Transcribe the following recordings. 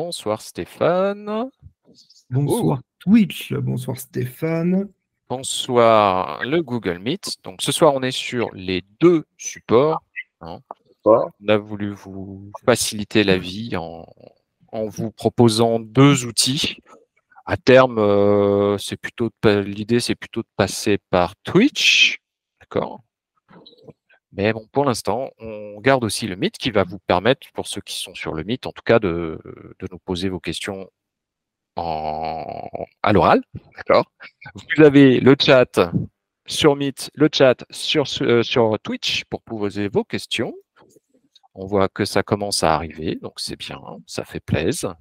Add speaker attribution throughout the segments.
Speaker 1: Bonsoir Stéphane.
Speaker 2: Bonsoir Twitch, bonsoir Stéphane.
Speaker 1: Bonsoir le Google Meet. Donc ce soir, on est sur les deux supports. Hein. On a voulu vous faciliter la vie en, vous proposant deux outils. À terme, euh, c'est plutôt l'idée, c'est plutôt de passer par Twitch, d'accord? Mais bon, pour l'instant, on garde aussi le Meet qui va vous permettre, pour ceux qui sont sur le Meet, en tout cas, de, nous poser vos questions à l'oral, d'accord? Vous avez le chat sur Meet, le chat sur, euh, sur Twitch pour poser vos questions. On voit que ça commence à arriver, donc c'est bien, ça fait plaisir.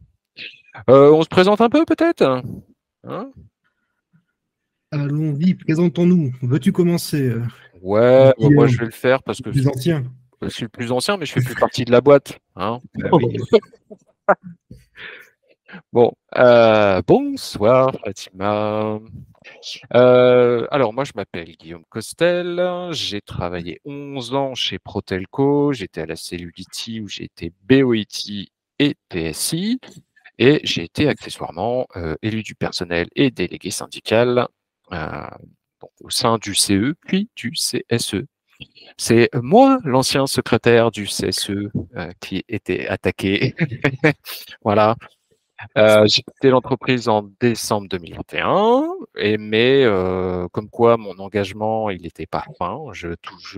Speaker 1: Euh, on se présente un peu peut-être?
Speaker 2: Hein? Allons-y, présentons-nous. Veux-tu commencer
Speaker 1: Ouais, bah, moi je vais le faire parce que
Speaker 2: je suis ancien.
Speaker 1: Je suis le plus ancien, mais je fais plus partie de la boîte. Hein bah bon, euh, bonsoir Fatima. Euh, alors moi je m'appelle Guillaume Costel, j'ai travaillé 11 ans chez Protelco, j'étais à la Cellulity où j'ai été BOIT et TSI et j'ai été accessoirement euh, élu du personnel et délégué syndical au sein du CE puis du CSE. C'est moi, l'ancien secrétaire du CSE, qui était attaqué. voilà, euh, j'ai quitté l'entreprise en décembre 2021, et, mais euh, comme quoi mon engagement il n'était pas fin. Je,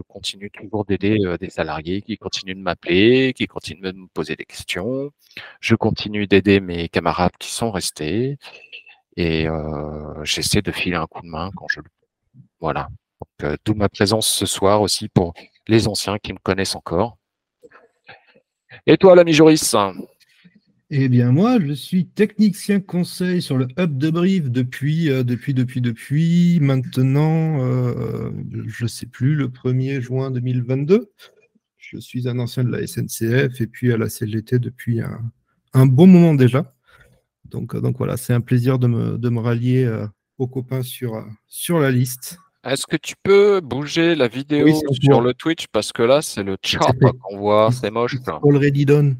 Speaker 1: continue toujours d'aider euh, des salariés qui continuent de m'appeler, qui continuent de me poser des questions. Je continue d'aider mes camarades qui sont restés, et j'essaie de filer un coup de main quand je le. Voilà. D'où ma présence ce soir aussi pour les anciens qui me connaissent encore. Et toi, l'ami Joris?
Speaker 2: Eh bien, moi, je suis technicien conseil sur le hub de Brive depuis, euh, depuis, depuis, depuis maintenant, euh, je ne sais plus, le 1er juin 2022. Je suis un ancien de la SNCF et puis à la CGT depuis un, bon moment déjà. Donc, euh, donc voilà, c'est un plaisir de me, rallier aux copains sur, sur la liste.
Speaker 1: Est-ce que tu peux bouger la vidéo sur le Twitch? Parce que là, c'est le chat qu'on voit, c'est moche.
Speaker 2: Already done.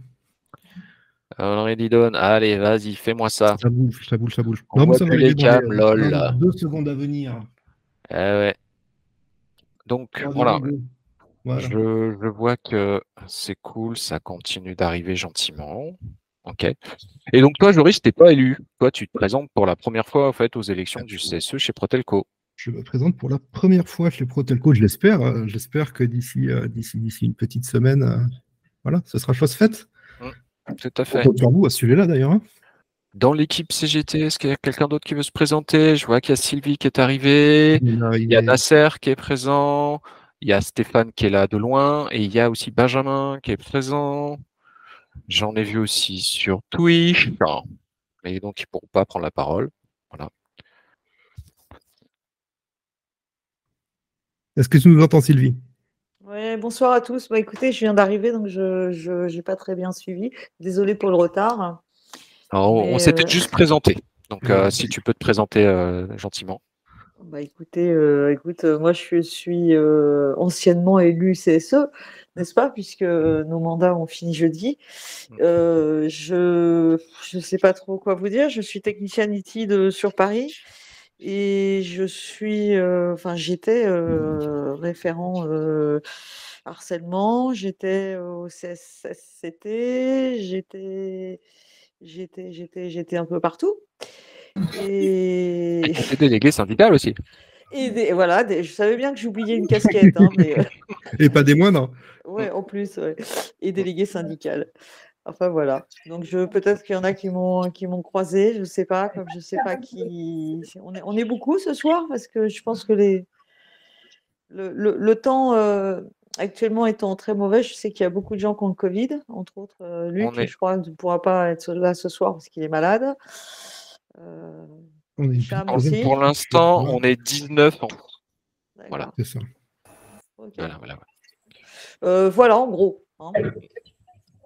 Speaker 1: Already done. Allez, vas-y, fais-moi ça.
Speaker 2: Ça bouge, ça bouge, ça bouge.
Speaker 1: On voit ça plus les cams, lol.
Speaker 2: Deux secondes à venir.
Speaker 1: Eh ouais. Donc, voilà. Je, je, vois que c'est cool, ça continue d'arriver gentiment. Ok. Et donc, toi, Joris, t'es pas élu. Toi, tu te présentes pour la première fois en fait, aux élections du CSE chez Protelco.
Speaker 2: Je me présente pour la première fois chez Protelco, je l'espère. Euh, j'espère que d'ici euh, d'ici d'ici une petite semaine, euh, voilà, ce sera chose faite.
Speaker 1: Tout à fait.
Speaker 2: Vous à celui-là d'ailleurs. Hein.
Speaker 1: Dans l'équipe CGT, est-ce qu'il y a quelqu'un d'autre qui veut se présenter? Je vois qu'il y a Sylvie qui est arrivée, il y a, Nasser qui est présent, il y a Stéphane qui est là de loin, et il y a aussi Benjamin qui est présent. J'en ai vu aussi sur Twitch, mais donc ils ne pourront pas prendre la parole. Voilà.
Speaker 2: Est-ce que tu nous entends, Sylvie?
Speaker 3: Bonsoir à tous. Bah, écoutez, je viens d'arriver, donc je n'ai pas très bien suivi. Désolé pour le retard.
Speaker 1: on s'était euh, juste présenté. Donc, euh, si tu peux te présenter euh, gentiment.
Speaker 3: Bah, écoutez, écoute, moi, je suis anciennement élu CSE, n'est-ce pas, puisque nos mandats ont fini jeudi. Mm. je ne sais pas trop quoi vous dire. Je suis technicienne IT sur Paris. Et je suis, enfin, j'étais référent harcèlement, j'étais au CSCT, j'étais, j'étais, j'étais, j'étais un peu partout.
Speaker 1: Et J'étais délégué syndical aussi.
Speaker 3: Et voilà, je savais bien que j'oubliais une casquette. Hein,
Speaker 2: Et pas des moindres.
Speaker 3: Ouais, en plus, et délégué syndical. Enfin voilà. Donc je peut-être qu'il y en a qui m'ont qui m'ont croisé, je sais pas, comme je sais pas qui. On est, on est beaucoup ce soir parce que je pense que les le, le, temps euh, actuellement étant très mauvais, je sais qu'il y a beaucoup de gens qui ont le Covid, entre autres euh, Luc, je crois ne pourra pas être là ce soir parce qu'il est malade.
Speaker 1: Euh, pour l'instant, on est 19 ans. Voilà.
Speaker 2: C'est ça.
Speaker 1: Voilà, voilà,
Speaker 3: voilà, en gros. Hein.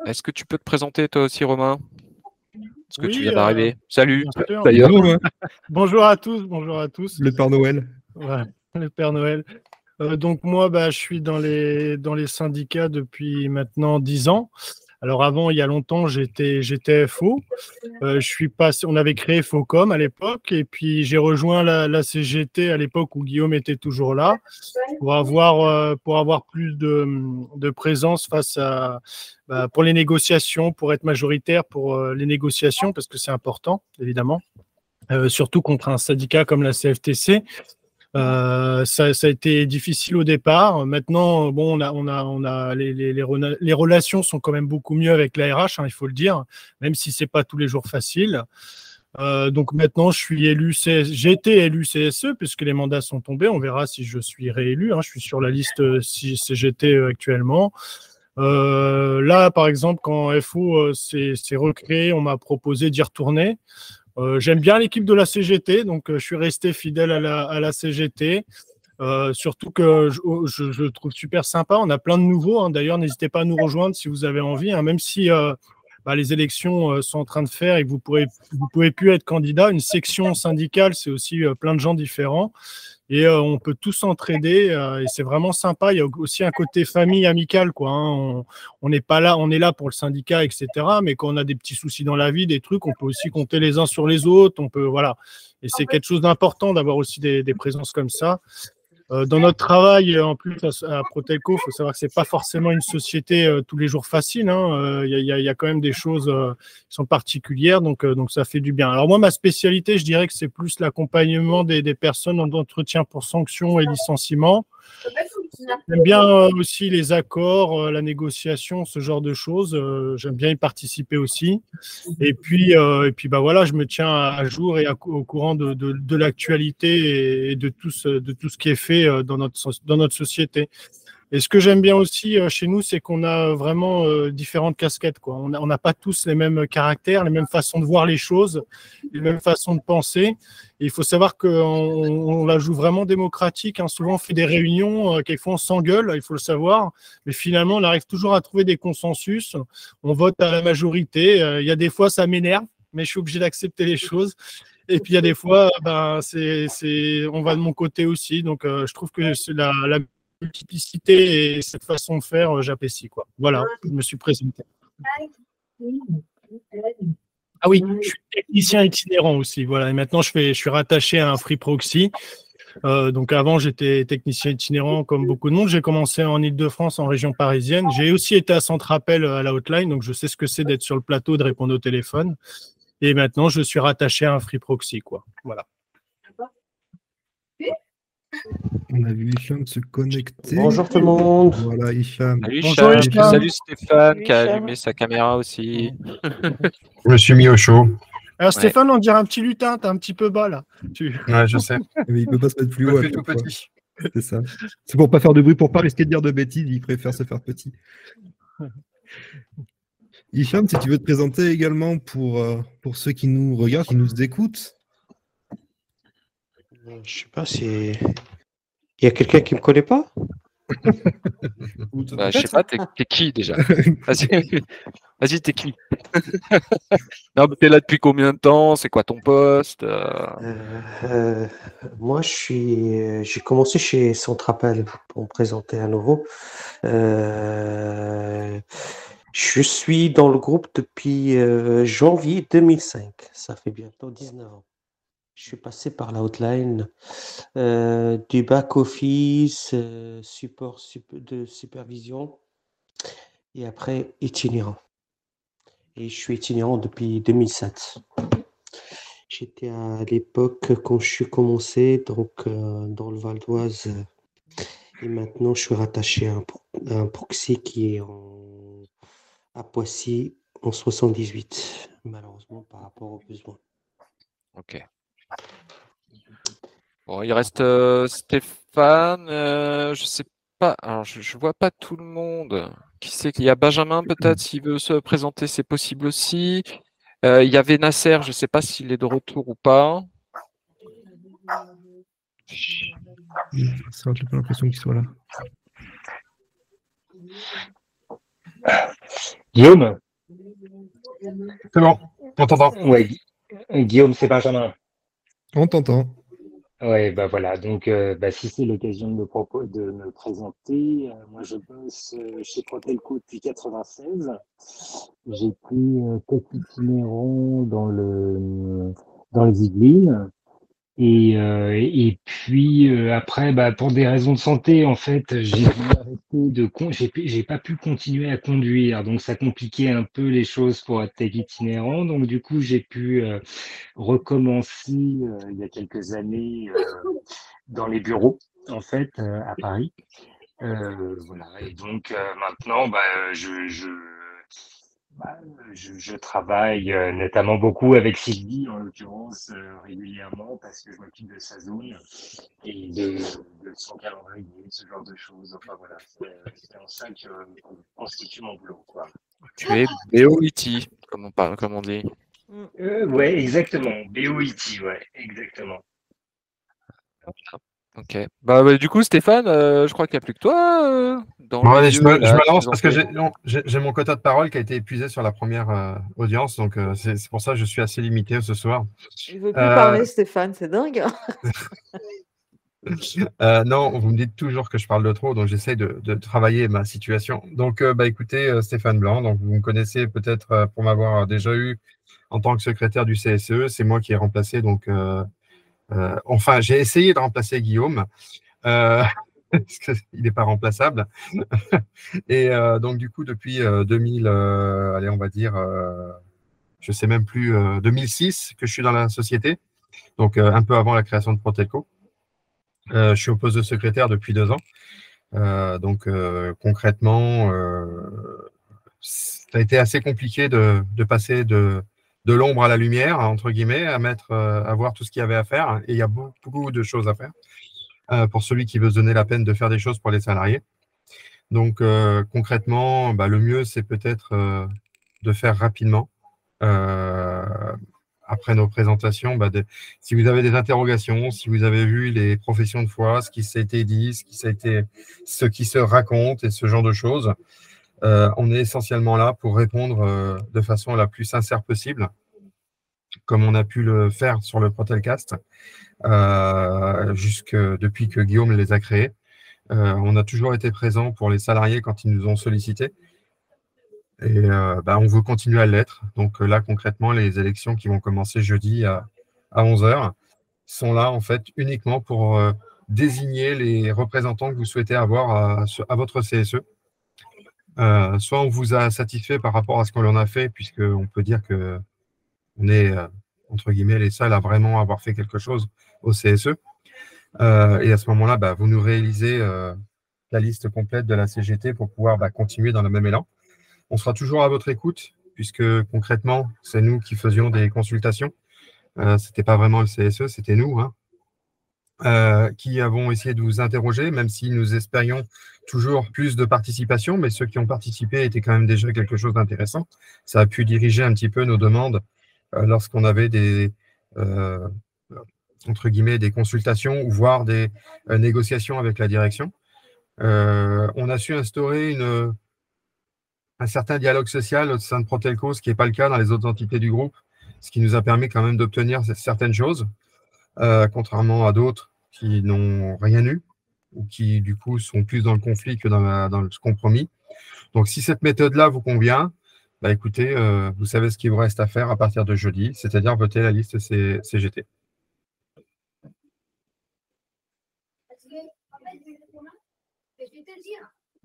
Speaker 1: Est-ce que tu peux te présenter toi aussi, Romain? Est-ce que tu viens d'arriver euh, Salut.
Speaker 4: D'ailleurs. Bonjour, à tous. Bonjour à tous.
Speaker 2: Le Père Noël.
Speaker 4: Ouais, le Père Noël. Euh, donc moi, bah, je suis dans les, dans les syndicats depuis maintenant 10 ans. Alors avant, il y a longtemps, j'étais j'étais FO. je suis passé, on avait créé Focom à l'époque, et puis j'ai rejoint la, CGT à l'époque où Guillaume était toujours là pour avoir pour avoir plus de, présence face à bah, pour les négociations, pour être majoritaire pour les négociations parce que c'est important évidemment. surtout contre un syndicat comme la CFTC, euh, ça, a été difficile au départ. Maintenant, bon, on a, les, relations sont quand même beaucoup mieux avec la RH, hein, il faut le dire, même si c'est pas tous les jours facile. Euh, donc maintenant, je suis élu, j'ai été élu CSE puisque les mandats sont tombés. On verra si je suis réélu. Hein. Je suis sur la liste CGT euh, actuellement. là, par exemple, quand FO s'est recréé, on m'a proposé d'y retourner. Euh, j'aime bien l'équipe de la CGT, donc euh, je suis resté fidèle à la, CGT. Euh, surtout que je, oh, je, je, trouve super sympa. On a plein de nouveaux. Hein. D'ailleurs, n'hésitez pas à nous rejoindre si vous avez envie. Hein. Même si bah, les élections sont en train de faire et que vous pourrez, vous pouvez plus être candidat, une section syndicale, c'est aussi plein de gens différents et euh, on peut tous s'entraider euh, et c'est vraiment sympa. Il y a aussi un côté famille amicale quoi. Hein. On n'est pas là, on est là pour le syndicat, etc. Mais quand on a des petits soucis dans la vie, des trucs, on peut aussi compter les uns sur les autres. On peut voilà. Et c'est quelque chose d'important d'avoir aussi des, des, présences comme ça. Euh, dans notre travail, en plus à, Protelco, il faut savoir que c'est pas forcément une société euh, tous les jours facile. Hein. Il y, a, quand même des choses qui sont particulières, donc, donc ça fait du bien. Alors moi, ma spécialité, je dirais que c'est plus l'accompagnement des, des, personnes en entretien pour sanctions et licenciements. J'aime bien euh, aussi les accords, euh, la négociation, ce genre de choses. Euh, j'aime bien y participer aussi. Et puis, et puis bah voilà, je me tiens à jour et au courant de, de, l'actualité et de tout, ce, de tout ce qui est fait dans notre, dans notre société. Et ce que j'aime bien aussi euh, chez nous, c'est qu'on a vraiment euh, différentes casquettes. On n'a pas tous les mêmes caractères, les mêmes façons de voir les choses, les mêmes façons de penser. Il faut savoir qu'on on la joue vraiment démocratique. Hein. Souvent, on fait des réunions, euh, quelquefois on s'engueule, il faut le savoir. Mais finalement, on arrive toujours à trouver des consensus. On vote à la majorité. Il y a des fois, ça m'énerve, mais je suis obligé d'accepter les choses. Et puis il y a des fois, ben, c'est, on va de mon côté aussi. Donc je trouve que la, la multiplicité et cette façon de faire, euh, j'apprécie. Quoi. Voilà, je me suis présenté. Ah oui, je suis technicien itinérant aussi. Voilà, et maintenant je, fais, je suis rattaché à un Free Proxy. Euh, donc avant, j'étais technicien itinérant comme beaucoup de monde. J'ai commencé en Ile-de-France, en région parisienne. J'ai aussi été à Centre Appel à la hotline, donc je sais ce que c'est d'être sur le plateau, de répondre au téléphone. Et maintenant, je suis rattaché à un Free Proxy. Quoi. Voilà.
Speaker 2: On a vu Hicham se connecter.
Speaker 5: Bonjour tout le monde.
Speaker 2: Voilà, Hicham.
Speaker 1: Salut, Bonjour, Hicham. Salut Stéphane qui a allumé sa caméra aussi.
Speaker 6: Je me suis mis au chaud.
Speaker 4: Alors Stéphane, on dirait un petit lutin, t'es un petit peu bas là.
Speaker 6: Tu... Ouais, je sais.
Speaker 2: Mais il peut pas se mettre plus haut. C'est ça. C'est pour pas faire de bruit, pour pas risquer de dire de bêtises, il préfère se faire petit. Hicham, si tu veux te présenter également pour, euh, pour ceux qui nous regardent, qui nous écoutent.
Speaker 5: Je sais pas si. Il y a quelqu'un qui me connaît pas?
Speaker 1: Bah, Je sais pas, t'es qui déjà? Vas-y, Vas t'es qui? Non, t'es là depuis combien de temps? C'est quoi ton poste? Euh,
Speaker 5: euh, Moi, je suis. J'ai commencé chez Centrapel pour me présenter à nouveau. Euh, je suis dans le groupe depuis janvier 2005. Ça fait bientôt 19 ans. Je suis passé par la hotline euh, du back-office, euh, support de supervision et après itinérant. Et je suis itinérant depuis 2007. J'étais à l'époque quand je suis commencé donc euh, dans le Val d'Oise et maintenant je suis rattaché à un, proxy qui est à Poissy en 78 malheureusement par rapport aux besoins.
Speaker 1: Ok. Bon, il reste euh, Stéphane. Euh, je sais pas. Alors, je, je, vois pas tout le monde. Qui sait qu'il y a Benjamin peut-être s'il veut se présenter, c'est possible aussi. Euh, il y avait Nasser. Je sais pas s'il est de retour ou pas.
Speaker 2: Ça j'ai pas l'impression qu'il soit là.
Speaker 7: Guillaume?
Speaker 6: C'est bon, on t'entend.
Speaker 7: Oui, Guillaume, c'est Benjamin.
Speaker 2: On t'entend.
Speaker 7: Ouais, bah voilà. Donc, euh, bah, si c'est l'occasion de me, de me présenter, euh, moi je bosse euh, chez Protelco depuis 96. J'ai pris itinérant dans le dans les Yvelines. Et, euh, et puis euh, après, bah, pour des raisons de santé, en fait, j'ai de j'ai pas pu continuer à conduire, donc ça compliquait un peu les choses pour être itinérant. Donc du coup, j'ai pu euh, recommencer il y a quelques années dans les bureaux, en fait, à Paris. Voilà. Et donc maintenant, bah, je, je, je travaille euh, notamment beaucoup avec Sylvie, en l'occurrence, euh, régulièrement, parce que je m'occupe de sa zone et de, de son calendrier, ce genre de choses. Enfin voilà, c'est c'est en ça que euh, constitue mon boulot, quoi.
Speaker 1: Tu es BOIT, comme on, parle, comme on dit.
Speaker 7: Euh, ouais, exactement. BOIT, ouais, exactement.
Speaker 1: Ok. Bah, bah, du coup, Stéphane, euh, je crois qu'il n'y a plus que toi. euh, dans
Speaker 6: Bon,
Speaker 1: le
Speaker 6: allez, je me,
Speaker 1: là,
Speaker 6: je me
Speaker 1: qui
Speaker 6: lance parce que j'ai mon quota de parole qui a été épuisé sur la première euh, audience, donc euh, c'est pour ça que je suis assez limité ce soir.
Speaker 3: Il veut plus
Speaker 6: Euh,
Speaker 3: parler, Stéphane, c'est dingue. hein.
Speaker 6: Euh, non, vous me dites toujours que je parle de trop, donc j'essaie de, de travailler ma situation. Donc, euh, bah, écoutez, euh, Stéphane Blanc, donc vous me connaissez peut-être euh, pour m'avoir déjà eu en tant que secrétaire du CSE. C'est moi qui ai remplacé, donc, euh, enfin, j'ai essayé de remplacer Guillaume, euh, parce qu'il n'est pas remplaçable. Et euh, donc, du coup, depuis euh, 2000, euh, allez, on va dire, je sais même plus, euh, 2006 que je suis dans la société, donc un peu avant la création de Protelco. Je suis au poste de secrétaire depuis deux ans. Donc concrètement, ça a été assez compliqué de passer de, de l'ombre à la lumière, entre guillemets, à mettre, euh, à voir tout ce qu'il y avait à faire. Et il y a beaucoup, de choses à faire euh, pour celui qui veut se donner la peine de faire des choses pour les salariés. Donc euh, concrètement, bah, le mieux, c'est peut-être de faire rapidement. Après nos présentations, bah, si vous avez des interrogations, si vous avez vu les professions de foi, ce qui été dit, ce qui, été, ce qui se raconte et ce genre de choses, euh, on est essentiellement là pour répondre euh, de façon la plus sincère possible, comme on a pu le faire sur le Protelcast, euh, depuis que Guillaume les a créés. On a toujours été présent pour les salariés quand ils nous ont sollicités. Et bah, on veut continuer à l'être. Donc là, concrètement, les élections qui vont commencer jeudi à, à 11h sont là, en fait, uniquement pour désigner les représentants que vous souhaitez avoir à votre CSE. Euh, soit on vous a satisfait par rapport à ce qu'on en a fait, puisqu'on peut dire que on est, euh, entre guillemets, les seuls à vraiment avoir fait quelque chose au CSE. Euh, et à ce moment-là, bah, vous nous réalisez la liste complète de la CGT pour pouvoir bah, continuer dans le même élan. On sera toujours à votre écoute, puisque concrètement, c'est nous qui faisions des consultations. Euh, c'était pas vraiment le CSE, c'était nous, hein, qui avons essayé de vous interroger, même si nous espérions toujours plus de participation, mais ceux qui ont participé étaient quand même déjà quelque chose d'intéressant. Ça a pu diriger un petit peu nos demandes euh, lorsqu'on avait des, euh, entre guillemets, des consultations ou voire des euh, négociations avec la direction. On a su instaurer un certain dialogue social au sein de Protelco, ce qui n'est pas le cas dans les autres entités du groupe, ce qui nous a permis quand même d'obtenir certaines choses, contrairement à d'autres qui n'ont rien eu ou qui du coup sont plus dans le conflit que dans, dans le compromis. Donc si cette méthode-là vous convient, bah, écoutez, euh, vous savez ce qu'il vous reste à faire à partir de jeudi, c'est-à-dire voter la liste CGT.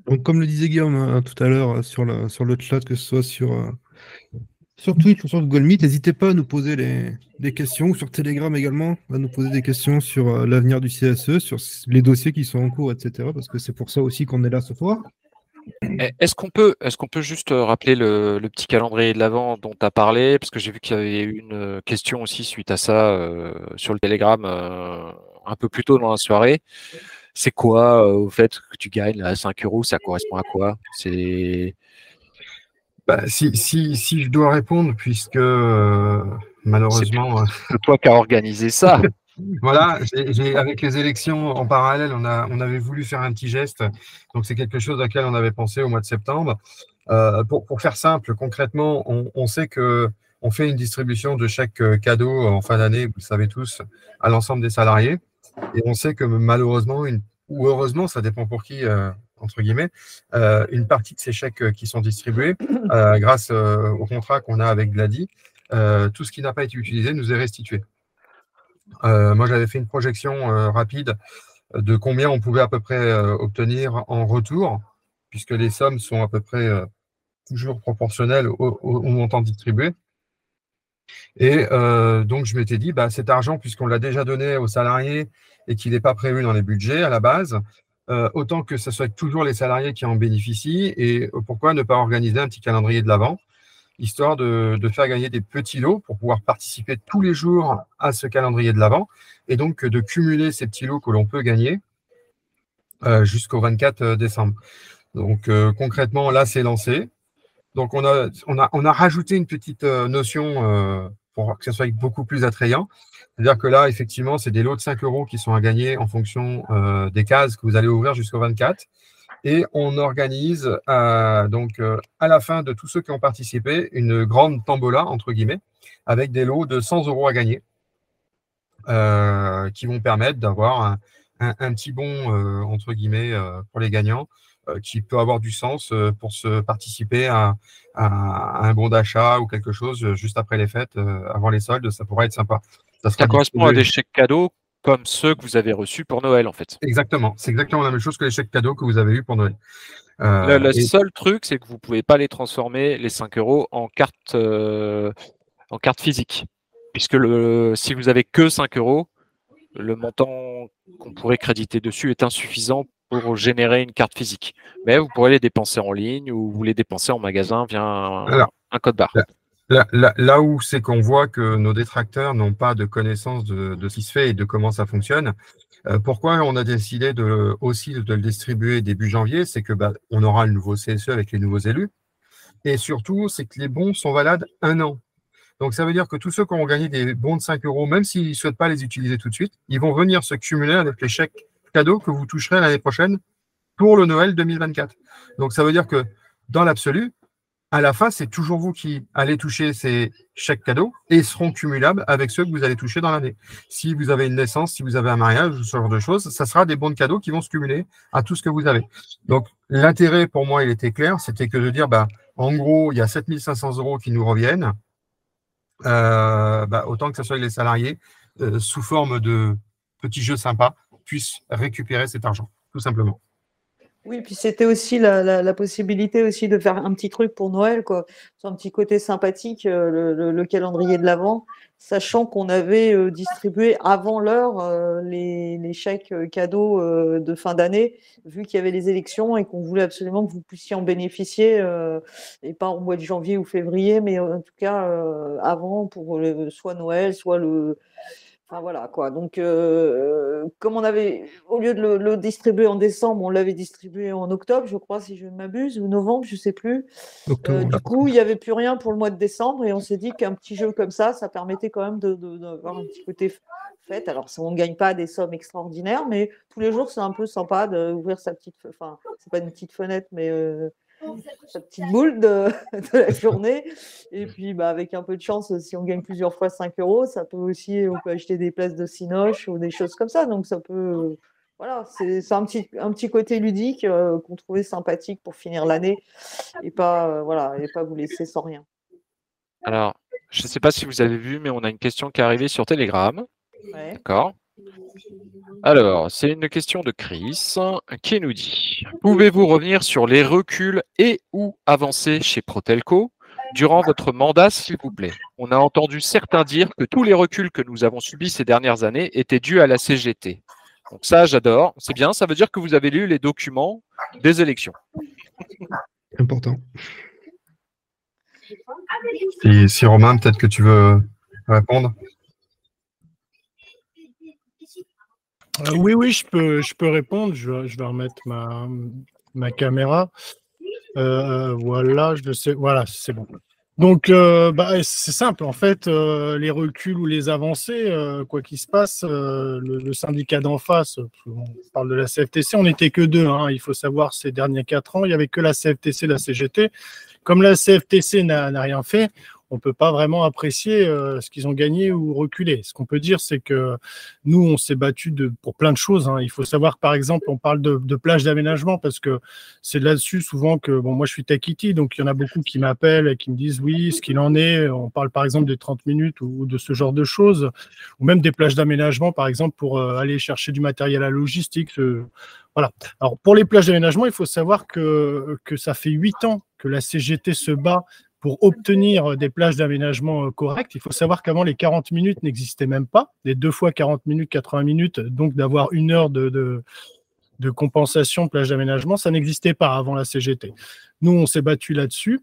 Speaker 2: Donc, comme le disait Guillaume hein, tout à l'heure sur, sur le chat, que ce soit sur, euh, sur Twitch ou sur Google Meet, n'hésitez pas à nous poser des questions, sur Telegram également, à nous poser des questions sur euh, l'avenir du CSE, sur les dossiers qui sont en cours, etc. Parce que c'est pour ça aussi qu'on est là ce soir.
Speaker 1: Eh, Est-ce qu'on peut, qu'on peut juste euh, rappeler le, petit calendrier de l'avant dont tu as parlé? Parce que j'ai vu qu'il y avait une euh, question aussi suite à ça sur le Telegram un peu plus tôt dans la soirée. C'est quoi, au fait, que tu gagnes là, 5 euros Ça correspond à quoi? C'est
Speaker 6: Bah, si, si, si je dois répondre, puisque euh, malheureusement, euh,
Speaker 1: toi qui as organisé ça.
Speaker 6: Voilà, avec les élections en parallèle, on, a, on avait voulu faire un petit geste. Donc, c'est quelque chose auquel on avait pensé au mois de septembre. Euh, pour, pour faire simple, concrètement, on, on sait que on fait une distribution de chaque euh, cadeau en fin d'année, vous le savez tous, à l'ensemble des salariés. Et on sait que malheureusement, une, ou heureusement, ça dépend pour qui, euh, entre guillemets, euh, une partie de ces chèques euh, qui sont distribués, grâce au contrat qu'on a avec Glady, tout ce qui n'a pas été utilisé nous est restitué. moi, j'avais fait une projection rapide de combien on pouvait à peu près obtenir en retour, puisque les sommes sont à peu près toujours proportionnelles au, montant distribué. Et donc, je m'étais dit, bah, cet argent, puisqu'on l'a déjà donné aux salariés et qu'il n'est pas prévu dans les budgets à la base, euh, autant que ce soit toujours les salariés qui en bénéficient. Et pourquoi ne pas organiser un petit calendrier de l'avant, histoire de, faire gagner des petits lots pour pouvoir participer tous les jours à ce calendrier de l'avant, et donc de cumuler ces petits lots que l'on peut gagner euh, jusqu'au 24 euh, décembre. Donc concrètement, là, c'est lancé. Donc on a, on, a, on a rajouté une petite notion pour que ce soit beaucoup plus attrayant. C'est-à-dire que là, effectivement, c'est des lots de 5 euros qui sont à gagner en fonction euh, des cases que vous allez ouvrir jusqu'au 24. Et on organise euh, donc euh, à la fin de tous ceux qui ont participé une grande tambola, entre guillemets, avec des lots de 100 euros à gagner, qui vont permettre d'avoir un, petit bon, entre guillemets, pour les gagnants, qui peut avoir du sens pour se participer à, un bon d'achat ou quelque chose juste après les fêtes, avant les soldes, ça pourrait être sympa.
Speaker 1: Ça, correspond à des chèques cadeaux comme ceux que vous avez reçus pour Noël, en fait.
Speaker 6: Exactement. C'est exactement la même chose que les chèques cadeaux que vous avez eus pour Noël.
Speaker 1: le, seul truc, c'est que vous ne pouvez pas les transformer, les 5 euros, en carte, en carte physique. Puisque le, si vous avez que 5 euros, le montant qu'on pourrait créditer dessus est insuffisant pour générer une carte physique. Mais vous pourrez les dépenser en ligne ou vous les dépenser en magasin via un, code barre.
Speaker 6: Là, où c'est qu'on voit que nos détracteurs n'ont pas de connaissance de, ce qui se fait et de comment ça fonctionne, euh, pourquoi on a décidé de, aussi de le distribuer début janvier C'est que bah, on aura le nouveau CSE avec les nouveaux élus. Et surtout, c'est que les bons sont valables un an. Donc, ça veut dire que tous ceux qui ont gagné des bons de 5 euros, même s'ils ne souhaitent pas les utiliser tout de suite, ils vont venir se cumuler avec les chèques cadeaux que vous toucherez l'année prochaine pour le Noël 2024. Donc ça veut dire que dans l'absolu, à la fin, c'est toujours vous qui allez toucher ces chèques cadeaux et seront cumulables avec ceux que vous allez toucher dans l'année. Si vous avez une naissance, si vous avez un mariage, ce genre de choses, ça sera des bons de cadeaux qui vont se cumuler à tout ce que vous avez. Donc l'intérêt pour moi, il était clair, c'était que de dire, bah, en gros, il y a 7500 euros qui nous reviennent, euh, bah, autant que ce soit les salariés, euh, sous forme de petits jeux sympas puisse récupérer cet argent, tout simplement.
Speaker 3: Oui, puis c'était aussi la, possibilité aussi de faire un petit truc pour Noël, quoi. un petit côté sympathique, euh, le, calendrier de l'Avent, sachant qu'on avait euh, distribué avant l'heure euh, les, chèques cadeaux de fin d'année, vu qu'il y avait les élections et qu'on voulait absolument que vous puissiez en bénéficier, et pas au mois de janvier ou février, mais en tout cas avant pour soit Noël, soit le Enfin voilà quoi. Donc euh, comme on avait, au lieu de le, distribuer en décembre, on l'avait distribué en octobre, je crois, si je ne m'abuse, ou novembre, je ne sais plus. Euh, du coup, il n'y avait plus rien pour le mois de décembre et on s'est dit qu'un petit jeu comme ça, ça permettait quand même d'avoir un petit côté fête. Alors on ne gagne pas des sommes extraordinaires, mais tous les jours c'est un peu sympa d'ouvrir sa petite, enfin c'est pas une petite fenêtre, mais euh, sa petite boule de, la journée. Et puis, bah, avec un peu de chance, si on gagne plusieurs fois 5 euros, ça peut aussi, on peut acheter des places de cinoche ou des choses comme ça. Donc, ça peut, voilà, c'est un petit, un petit côté ludique euh, qu'on trouvait sympathique pour finir l'année et pas, euh, voilà, et pas vous laisser sans rien.
Speaker 1: Alors, je ne sais pas si vous avez vu, mais on a une question qui est arrivée sur Telegram. D'accord. Alors, c'est une question de Chris qui nous dit Pouvez-vous revenir sur les reculs et ou avancées chez Protelco durant votre mandat, s'il vous plaît? On a entendu certains dire que tous les reculs que nous avons subis ces dernières années étaient dus à la CGT. Donc ça, j'adore. C'est bien, ça veut dire que vous avez lu les documents des élections.
Speaker 2: Important.
Speaker 6: si Romain, peut-être que tu veux répondre
Speaker 4: Euh, oui, oui, je peux, je peux répondre. Je, vais remettre ma, ma caméra. Euh, voilà, je sais. Voilà, c'est bon. Donc, euh, bah, c'est simple. En fait, les reculs ou les avancées, quoi qu'il se passe, le, syndicat d'en face, on parle de la CFTC, on n'était que deux. Hein. il faut savoir, ces derniers quatre ans, il n'y avait que la CFTC et la CGT. Comme la CFTC n'a rien fait, on peut pas vraiment apprécier euh, ce qu'ils ont gagné ou reculé. Ce qu'on peut dire, c'est que nous, on s'est battu pour plein de choses. Hein. Il faut savoir, par exemple, on parle de, de plages d'aménagement parce que c'est là-dessus souvent que, bon, moi je suis Takiti, donc il y en a beaucoup qui m'appellent et qui me disent oui, ce qu'il en est. On parle par exemple des 30 minutes ou, de ce genre de choses, ou même des plages d'aménagement, par exemple, pour euh, aller chercher du matériel à logistique. voilà. Alors pour les plages d'aménagement, il faut savoir que, que ça fait huit ans que la CGT se bat pour obtenir des plages d'aménagement euh, correctes, il faut savoir qu'avant, les 40 minutes n'existaient même pas. Les deux fois 40 minutes, 80 minutes, donc d'avoir une heure de, compensation plage d'aménagement, ça n'existait pas avant la CGT. Nous, on s'est battu là-dessus.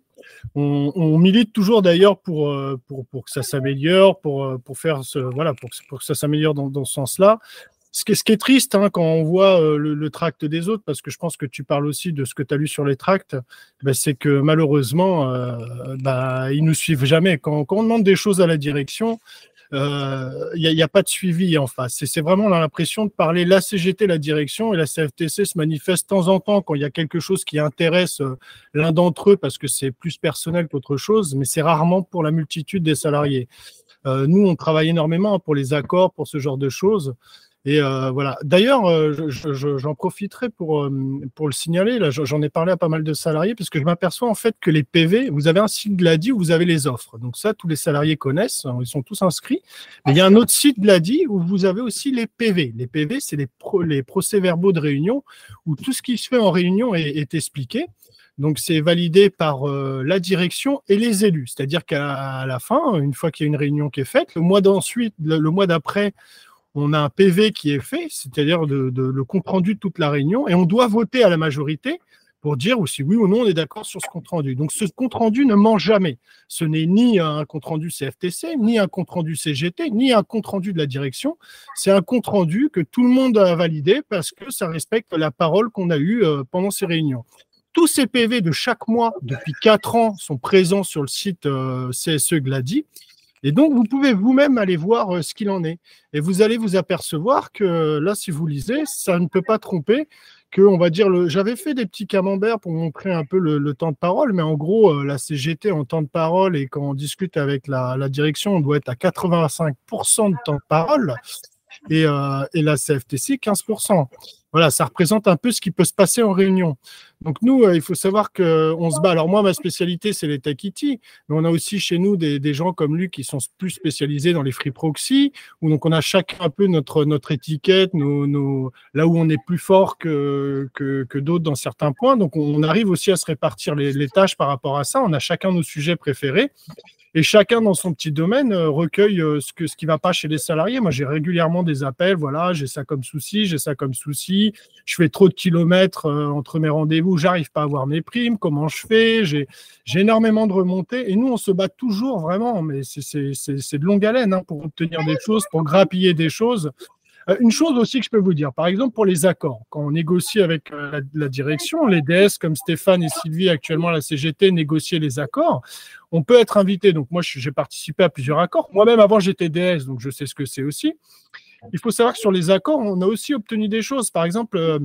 Speaker 4: On, milite toujours d'ailleurs pour, euh, pour, pour, que ça s'améliore, pour, euh, pour, faire ce, voilà, pour, que ça s'améliore dans, ce sens-là ce qui, est, triste hein, quand on voit euh, le, tract des autres, parce que je pense que tu parles aussi de ce que tu as lu sur les tracts, bah, c'est que malheureusement, euh, bah, ils ne nous suivent jamais. Quand, on demande des choses à la direction, il euh, n'y a, pas de suivi en face. C'est vraiment l'impression de parler la CGT, la direction, et la CFTC se manifeste de temps en temps quand il y a quelque chose qui intéresse l'un d'entre eux parce que c'est plus personnel qu'autre chose, mais c'est rarement pour la multitude des salariés. nous, on travaille énormément pour les accords, pour ce genre de choses. Et euh, voilà. D'ailleurs, euh, j'en profiterai pour, euh, pour le signaler. Là, j'en ai parlé à pas mal de salariés parce que je m'aperçois en fait que les PV, vous avez un site Gladi où vous avez les offres. Donc ça, tous les salariés connaissent. Hein, ils sont tous inscrits. Mais il y a un autre site Gladi où vous avez aussi les PV. Les PV, c'est les, procès-verbaux de réunion où tout ce qui se fait en réunion est, expliqué. Donc c'est validé par la direction et les élus. C'est-à-dire qu'à la fin, une fois qu'il y a une réunion qui est faite, le mois d'ensuite, le mois d'après, on a un PV qui est fait, c'est-à-dire le compte rendu de toute la réunion, et on doit voter à la majorité pour dire si oui ou non on est d'accord sur ce compte rendu. Donc ce compte rendu ne ment jamais. Ce n'est ni un compte rendu CFTC, ni un compte rendu CGT, ni un compte rendu de la direction. C'est un compte rendu que tout le monde a validé parce que ça respecte la parole qu'on a eue euh, pendant ces réunions. Tous ces PV de chaque mois depuis quatre ans sont présents sur le site euh, CSE Gladi et donc, vous pouvez vous-même aller voir euh, ce qu'il en est. Et vous allez vous apercevoir que là, si vous lisez, ça ne peut pas tromper. Que, on va dire, j'avais fait des petits camemberts pour montrer un peu le, temps de parole, mais en gros, euh, la CGT en temps de parole et quand on discute avec la, direction, on doit être à 85% de temps de parole et, euh, et la CFTC 15% voilà, ça représente un peu ce qui peut se passer en réunion. Donc nous, euh, il faut savoir qu'on se bat. Alors moi, ma spécialité, c'est les Takiti, mais on a aussi chez nous des, gens comme lui qui sont plus spécialisés dans les free proxy, où donc on a chacun un peu notre, notre étiquette, là où on est plus fort que, que, d'autres dans certains points. Donc on arrive aussi à se répartir les, tâches par rapport à ça. On a chacun nos sujets préférés et chacun dans son petit domaine euh, recueille euh, ce, ce qui ne va pas chez les salariés. Moi, j'ai régulièrement des appels, voilà, j'ai ça comme souci, j'ai ça comme souci, je fais trop de kilomètres euh, entre mes rendez-vous, j'arrive pas à avoir mes primes, comment je fais J'ai énormément de remontées et nous, on se bat toujours vraiment, mais c'est de longue haleine hein, pour obtenir des choses, pour grappiller des choses. Euh, une chose aussi que je peux vous dire, par exemple pour les accords, quand on négocie avec euh, la, direction, les DS comme Stéphane et Sylvie actuellement à la CGT négocier les accords, on peut être invité. Donc moi, j'ai participé à plusieurs accords. Moi-même, avant, j'étais DS, donc je sais ce que c'est aussi. Il faut savoir que sur les accords, on a aussi obtenu des choses. Par exemple, euh,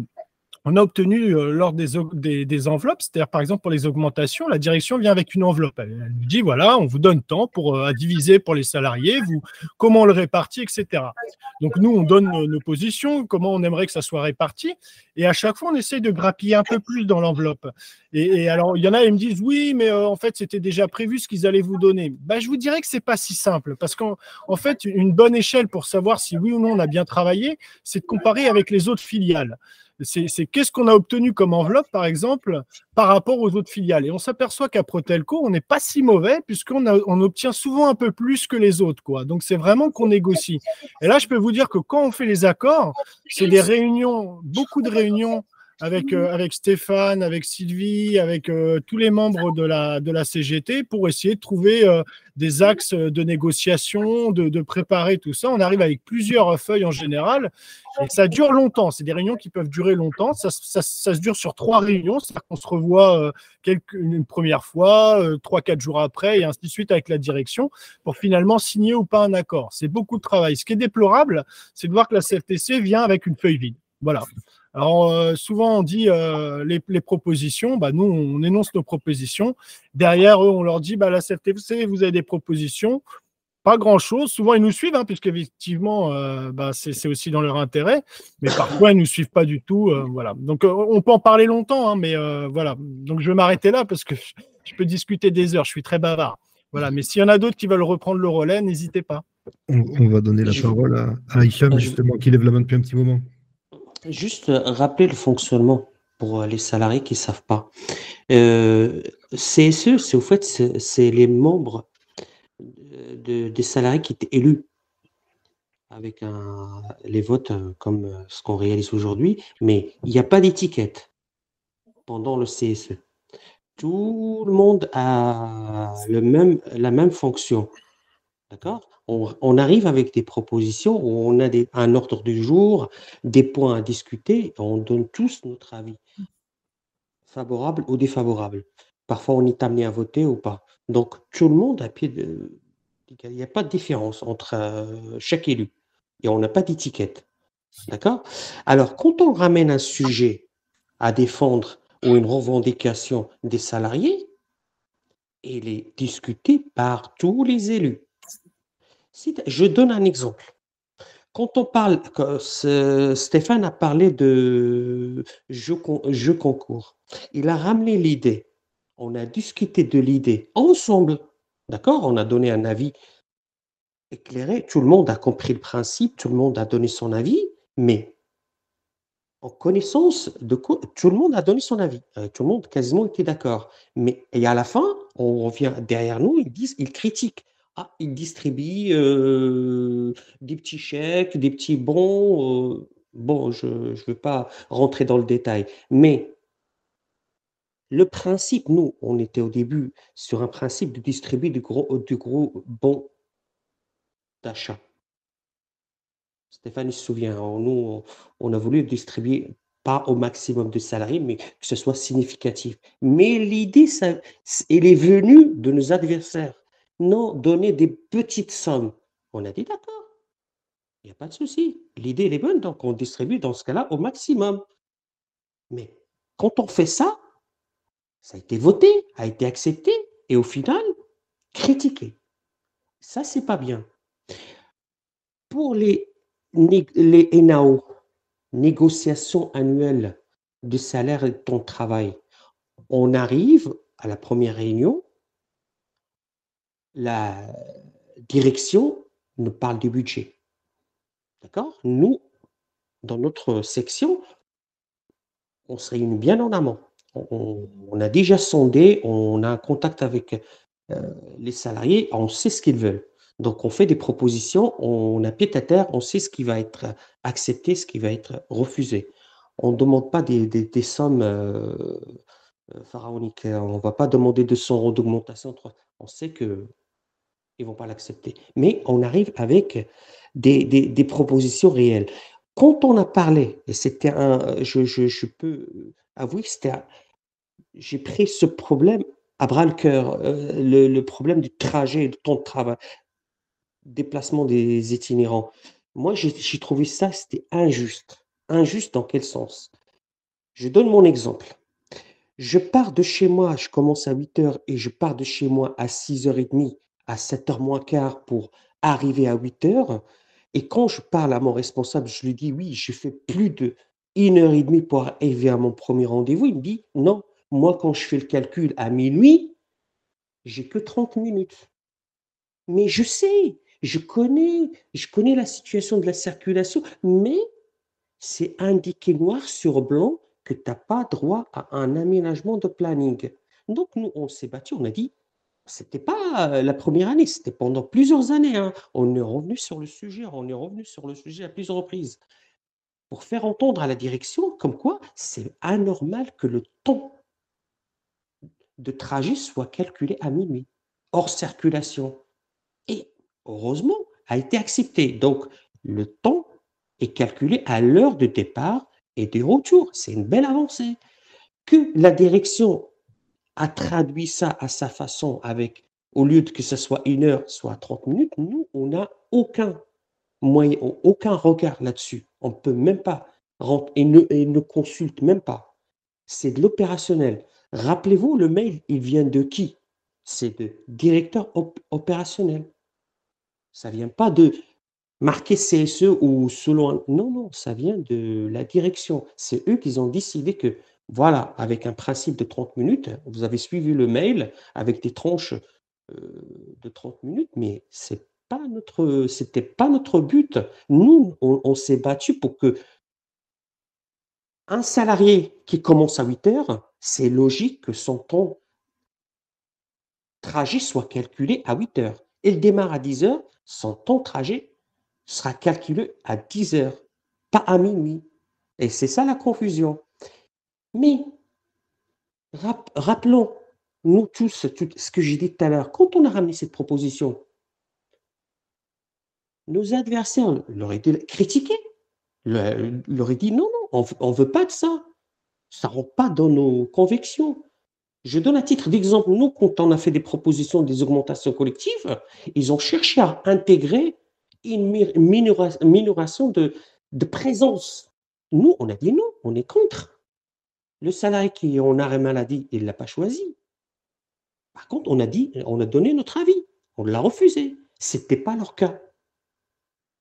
Speaker 4: on a obtenu euh, lors des, enveloppes, c'est-à-dire par exemple pour les augmentations, la direction vient avec une enveloppe. Elle, nous dit voilà, on vous donne temps pour euh, diviser pour les salariés, vous, comment on le répartit, etc. Donc nous, on donne nos, positions, comment on aimerait que ça soit réparti, et à chaque fois, on essaye de grappiller un peu plus dans l'enveloppe. Et, alors, il y en a, ils me disent oui, mais euh, en fait, c'était déjà prévu ce qu'ils allaient vous donner. Bah, je vous dirais que c'est pas si simple, parce qu'en en fait, une bonne échelle pour savoir si oui ou non on a bien travaillé, c'est de comparer avec les autres filiales c'est qu'est-ce qu'on a obtenu comme enveloppe, par exemple, par rapport aux autres filiales? Et on s'aperçoit qu'à Protelco, on n'est pas si mauvais puisqu'on on obtient souvent un peu plus que les autres. Quoi. Donc, c'est vraiment qu'on négocie. Et là, je peux vous dire que quand on fait les accords, c'est des réunions, beaucoup de réunions avec, euh, avec Stéphane, avec Sylvie, avec euh, tous les membres de la, de la CGT pour essayer de trouver euh, des axes de négociation, de, de, préparer tout ça. On arrive avec plusieurs feuilles en général et ça dure longtemps. C'est des réunions qui peuvent durer longtemps. Ça, ça, ça se dure sur trois réunions, c'est-à-dire qu'on se revoit quelques, une première fois, trois, quatre jours après et ainsi de suite avec la direction pour finalement signer ou pas un accord. C'est beaucoup de travail. Ce qui est déplorable, c'est de voir que la CFTC vient avec une feuille vide. Voilà. Alors, euh, souvent, on dit euh, les, propositions, bah, nous, on énonce nos propositions. Derrière eux, on leur dit, bah, la CFTC, vous avez des propositions. Pas grand-chose. Souvent, ils nous suivent, hein, puisqu'effectivement, euh, bah, c'est aussi dans leur intérêt. Mais parfois, ils ne nous suivent pas du tout. voilà. Donc, on peut en parler longtemps, hein, mais voilà. Donc, je vais m'arrêter là parce que je peux discuter des heures. Je suis très bavard. Voilà. Mais s'il y en a d'autres qui veulent reprendre le relais, n'hésitez pas.
Speaker 2: On, va donner la parole à, à justement, qui lève la main depuis un petit moment.
Speaker 5: Juste euh, rappeler le fonctionnement pour euh, les salariés qui ne savent pas. Euh, CSE, c'est au fait, c'est les membres des salariés qui étaient élus avec les votes comme ce qu'on réalise aujourd'hui, mais il n'y a pas d'étiquette pendant le CSE. Tout le monde a la même fonction. D'accord? On, arrive avec des propositions où on a un ordre du jour, des points à discuter, on donne tous notre avis, favorable ou défavorable. Parfois, on est amené à voter ou pas. Donc, tout le monde à pied de. Il n'y a pas de différence entre euh, chaque élu. Et on n'a pas d'étiquette. D'accord? Alors, quand on ramène un sujet à défendre ou une revendication des salariés, il est discuté par tous les élus je donne un exemple. Quand on parle, Stéphane a parlé de jeu, concours. Il a ramené l'idée. On a discuté de l'idée ensemble. D'accord? On a donné un avis éclairé. Tout le monde a compris le principe, tout le monde a donné son avis, mais en connaissance de tout le monde a donné son avis. Euh, tout le monde quasiment était d'accord. Mais et à la fin, on revient derrière nous, ils disent, ils critiquent. Ah, ils distribuent euh, des petits chèques, des petits bons. Euh, bon, je ne veux pas rentrer dans le détail, mais le principe, nous, on était au début sur un principe de distribuer du gros, du gros bon d'achat. Stéphane se souvient, nous, on a voulu distribuer pas au maximum de salariés, mais que ce soit significatif. Mais l'idée, elle est venue de nos adversaires. Non, donner des petites sommes. On a dit d'accord, il n'y a pas de souci. L'idée, est bonne, donc on distribue dans ce cas-là au maximum. Mais quand on fait ça, ça a été voté, a été accepté et au final, critiqué. Ça, c'est pas bien. Pour les, les NAO, négociations annuelles de salaire et de de travail, on arrive à la première réunion, la direction nous parle du budget. D'accord? Nous, dans notre section, on se réunit bien en amont. On, a déjà sondé, on a un contact avec euh, les salariés, on sait ce qu'ils veulent. Donc, on fait des propositions, on a pied à terre, on sait ce qui va être accepté, ce qui va être refusé. On ne demande pas des, sommes euh, euh, pharaoniques. On ne va pas demander 200 euros d'augmentation. On sait que ils vont pas l'accepter. Mais on arrive avec des, propositions réelles. Quand on a parlé, et c'était un, je, peux avouer c'était, j'ai pris ce problème à bras le cœur, euh, le, problème du trajet, du temps de travail, déplacement des itinérants. Moi, j'ai trouvé ça, c'était injuste. Injuste dans quel sens? Je donne mon exemple. Je pars de chez moi, je commence à 8 heures et je pars de chez moi à 6h30 à 7h moins quart pour arriver à 8h. Et quand je parle à mon responsable, je lui dis oui, j'ai fait plus de une heure et demie pour arriver à mon premier rendez-vous. Il me dit non, moi quand je fais le calcul à minuit, j'ai que 30 minutes. Mais je sais, je connais, je connais la situation de la circulation, mais c'est indiqué noir sur blanc que tu n'as pas droit à un aménagement de planning. Donc nous, on s'est battu, on a dit c'était pas la première année, c'était pendant plusieurs années. Hein. On est revenu sur le sujet, on est revenu sur le sujet à plusieurs reprises pour faire entendre à la direction comme quoi c'est anormal que le temps de trajet soit calculé à minuit, hors circulation. Et heureusement, a été accepté. Donc, le temps est calculé à l'heure de départ et de retour. C'est une belle avancée. Que la direction traduit ça à sa façon avec, au lieu de que ce soit une heure, soit 30 minutes, nous, on n'a aucun moyen, aucun regard là-dessus. On ne peut même pas rentre et ne, ne consulte même pas. C'est de l'opérationnel. Rappelez-vous, le mail, il vient de qui? C'est de directeur op- opérationnel. Ça vient pas de marqué CSE ou selon. Non, non, ça vient de la direction. C'est eux qui ont décidé que, voilà, avec un principe de 30 minutes, vous avez suivi le mail avec des tranches euh, de 30 minutes, mais c'est pas pas notre but. Nous, on, s'est battu pour que un salarié qui commence à 8 heures, c'est logique que son temps trajet soit calculé à 8 heures. Il démarre à 10 heures, son temps trajet sera calculé à 10 heures, pas à minuit. Et c'est ça la confusion. Mais rap- rappelons, nous tous, ce que j'ai dit tout à l'heure, quand on a ramené cette proposition, nos adversaires leur, leur ont dit non, non, on ne veut pas de ça. Ça ne rentre pas dans nos convictions. Je donne un titre d'exemple. Nous, quand on a fait des propositions des augmentations collectives, ils ont cherché à intégrer une mi- minora- minoration de présence. Nous, on a dit non, on est contre. Le salarié qui est en arrêt maladie, il ne l'a pas choisi. Par contre, on a dit, on a donné notre avis. On l'a refusé. Ce n'était pas leur cas.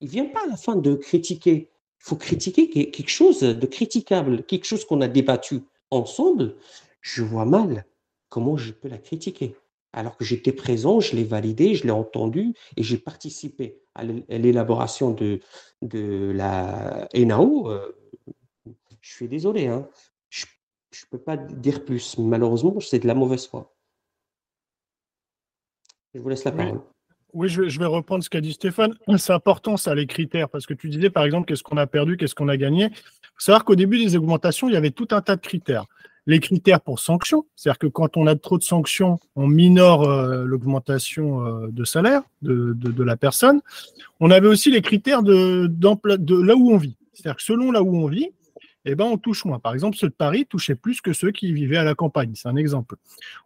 Speaker 5: Il ne vient pas à la fin de critiquer. Il faut critiquer que- quelque chose de critiquable, quelque chose qu'on a débattu ensemble. Je vois mal comment je peux la critiquer. Alors que j'étais présent, je l'ai validé, je l'ai entendu et j'ai participé à l'é- à l'élaboration de, de la NAO. euh, Je suis désolé, hein. Je ne peux pas dire plus. Malheureusement, c'est de la mauvaise foi. Je vous laisse la
Speaker 4: Oui.
Speaker 5: parole.
Speaker 4: Oui, je vais, je vais reprendre ce qu'a dit Stéphane. C'est important, ça, les critères, parce que tu disais, par exemple, qu'est-ce qu'on a perdu, qu'est-ce qu'on a gagné. Il faut savoir qu'au début des augmentations, il y avait tout un tas de critères. Les critères pour sanctions, c'est-à-dire que quand on a trop de sanctions, on minore euh, l'augmentation euh, de salaire de, de- de la personne. On avait aussi les critères de, de là où on vit. C'est-à-dire que selon là où on vit, eh ben, on touche moins. Par exemple, ceux de Paris touchaient plus que ceux qui vivaient à la campagne. C'est un exemple.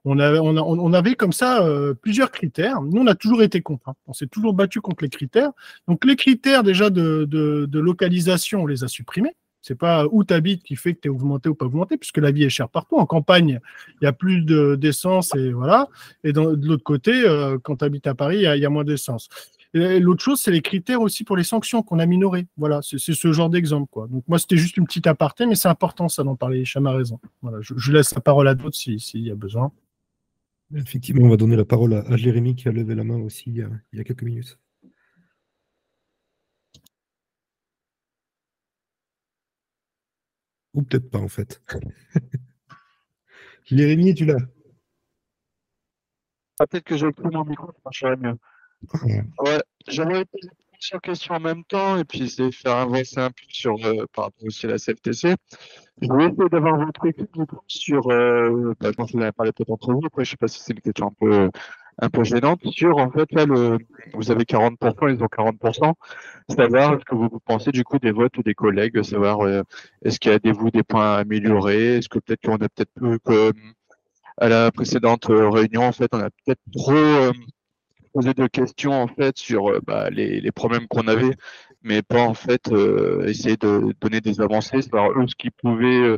Speaker 4: On avait, comme ça euh, plusieurs critères. Nous, on a toujours été contre. hein. On s'est toujours battu contre les critères. Donc, les critères déjà de, localisation, on les a supprimés. C'est pas où tu habites qui fait que tu es augmenté ou pas augmenté, puisque la vie est chère partout. En campagne, il y a plus de- d'essence et voilà. Et de l'autre côté, euh, quand tu habites à Paris, il y a moins d'essence. L'autre chose, c'est les critères aussi pour les sanctions qu'on a minorées. Voilà, c'est ce genre d'exemple. quoi. Donc moi, c'était juste une petite aparté, mais c'est important ça d'en parler. Hicham a raison. Voilà, je, je laisse la parole à d'autres s'il si, s'il y a besoin.
Speaker 2: Effectivement, on va donner la parole à, à Jérémy qui a levé la main aussi il y a, il y a quelques minutes. Ou peut-être pas en fait. Jérémy, es-tu là?
Speaker 8: Ah, peut-être que j'ai pris mon micro, ça marcherait mieux. Ouais, j'aimerais poser plusieurs questions en même temps et puis essayer de faire avancer un peu sur, euh, par rapport aussi à la CFTC. Je voulais essayer d'avoir votre coup, sur, euh, bah, quand vous avez parlé peut-être entre vous, après je sais pas si c'est une question un peu, un peu gênante, sur en fait là, vous avez 40%, ils ont 40%, savoir ce que vous pensez du coup des votes des collègues, savoir euh, est-ce qu'il y a des, points à améliorer, est-ce que peut-être qu'on a peut-être peu que à la précédente euh, réunion, en fait, on a peut-être trop euh, posé de questions en fait sur euh, bah, les, les problèmes qu'on avait, mais pas en fait euh, essayer de donner des avancées, savoir eux ce qu'ils pouvaient euh,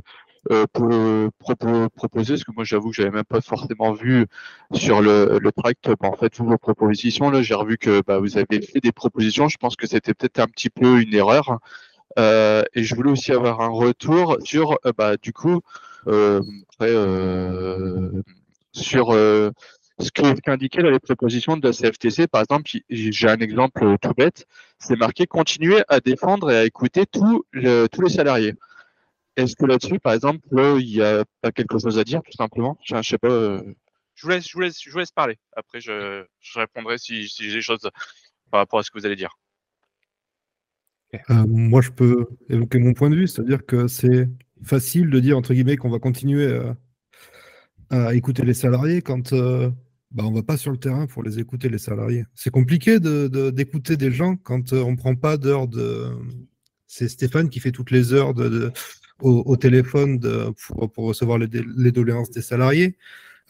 Speaker 8: euh, propo- proposer, parce que moi j'avoue que j'avais même pas forcément vu sur le, le tract bah, en fait vos propositions. Là, j'ai revu que bah, vous avez fait des propositions. Je pense que c'était peut-être un petit peu une erreur. Euh, et je voulais aussi avoir un retour sur, euh, bah, du coup, après, sur ce qu'indiquaient là, les propositions de la CFTC. Par exemple, j'ai un exemple euh, tout bête. C'est marqué continuer à défendre et à écouter tous le- tous les salariés. Est-ce que là-dessus, par exemple, euh, il y a pas quelque chose à dire, tout simplement? Je je sais pas. euh,
Speaker 9: Je vous laisse, je vous laisse, je vous laisse parler. Après, je, je répondrai si, si j'ai des choses par rapport à ce que vous allez dire.
Speaker 2: Euh, moi, je peux évoquer mon point de vue, c'est-à-dire que c'est facile de dire, entre guillemets, qu'on va continuer à, à écouter les salariés quand euh, bah, on ne va pas sur le terrain pour les écouter, les salariés. C'est compliqué d'écouter de, des gens quand euh, on ne prend pas d'heures de... C'est Stéphane qui fait toutes les heures au, téléphone pour, recevoir les, doléances des salariés.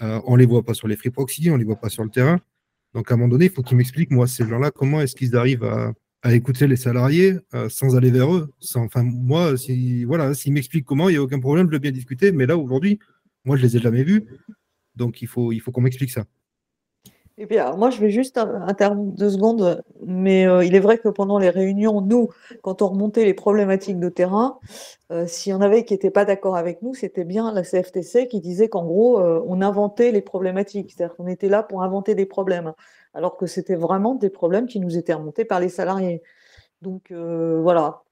Speaker 2: Euh, on ne les voit pas sur les free proxy, on ne les voit pas sur le terrain. Donc, à un moment donné, il faut qu'ils m'expliquent, moi, ces gens-là, comment est-ce qu'ils arrivent à, écouter les salariés euh, sans aller vers eux. enfin, moi, si, voilà, s'ils m'expliquent comment, il n'y a aucun problème, je veux bien discuter. Mais là, aujourd'hui, moi, je ne les ai jamais vus. Donc, il faut qu'on m'explique ça.
Speaker 3: Et puis, moi, je vais juste interrompre deux secondes, mais euh, il est vrai que pendant les réunions, nous, quand on remontait les problématiques de terrain, euh, s'il y en avait qui n'étaient pas d'accord avec nous, c'était bien la CFTC qui disait qu'en gros, euh, on inventait les problématiques, c'est-à-dire qu'on était là pour inventer des problèmes, alors que c'était vraiment des problèmes qui nous étaient remontés par les salariés. Donc voilà,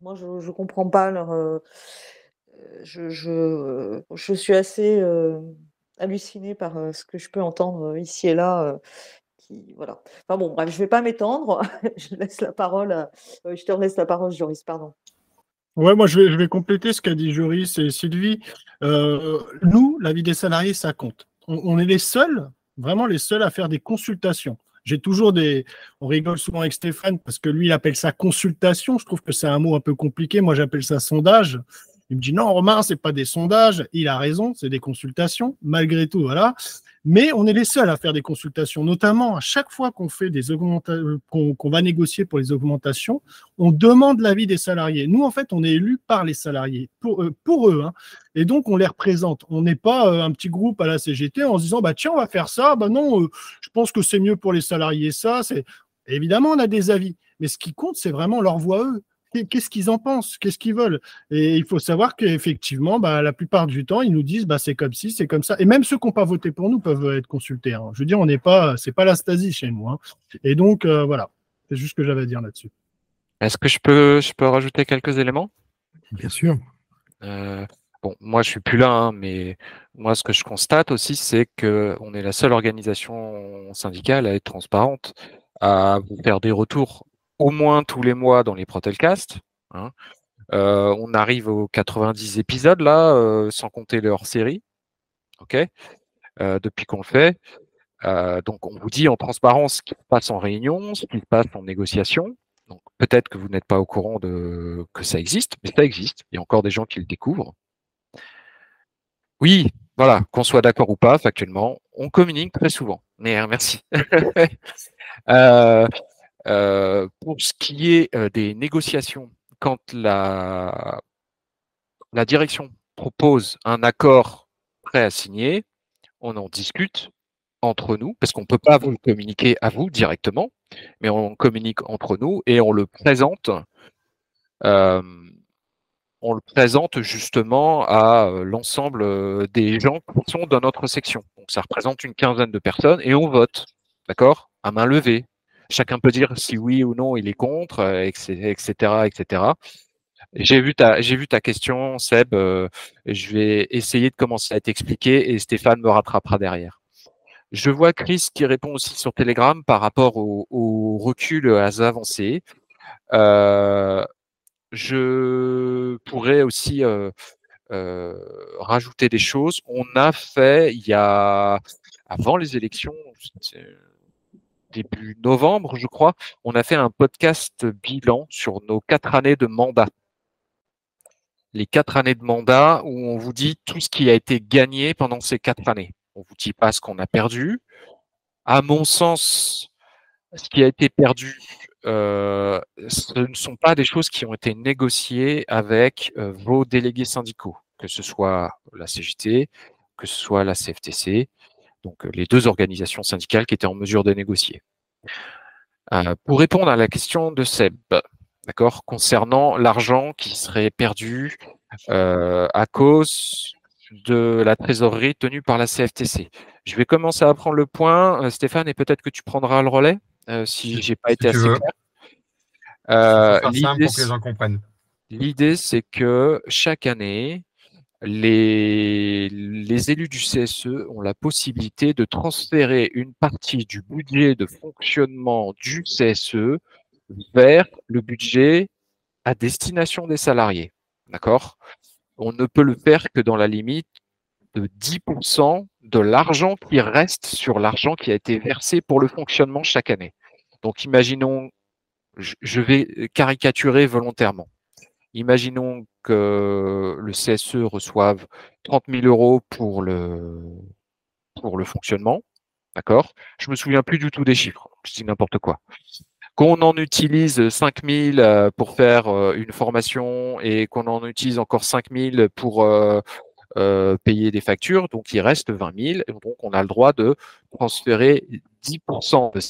Speaker 3: moi, je ne comprends pas leur. Je, je, je, suis assez halluciné par ce que je peux entendre ici et là. voilà. Enfin bon, bref, je ne vais pas m'étendre. je laisse la parole. je te laisse la parole, Joris, pardon.
Speaker 4: Ouais, moi je vais, compléter ce qu'a dit Joris et Sylvie. nous, la vie des salariés, ça compte. On, est les seuls, vraiment les seuls à faire des consultations. J'ai toujours des. On rigole souvent avec Stéphane parce que lui, il appelle ça consultation. Je trouve que c'est un mot un peu compliqué. Moi, j'appelle ça sondage. Il me dit non, Romain, c'est pas des sondages. Il a raison, c'est des consultations. Malgré tout, voilà. Mais on est les seuls à faire des consultations, notamment à chaque fois qu'on fait des augmentations, qu'on va négocier pour les augmentations, on demande l'avis des salariés. Nous, en fait, on est élus par les salariés, pour, eux. pour eux hein. Et donc, on les représente. On n'est pas euh, un petit groupe à la CGT en se disant, bah tiens, on va faire ça. Bah non, euh, je pense que c'est mieux pour les salariés ça. Évidemment, on a des avis, mais ce qui compte, c'est vraiment leur voix eux qu'est-ce qu'ils en pensent, qu'est-ce qu'ils veulent? Et il faut savoir qu'effectivement, bah, la plupart du temps, ils nous disent bah, c'est comme ci, c'est comme ça. Et même ceux qui n'ont pas voté pour nous peuvent être consultés. Hein. Je veux dire, on n'est pas, c'est pas la Stasi chez nous. Hein. Et donc, euh, voilà, c'est juste ce que j'avais à dire là-dessus.
Speaker 1: Est-ce que je peux, je peux rajouter quelques éléments?
Speaker 2: Bien sûr.
Speaker 1: Euh, bon, moi, je suis plus là, hein, mais moi, ce que je constate aussi, c'est qu'on est la seule organisation syndicale à être transparente, à vous faire des retours au moins tous les mois dans les Protelcast. Hein. Euh, on arrive aux 90 épisodes là, euh, sans compter les hors-série. OK euh, Depuis qu'on le fait. donc on vous dit en transparence ce qui se passe en réunion, ce qui se passe en négociation. Donc peut-être que vous n'êtes pas au courant de que ça existe, mais ça existe. Il y a encore des gens qui le découvrent. Oui, voilà, qu'on soit d'accord ou pas, factuellement, on communique très souvent. Mais merci. Euh, pour ce qui est euh, des négociations, quand la, direction propose un accord prêt à signer, on en discute entre nous, parce qu'on ne peut pas vous le communiquer à vous directement, mais on communique entre nous et on le présente. Euh, on le présente justement à l'ensemble des gens qui sont dans notre section. Donc ça représente une quinzaine de personnes et on vote, d'accord? À main levée. Chacun peut dire si oui ou non il est contre, etc., euh, etc. J'ai vu ta, j'ai vu ta question, Seb. Euh, je vais essayer de commencer à t'expliquer et Stéphane me rattrapera derrière. Je vois Chris qui répond aussi sur Telegram par rapport au, recul à avancé. Euh, je pourrais aussi rajouter des choses. On a fait il y a avant les élections, début novembre, je crois, on a fait un podcast bilan sur nos quatre années de mandat. Les quatre années de mandat où on vous dit tout ce qui a été gagné pendant ces quatre années. On vous dit pas ce qu'on a perdu. À mon sens, ce qui a été perdu, euh, ce ne sont pas des choses qui ont été négociées avec euh, vos délégués syndicaux, que ce soit la CGT, que ce soit la CFTC, donc euh, les deux organisations syndicales qui étaient en mesure de négocier. Euh, pour répondre à la question de Seb, d'accord, concernant l'argent qui serait perdu euh, à cause de la trésorerie tenue par la CFTC. Je vais commencer à prendre le point, Stéphane, et peut-être que tu prendras le relais si j'ai pas été assez clair. L'idée, c'est que chaque année, les, élus du CSE ont la possibilité de transférer une partie du budget de fonctionnement du CSE vers le budget à destination des salariés. D'accord? On ne peut le faire que dans la limite de 10% de l'argent qui reste sur l'argent qui a été versé pour le fonctionnement chaque année. Donc imaginons, je vais caricaturer volontairement. Imaginons que le CSE reçoive 30 000 euros pour le, pour le fonctionnement. D'accord? Je me souviens plus du tout des chiffres. Je dis n'importe quoi. qu'on en utilise 5000 euh, pour faire euh, une formation et qu'on en utilise encore 5000 pour euh, euh, payer des factures, donc il reste 20 000, et donc on a le droit de transférer 10% de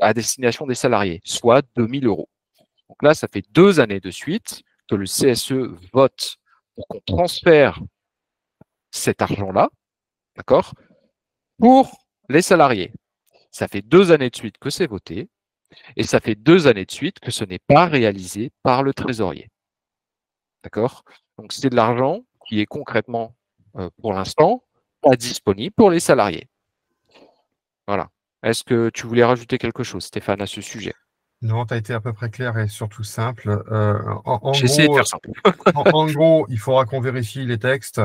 Speaker 1: à destination des salariés, soit 2000 euros. Donc là, ça fait deux années de suite que le CSE vote pour qu'on transfère cet argent-là, d'accord, pour les salariés. Ça fait deux années de suite que c'est voté et ça fait deux années de suite que ce n'est pas réalisé par le trésorier. D'accord Donc c'est de l'argent qui est concrètement, euh, pour l'instant, pas disponible pour les salariés. Voilà. Est-ce que tu voulais rajouter quelque chose, Stéphane, à ce sujet?
Speaker 6: Non, tu as été à peu près clair et surtout simple. Euh, en,
Speaker 1: de
Speaker 6: gros,
Speaker 1: faire simple.
Speaker 6: en, en gros, il faudra qu'on vérifie les textes.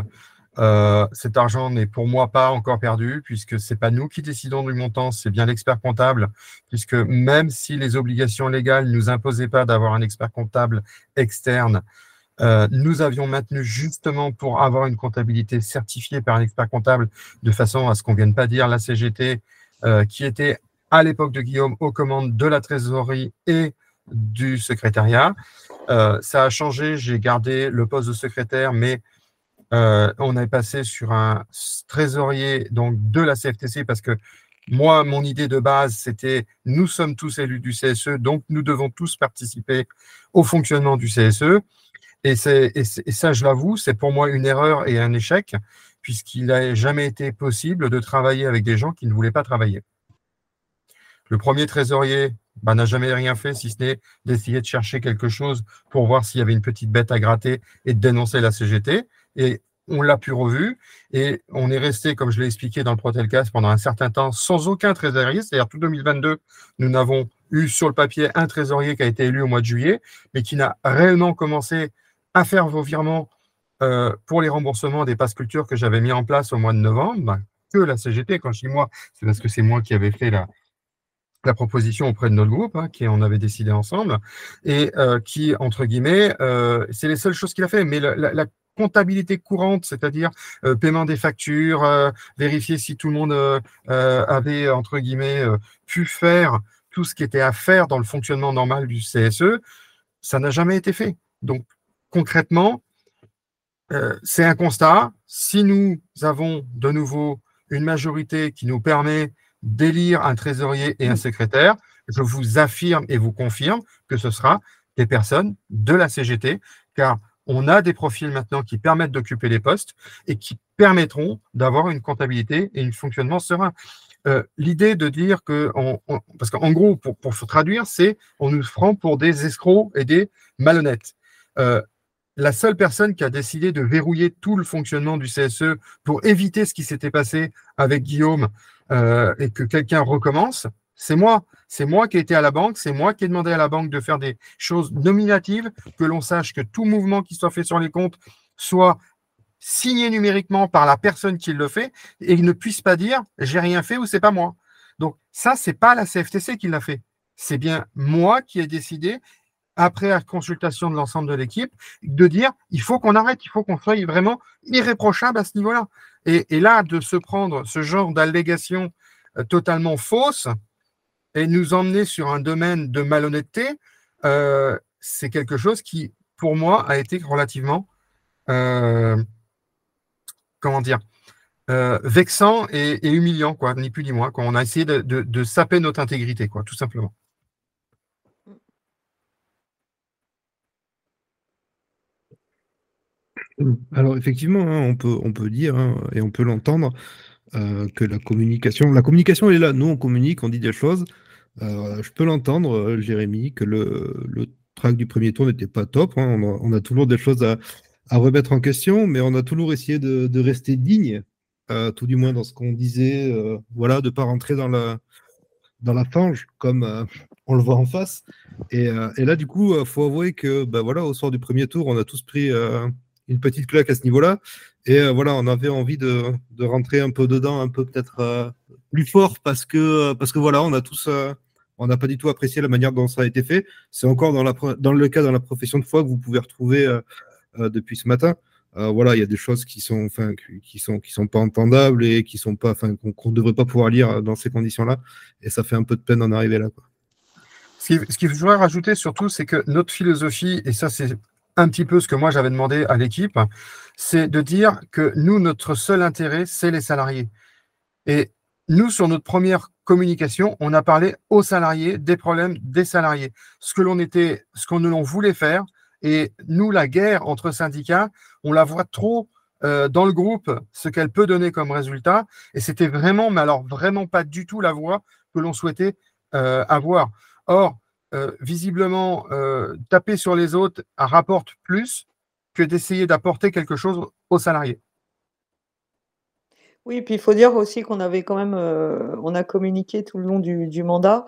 Speaker 6: Euh, cet argent n'est pour moi pas encore perdu puisque c'est pas nous qui décidons du montant, c'est bien l'expert comptable. Puisque même si les obligations légales nous imposaient pas d'avoir un expert comptable externe, euh, nous avions maintenu justement pour avoir une comptabilité certifiée par un expert comptable de façon à ce qu'on vienne pas dire la CGT euh, qui était à l'époque de Guillaume aux commandes de la trésorerie et du secrétariat. Euh, ça a changé, j'ai gardé le poste de secrétaire, mais euh, on est passé sur un trésorier donc de la CFTC parce que moi, mon idée de base, c'était nous sommes tous élus du CSE, donc nous devons tous participer au fonctionnement du CSE. Et, ça, je l'avoue, c'est pour moi une erreur et un échec, puisqu'il n'a jamais été possible de travailler avec des gens qui ne voulaient pas travailler. Le premier trésorier bah, n'a jamais rien fait, si ce n'est d'essayer de chercher quelque chose pour voir s'il y avait une petite bête à gratter et de dénoncer la CGT. Et on l'a pu revu et on est resté, comme je l'ai expliqué dans le Protelcast, pendant un certain temps sans aucun trésorier. C'est-à-dire tout 2022, nous n'avons eu sur le papier un trésorier qui a été élu au mois de juillet, mais qui n'a réellement commencé à faire vos virements euh, pour les remboursements des passes culture que j'avais mis en place au mois de novembre, bah, que la CGT. Quand je dis moi, c'est parce que c'est moi qui avais fait la, la proposition auprès de notre groupe, hein, qui on avait décidé ensemble, et euh, qui, entre guillemets, euh, c'est les seules choses qu'il a fait. Mais la, comptabilité courante, c'est-à-dire euh, paiement des factures, vérifier si tout le monde avait, entre guillemets, pu faire tout ce qui était à faire dans le fonctionnement normal du CSE, ça n'a jamais été fait. Donc, concrètement, c'est un constat. Si nous avons de nouveau une majorité qui nous permet d'élire un trésorier et un secrétaire, je vous affirme et vous confirme que ce sera des personnes de la CGT, car on a des profils maintenant qui permettent d'occuper les postes et qui permettront d'avoir une comptabilité et un fonctionnement serein. Euh, L'idée de dire que, on- on- parce qu'en gros, pour, pour traduire, c'est on nous prend pour des escrocs et des malhonnêtes. Euh, la seule personne qui a décidé de verrouiller tout le fonctionnement du CSE pour éviter ce qui s'était passé avec Guillaume euh, et que quelqu'un recommence, c'est moi. C'est moi qui ai été à la banque, c'est moi qui ai demandé à la banque de faire des choses nominatives, que l'on sache que tout mouvement qui soit fait sur les comptes soit signé numériquement par la personne qui le fait et ne puisse pas dire j'ai rien fait ou c'est pas moi. Donc ça, c'est pas la CFTC qui l'a fait. C'est bien moi qui ai décidé après la consultation de l'ensemble de l'équipe, de dire il faut qu'on arrête, il faut qu'on soit vraiment irréprochable à ce niveau-là. Et, là, de se prendre ce genre d'allégations euh, totalement fausses et nous emmener sur un domaine de malhonnêteté, euh, c'est quelque chose qui, pour moi, a été relativement, euh, comment dire, vexant et, humiliant, quoi, ni plus ni moins. On a essayé de, de- de saper notre intégrité, quoi, tout simplement.
Speaker 2: Alors effectivement, hein, on peut, on peut dire hein, et on peut l'entendre euh, que la communication, la communication est là. Nous on communique, on dit des choses. Je peux l'entendre, euh, Jérémy, que le, le track du premier tour n'était pas top. hein. On, a, toujours des choses à, à remettre en question, mais on a toujours essayé de, de rester digne, euh, tout du moins dans ce qu'on disait. voilà, de pas rentrer dans la dans la fange comme on le voit en face. Et, et là, du coup, il faut avouer que bah, voilà, au soir du premier tour, on a tous pris une petite claque à ce niveau-là. Et euh, voilà, on avait envie de, de rentrer un peu dedans, un peu peut-être euh, plus fort, parce que, parce que voilà, on a tous, euh, on n'a pas du tout apprécié la manière dont ça a été fait. C'est encore dans, la, dans le cas dans la profession de foi que vous pouvez retrouver euh, euh, depuis ce matin. euh, voilà, il y a des choses qui sont, enfin, qui sont, qui sont pas entendables et qui sont pas, enfin, qu'on ne devrait pas pouvoir lire dans ces conditions-là. Et ça fait un peu de peine d'en arriver là. Quoi.
Speaker 6: Ce qu'il voudrais rajouter surtout, c'est que notre philosophie, et ça c'est un petit peu ce que moi j'avais demandé à l'équipe, c'est de dire que nous, notre seul intérêt, c'est les salariés. Et nous, sur notre première communication, on a parlé aux salariés, des problèmes des salariés, ce que l'on était, ce qu'on voulait faire. Et nous, la guerre entre syndicats, on la voit trop euh, dans le groupe, ce qu'elle peut donner comme résultat. Et c'était vraiment, mais alors vraiment pas du tout la voie que l'on souhaitait euh, avoir. Or, euh, visiblement, taper sur les autres rapporte plus que d'essayer d'apporter quelque chose aux salariés.
Speaker 3: Oui, puis il faut dire aussi qu'on avait quand même, euh, on a communiqué tout le long du, mandat,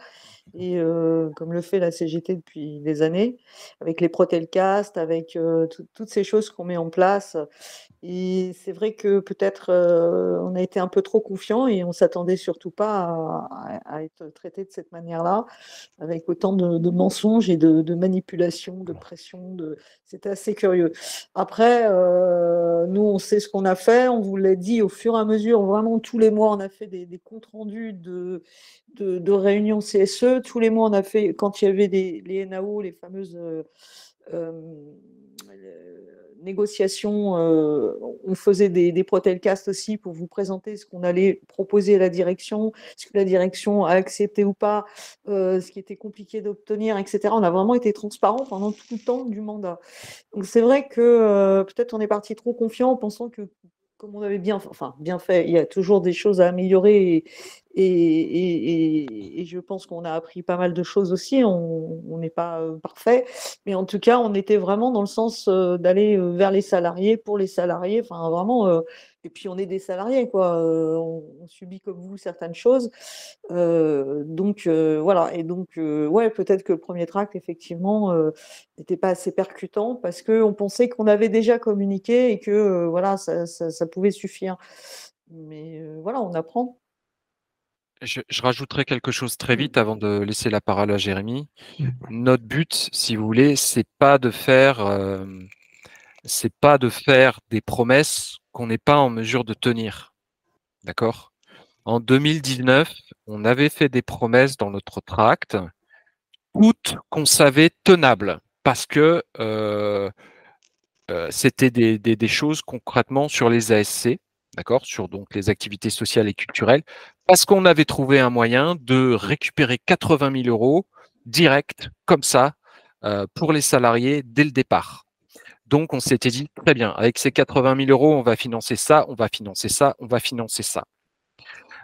Speaker 3: et euh, comme le fait la CGT depuis des années, avec les Protelcast, avec euh, toutes ces choses qu'on met en place. Et c'est vrai que peut-être on a été un peu trop confiant et on s'attendait surtout pas à, être traité de cette manière-là, avec autant de, mensonges et de, de manipulations, de pression. De... C'était assez curieux. Après, nous, on sait ce qu'on a fait. On vous l'a dit au fur et à mesure. Vraiment, tous les mois, on a fait des, comptes rendus de, de, réunions CSE. Tous les mois, on a fait, quand il y avait des, les NAO, les fameuses euh, euh, négociations, euh, on faisait des, des protelcasts aussi pour vous présenter ce qu'on allait proposer à la direction, ce que la direction a accepté ou pas, ce qui était compliqué d'obtenir, etc. On a vraiment été transparent pendant tout le temps du mandat. Donc c'est vrai que peut-être on est parti trop confiant en pensant que comme on avait bien, enfin, bien fait, il y a toujours des choses à améliorer et, je pense qu'on a appris pas mal de choses aussi. On n'est pas euh, parfait, mais en tout cas, on était vraiment dans le sens euh, d'aller euh, vers les salariés, pour les salariés. Enfin, vraiment, et puis on est des salariés, quoi. On, subit comme vous certaines choses. donc voilà. Et donc ouais, peut-être que le premier tract effectivement n'était pas assez percutant parce qu'on pensait qu'on avait déjà communiqué et que voilà, ça, pouvait suffire. Mais voilà, on apprend.
Speaker 1: Je, je, rajouterai quelque chose très vite avant de laisser la parole à Jérémy. Notre but, si vous voulez, c'est pas de faire, c'est pas de faire des promesses qu'on n'est pas en mesure de tenir. D'accord? En 2019, on avait fait des promesses dans notre tract, toutes qu'on savait tenables, parce que euh, euh, c'était des, des, choses concrètement sur les ASC, d'accord, sur donc les activités sociales et culturelles, parce qu'on avait trouvé un moyen de récupérer 80 000 euros direct, comme ça, euh, pour les salariés dès le départ. Donc, on s'était dit, très bien, avec ces 80 000 euros, on va financer ça, on va financer ça, on va financer ça.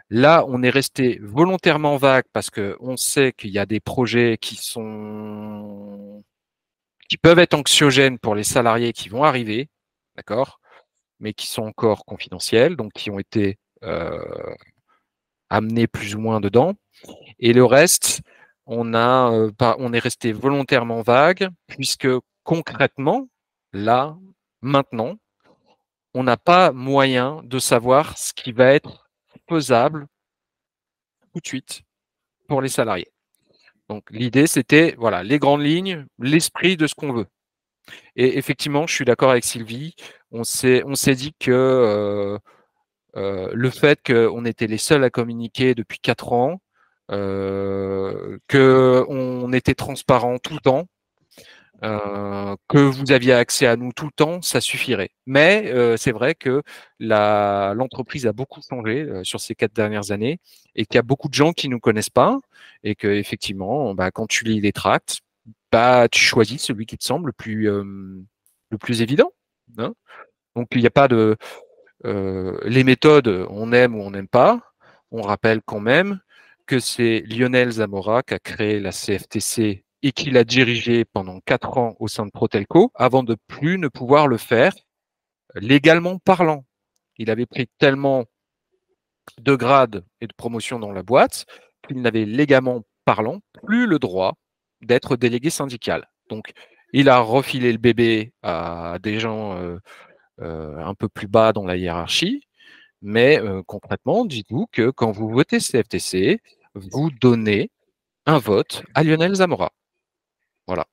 Speaker 1: Là, on est resté volontairement vague parce qu'on sait qu'il y a des projets qui sont qui peuvent être anxiogènes pour les salariés qui vont arriver, d'accord, mais qui sont encore confidentiels, donc qui ont été euh, amenés plus ou moins dedans. Et le reste, on a, euh, on est resté volontairement vague puisque concrètement, là, maintenant, on n'a pas moyen de savoir ce qui va être faisable tout de suite pour les salariés. Donc l'idée, c'était voilà les grandes lignes, l'esprit de ce qu'on veut. Et effectivement, je suis d'accord avec Sylvie. On s'est dit que euh, euh, le fait qu'on était les seuls à communiquer depuis quatre ans, euh, qu'on était transparent tout le temps, que vous aviez accès à nous tout le temps, ça suffirait. Mais c'est vrai que l'entreprise a beaucoup changé sur ces quatre dernières années et qu'il y a beaucoup de gens qui nous connaissent pas et que effectivement, bah, quand tu lis les tracts, bah, tu choisis celui qui te semble le plus, le plus évident. Hein. Donc il n'y a pas de les méthodes, on aime ou on n'aime pas. On rappelle quand même que c'est Lionel Zamora qui a créé la CFTC et qu'il a dirigé pendant quatre ans au sein de Protelco avant de plus ne pouvoir le faire légalement parlant. Il avait pris tellement de grades et de promotions dans la boîte qu'il n'avait légalement parlant plus le droit d'être délégué syndical. Donc, il a refilé le bébé à des gens euh, euh, un peu plus bas dans la hiérarchie, mais euh, concrètement, dites-vous que quand vous votez CFTC, vous donnez un vote à Lionel Zamora. Voilà.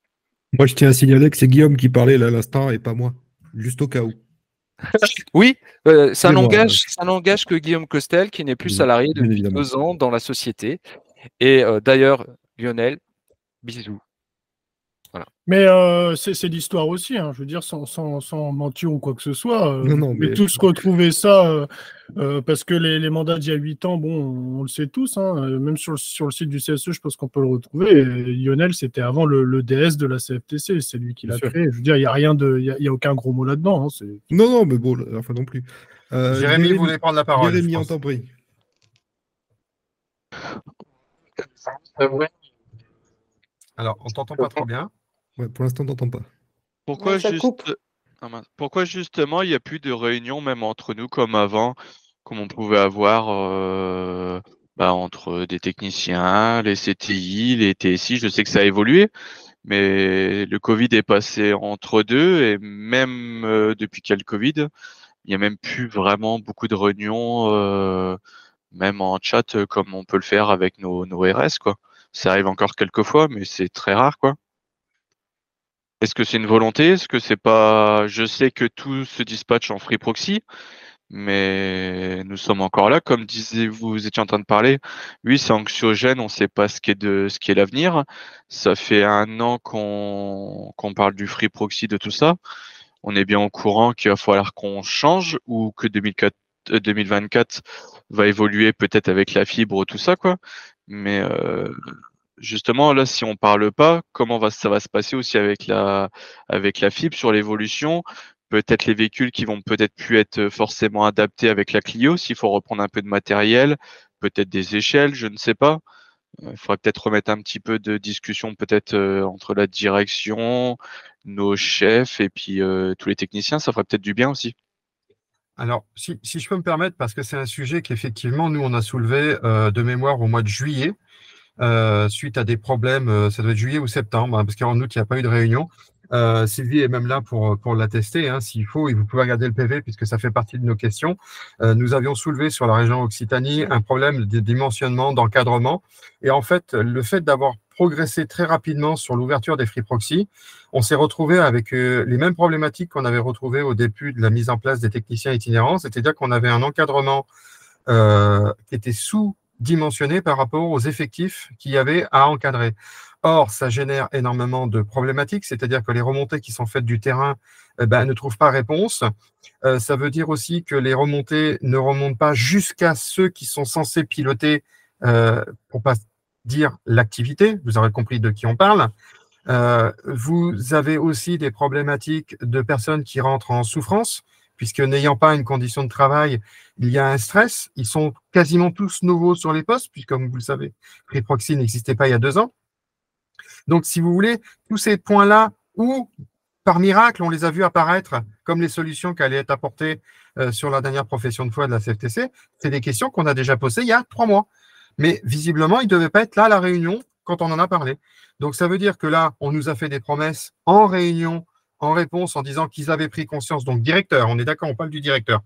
Speaker 2: Moi, je tiens à signaler que c'est Guillaume qui parlait là à l'instant et pas moi, juste au cas où.
Speaker 1: Oui, euh, ça n'engage que Guillaume Costel, qui n'est plus salarié depuis deux ans dans la société. Et euh, d'ailleurs, Lionel, bisous.
Speaker 4: Mais euh, c'est l'histoire aussi, hein, je veux dire, sans, sans, sans mentir ou quoi que ce soit. euh,
Speaker 2: Non, non,
Speaker 4: mais
Speaker 2: mais-
Speaker 4: tous retrouver ça, euh, euh, parce que les, les mandats d'il y a 8 ans, bon, on, le sait tous, hein, euh, même sur, le- sur le site du CSE, je pense qu'on peut le retrouver. Et Lionel, c'était avant le, le DS de la CFTC, c'est lui qui l'a créé. Je veux dire, il n'y a rien de, il y a, y a aucun gros mot là-dedans. hein,
Speaker 2: Non, non, mais bon, la fois non plus. Euh,
Speaker 6: Jérémy voulait prendre la parole.
Speaker 2: Jérémy,
Speaker 6: je
Speaker 2: on
Speaker 6: pense.
Speaker 2: t'en prie.
Speaker 6: Alors, on t'entend pas trop bien.
Speaker 2: Ouais, pour l'instant, on t'entend pas.
Speaker 8: Pourquoi, juste- justement il n'y a plus de réunions même entre nous comme avant, comme on pouvait avoir euh, bah, entre des techniciens, les CTI, les TSI, je sais que ça a évolué, mais le Covid est passé entre deux et même euh, depuis qu'il y a le Covid, il n'y a même plus vraiment beaucoup de réunions, euh, même en chat comme on peut le faire avec nos, nos RS, quoi. Ça arrive encore quelques fois, mais c'est très rare, quoi. Est-ce que c'est une volonté? Est-ce que c'est pas. Je sais que tout se dispatche en free proxy, mais nous sommes encore là. Comme disiez vous, étiez en train de parler. Oui, c'est anxiogène, on ne sait pas ce qui est de l'avenir. Ça fait un an qu'on parle du free proxy de tout ça. On est bien au courant qu'il va falloir qu'on change ou que 2004 euh, 2024 va évoluer peut-être avec la fibre, tout ça, quoi. Mais euh, justement, là, si on parle pas, comment va, ça va se passer aussi avec la, avec la fibre sur l'évolution? Peut-être les véhicules qui vont peut-être plus être forcément adaptés avec la Clio, s'il faut reprendre un peu de matériel, peut-être des échelles, je ne sais pas. Euh, Il faudrait peut-être remettre un petit peu de discussion peut-être euh, entre la direction, nos chefs et puis euh, tous les techniciens, ça ferait peut-être du bien aussi.
Speaker 6: Alors, si, si je peux me permettre, parce que c'est un sujet qu'effectivement, nous, on a soulevé euh, de mémoire au mois de juillet, euh, suite à des problèmes, euh, ça doit être juillet ou septembre, hein, parce qu'en août, il n'y a pas eu de réunion. Sylvie est même là pour, pour l'attester, hein, s'il faut, et vous pouvez regarder le PV, puisque ça fait partie de nos questions. Nous avions soulevé sur la région Occitanie un problème de dimensionnement, d'encadrement. Et en fait, le fait d'avoir progressé très rapidement sur l'ouverture des free proxy, on s'est retrouvé avec euh, les mêmes problématiques qu'on avait retrouvées au début de la mise en place des techniciens itinérants, c'est-à-dire qu'on avait un encadrement euh, qui était sous-dimensionné par rapport aux effectifs qu'il y avait à encadrer. Or, ça génère énormément de problématiques, c'est-à-dire que les remontées qui sont faites du terrain eh ben, ne trouvent pas réponse. Euh, ça veut dire aussi que les remontées ne remontent pas jusqu'à ceux qui sont censés piloter, pour pas dire l'activité, vous aurez compris de qui on parle. Euh, vous avez aussi des problématiques de personnes qui rentrent en souffrance, puisque n'ayant pas une condition de travail, il y a un stress. Ils sont quasiment tous nouveaux sur les postes, puisque comme vous le savez, Preproxy n'existait pas il y a deux ans. Donc, si vous voulez, tous ces points-là, où par miracle, on les a vus apparaître comme les solutions qui allaient être apportées euh, sur la dernière profession de foi de la CFTC, c'est des questions qu'on a déjà posées il y a trois mois. Mais visiblement, ils ne devaient pas être là à la réunion quand on en a parlé. Donc, ça veut dire que là, on nous a fait des promesses en réunion, en réponse, en disant qu'ils avaient pris conscience. Donc, directeur, on est d'accord, on parle du directeur.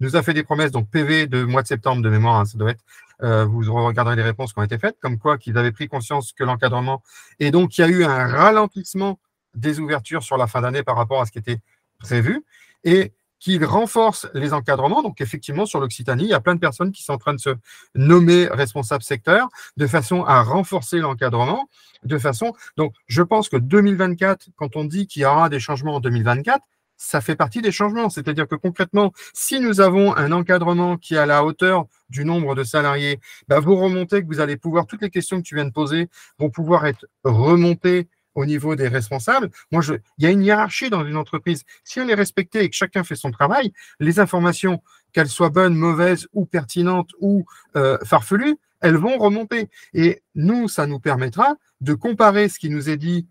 Speaker 6: Nous a fait des promesses, donc PV de mois de septembre de mémoire, hein, ça doit être. Euh, vous regarderez les réponses qui ont été faites, comme quoi qu'ils avaient pris conscience que l'encadrement. Et donc, il y a eu un ralentissement des ouvertures sur la fin d'année par rapport à ce qui était prévu. Et qu'il renforce les encadrements. Donc, effectivement, sur l'Occitanie, il y a plein de personnes qui sont en train de se nommer responsables secteur de façon à renforcer l'encadrement. De façon. Donc, je pense que 2024, quand on dit qu'il y aura des changements en 2024, ça fait partie des changements. C'est-à-dire que concrètement, si nous avons un encadrement qui est à la hauteur du nombre de salariés, bah, vos remontées que vous allez pouvoir, toutes les questions que tu viens de poser vont pouvoir être remontées au niveau des responsables. Moi, je, il y a une hiérarchie dans une entreprise. Si elle est respectée et que chacun fait son travail, les informations, qu'elles soient bonnes, mauvaises ou pertinentes ou euh, farfelues, elles vont remonter. Et nous, ça nous permettra de comparer ce qui nous est dit,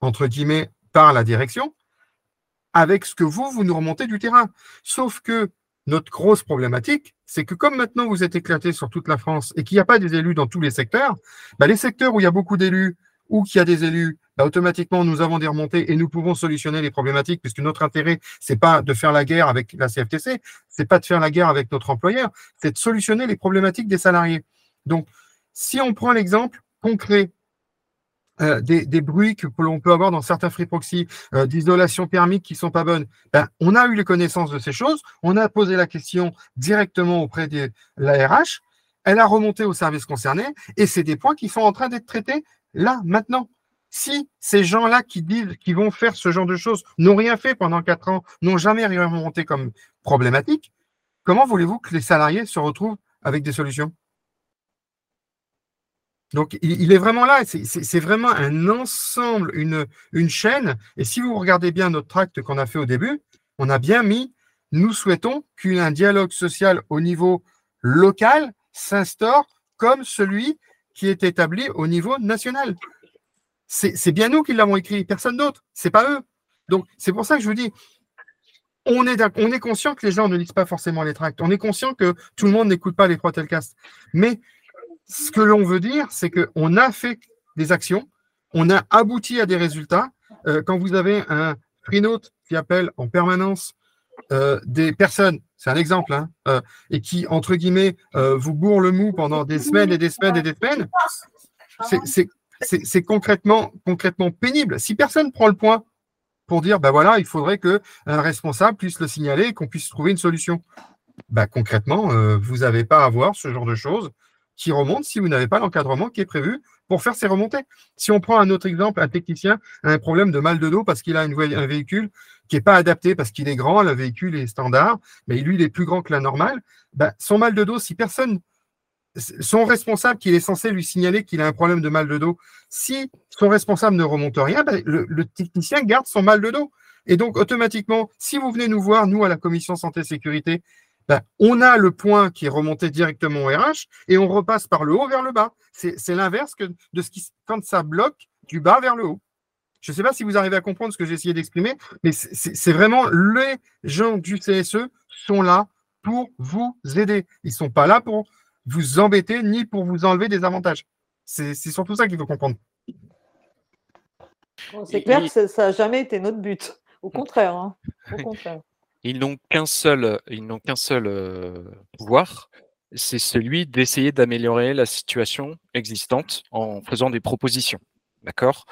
Speaker 6: entre guillemets, par la direction avec ce que vous, vous nous remontez du terrain. Sauf que notre grosse problématique, c'est que comme maintenant vous êtes éclaté sur toute la France et qu'il n'y a pas des élus dans tous les secteurs, bah les secteurs où il y a beaucoup d'élus ou qu'il y a des élus, bah automatiquement nous avons des remontées et nous pouvons solutionner les problématiques puisque notre intérêt, c'est pas de faire la guerre avec la CFTC, c'est pas de faire la guerre avec notre employeur, c'est de solutionner les problématiques des salariés. Donc, si on prend l'exemple concret euh, des, bruits que l'on peut avoir dans certains free proxy, euh, d'isolation thermique qui sont pas bonnes. Ben, on a eu les connaissances de ces choses, on a posé la question directement auprès de l'ARH, elle a remonté au service concerné et c'est des points qui sont en train d'être traités là, maintenant. Si ces gens-là qui disent qu'ils vont faire ce genre de choses n'ont rien fait pendant quatre ans, n'ont jamais rien remonté comme problématique, comment voulez-vous que les salariés se retrouvent avec des solutions? Donc, il, est vraiment là. C'est vraiment un ensemble, une, une chaîne. Et si vous regardez bien notre tract qu'on a fait au début, on a bien mis nous souhaitons qu'un dialogue social au niveau local s'instaure comme celui qui est établi au niveau national. C'est bien nous qui l'avons écrit, personne d'autre. C'est pas eux. Donc, c'est pour ça que je vous dis, on est, on est conscient que les gens ne lisent pas forcément les tracts. On est conscient que tout le monde n'écoute pas les trois telcasts. Mais ce que l'on veut dire, c'est qu'on a fait des actions, on a abouti à des résultats. Euh, quand vous avez un freenote qui appelle en permanence euh, des personnes, c'est un exemple, hein, euh, et qui, entre guillemets, vous bourre le mou pendant des semaines et des semaines et des semaines, c'est concrètement, concrètement pénible. Si personne prend le point pour dire, ben voilà, il faudrait qu'un responsable puisse le signaler et qu'on puisse trouver une solution. Ben, concrètement, vous n'avez pas à voir ce genre de choses qui remonte si vous n'avez pas l'encadrement qui est prévu pour faire ces remontées. Si on prend un autre exemple, un technicien a un problème de mal de dos parce qu'il a un véhicule qui n'est pas adapté parce qu'il est grand, le véhicule est standard, mais lui, il est plus grand que la normale, ben, son mal de dos, si personne, son responsable qui est censé lui signaler qu'il a un problème de mal de dos, si son responsable ne remonte rien, ben, le, le technicien garde son mal de dos. Et donc, automatiquement, si vous venez nous voir, nous, à la commission santé-sécurité, ben, on a le point qui est remonté directement au RH et on repasse par le haut vers le bas. C'est l'inverse de ce qui, quand ça bloque du bas vers le haut. Je ne sais pas si vous arrivez à comprendre ce que j'ai essayé d'exprimer, mais c'est vraiment les gens du CSE sont là pour vous aider. Ils ne sont pas là pour vous embêter ni pour vous enlever des avantages. C'est surtout ça qu'il faut comprendre.
Speaker 3: c'est clair que ça n'a jamais été notre but. Au contraire. Hein. Au contraire.
Speaker 1: Ils n'ont qu'un seul, ils n'ont qu'un seul pouvoir, c'est celui d'essayer d'améliorer la situation existante en faisant des propositions, d'accord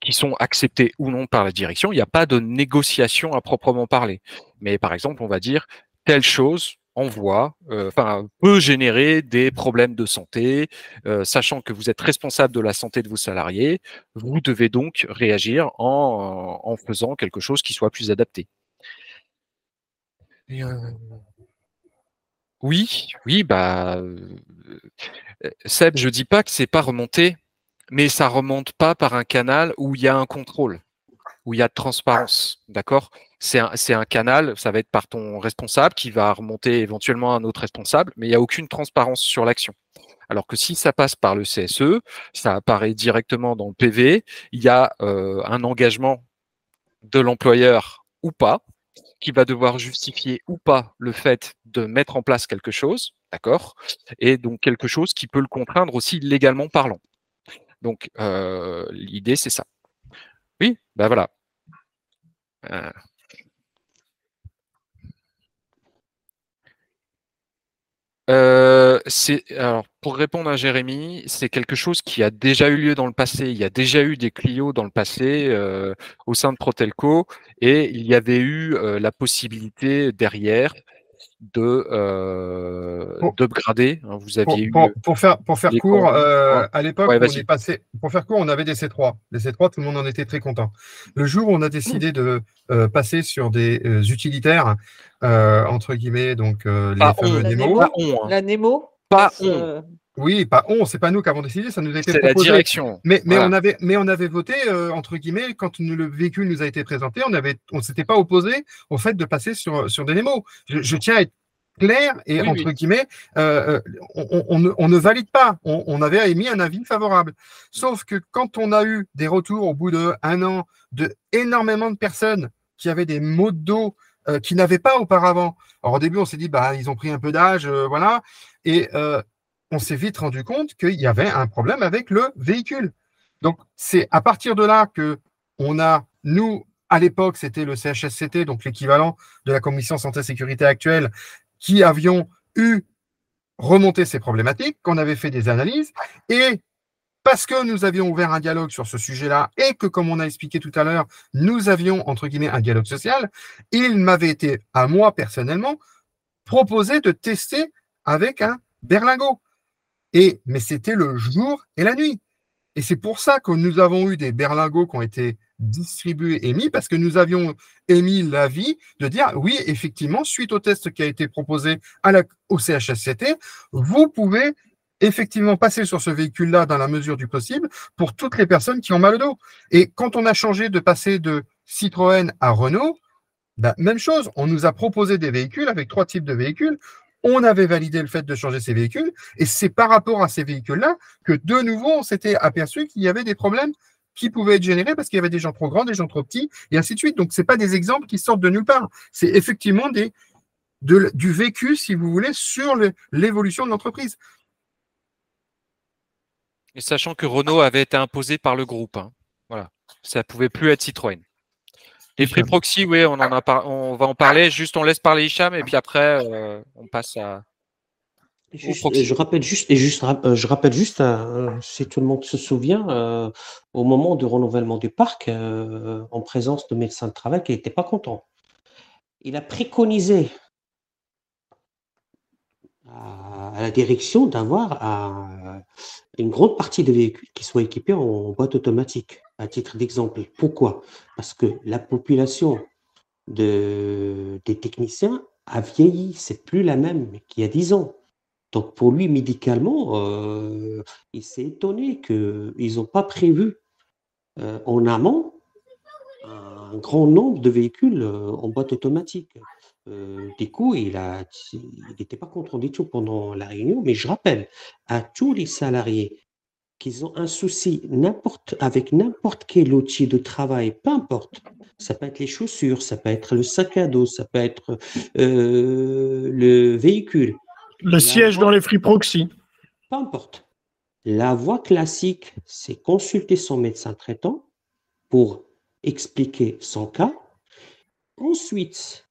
Speaker 1: qui sont acceptées ou non par la direction. Il n'y a pas de négociation à proprement parler. Mais par exemple, on va dire telle chose envoie, enfin peut générer des problèmes de santé, sachant que vous êtes responsable de la santé de vos salariés, vous devez donc réagir en, en faisant quelque chose qui soit plus adapté. Oui, oui, bah, euh, Seb, je dis pas que c'est pas remonté, mais ça remonte pas par un canal où il y a un contrôle, où il y a de transparence, d'accord? C'est un, un, canal, ça va être par ton responsable qui va remonter éventuellement à un autre responsable, mais il n'y a aucune transparence sur l'action. Alors que si ça passe par le CSE, ça apparaît directement dans le PV, il y a euh, un engagement de l'employeur ou pas, qui va devoir justifier ou pas le fait de mettre en place quelque chose, d'accord? Et donc quelque chose qui peut le contraindre aussi légalement parlant. Donc euh, l'idée c'est ça. Oui, ben voilà. Euh, Euh, alors pour répondre à Jérémy, c'est quelque chose qui a déjà eu lieu dans le passé. Il y a déjà eu des Clio dans le passé euh, au sein de Protelco et il y avait eu la possibilité derrière de euh, d'upgrader. Hein, vous aviez
Speaker 6: pour,
Speaker 1: eu
Speaker 6: pour, faire pour faire court, à l'époque on est passé pour faire court, on avait des C3. Les C3, tout le monde en était très content. Le jour où on a décidé de passer sur des utilitaires euh, entre guillemets, donc euh, les fameux Nemo.
Speaker 3: Hein. La Nemo
Speaker 1: Pas on.
Speaker 6: Oui, pas on, c'est pas nous qui avons décidé, ça nous a été
Speaker 1: proposé. la direction.
Speaker 6: Mais, mais, on avait, mais on avait voté, euh, entre guillemets, quand le véhicule nous a été présenté, on avait, on s'était pas opposé au fait de passer sur, sur des Nemo. Je, tiens à être clair et, entre guillemets, on, on, on, ne valide pas. On, avait émis un avis favorable. Sauf que quand on a eu des retours au bout d'un an de énormément de personnes qui avaient des maux de dos, euh, qui n'avaient pas auparavant. Alors au début, on s'est dit, bah, ils ont pris un peu d'âge, euh, voilà, et euh, on s'est vite rendu compte qu'il y avait un problème avec le véhicule. Donc c'est à partir de là que on a, nous, à l'époque, c'était le CHSCT, donc l'équivalent de la commission santé-sécurité actuelle, qui avions eu remonté ces problématiques, qu'on avait fait des analyses, et parce que nous avions ouvert un dialogue sur ce sujet-là et que, comme on a expliqué tout à l'heure, nous avions, entre guillemets, un dialogue social, il m'avait été, à moi personnellement, proposé de tester avec un berlingot. Et, mais c'était le jour et la nuit. Et c'est pour ça que nous avons eu des berlingots qui ont été distribués, émis, parce que nous avions émis l'avis de dire oui, effectivement, suite au test qui a été proposé au CHSCT, vous pouvez effectivement passer sur ce véhicule-là dans la mesure du possible pour toutes les personnes qui ont mal au dos. Et quand on a changé de passer de Citroën à Renault, bah, même chose, on nous a proposé des véhicules avec trois types de véhicules. On avait validé le fait de changer ces véhicules et c'est par rapport à ces véhicules-là que de nouveau on s'était aperçu qu'il y avait des problèmes qui pouvaient être générés parce qu'il y avait des gens trop grands, des gens trop petits et ainsi de suite. Donc ce pas des exemples qui sortent de nulle part. C'est effectivement du vécu, si vous voulez, sur l'évolution de l'entreprise.
Speaker 1: Et sachant que Renault avait été imposé par le groupe. Hein. Voilà. Ça ne pouvait plus être Citroën. Les Free Proxy, oui, on, en a on va en parler. Juste, on laisse parler Hicham et puis après, euh, on passe à.
Speaker 5: je rappelle juste, et juste, euh, je rappelle juste, euh, si tout le monde se souvient, au moment du renouvellement du parc, en présence de médecins de travail qui n'étaient pas contents. Il a préconisé à, la direction d'avoir une grande partie des véhicules qui soient équipés en boîte automatique, à titre d'exemple. Pourquoi? Parce que la population de, des techniciens a vieilli, c'est plus la même qu'il y a dix ans. Donc pour lui, médicalement, euh, il s'est étonné qu'ils n'ont pas prévu euh, en amont un grand nombre de véhicules euh, en boîte automatique. Euh, du coup, il n'était pas du tout pendant la réunion, mais je rappelle à tous les salariés qu'ils ont un souci n'importe avec n'importe quel outil de travail, peu importe. Ça peut être les chaussures, ça peut être le sac à dos, ça peut être euh, le véhicule.
Speaker 4: Le siège dans les free proxy.
Speaker 5: Peu importe. La voie classique, c'est consulter son médecin traitant pour expliquer son cas. Ensuite,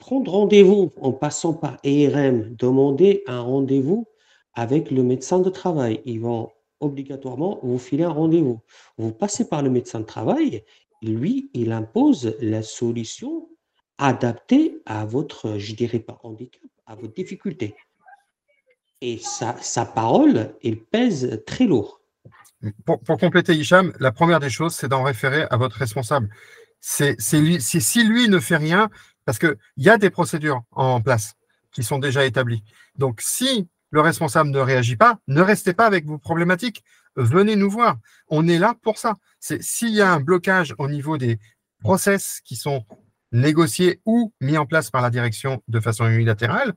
Speaker 5: prendre rendez-vous en passant par ERM, demander un rendez-vous avec le médecin de travail. Ils vont obligatoirement vous filer un rendez-vous. Vous passez par le médecin de travail, lui, il impose la solution adaptée à votre, je dirais pas handicap, à votre difficulté. Et sa, sa parole, elle pèse très lourd.
Speaker 6: Pour, pour compléter, Hicham, la première des choses, c'est d'en référer à votre responsable. C'est si lui ne fait rien, parce qu'il y a des procédures en place qui sont déjà établies. Donc, si le responsable ne réagit pas, ne restez pas avec vos problématiques. Venez nous voir. On est là pour ça. S'il y a un blocage au niveau des process qui sont négociés ou mis en place par la direction de façon unilatérale,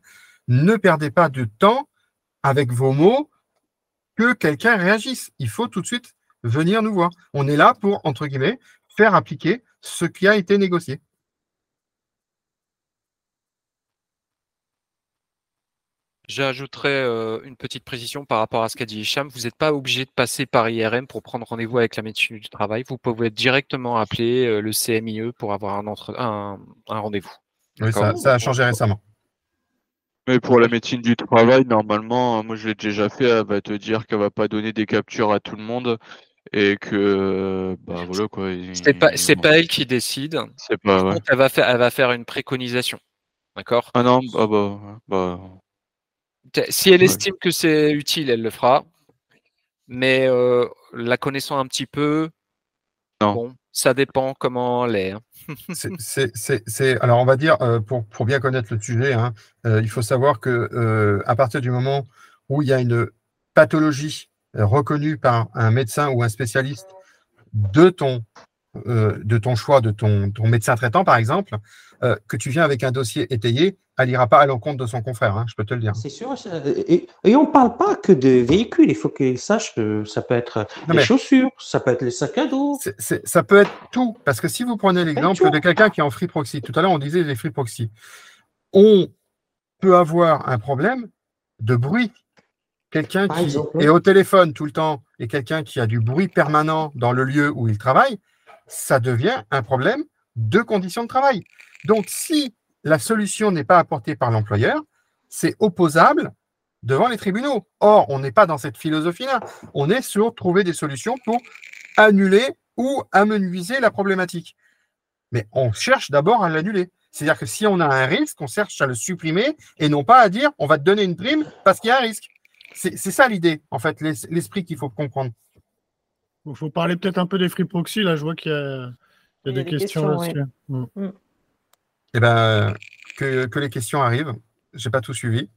Speaker 6: ne perdez pas de temps avec vos mots que quelqu'un réagisse. Il faut tout de suite venir nous voir. On est là pour, entre guillemets, faire appliquer ce qui a été négocié.
Speaker 1: J'ajouterais euh, une petite précision par rapport à ce qu'a dit Hicham. Vous n'êtes pas obligé de passer par IRM pour prendre rendez-vous avec la médecine du travail. Vous pouvez directement appeler euh, le CMIE pour avoir un, un, rendez-vous.
Speaker 6: Oui, ça, a changé récemment.
Speaker 8: Mais pour la médecine du travail, normalement, moi je l'ai déjà fait, elle va te dire qu'elle va pas donner des captures à tout le monde et que bah voilà quoi.
Speaker 1: C'est pas c'est pas elle qui décide.
Speaker 8: C'est pas.
Speaker 1: Elle va faire elle va faire une préconisation, d'accord?
Speaker 8: Ah non, bah, bah, bah
Speaker 1: si elle estime que c'est utile, elle le fera. Mais euh, la connaissant un petit peu, bon, ça dépend comment elle est. Hein.
Speaker 6: c'est, alors, on va dire, euh, pour, pour, bien connaître le sujet, hein, euh, il faut savoir que à partir du moment où il y a une pathologie reconnue par un médecin ou un spécialiste de ton, de ton choix, de ton, ton médecin traitant, par exemple, que tu viens avec un dossier étayé, elle n'ira pas à l'encontre de son confrère, hein, je peux te le dire.
Speaker 5: C'est sûr. Et, on ne parle pas que de véhicules. Il faut qu'ils sachent que ça peut être les chaussures, ça peut être les sacs à dos.
Speaker 6: ça peut être tout. Parce que si vous prenez l'exemple de quelqu'un qui est en free proxy, tout à l'heure on disait les free proxy, on peut avoir un problème de bruit. Quelqu'un qui est au téléphone tout le temps et quelqu'un qui a du bruit permanent dans le lieu où il travaille, ça devient un problème de conditions de travail. Donc, si la solution n'est pas apportée par l'employeur, c'est opposable devant les tribunaux. Or, on n'est pas dans cette philosophie-là. On est sur trouver des solutions pour annuler ou amenuiser la problématique. Mais on cherche d'abord à l'annuler. C'est-à-dire que si on a un risque, on cherche à le supprimer et non pas à dire on va te donner une prime parce qu'il y a un risque. C'est ça l'idée, en fait, l'esprit qu'il faut comprendre.
Speaker 4: Il faut parler peut-être un peu des free proxy. Là, je vois qu'il y a, des, questions, là-dessus.
Speaker 6: Eh bien, que, que, les questions arrivent. Je n'ai pas tout suivi.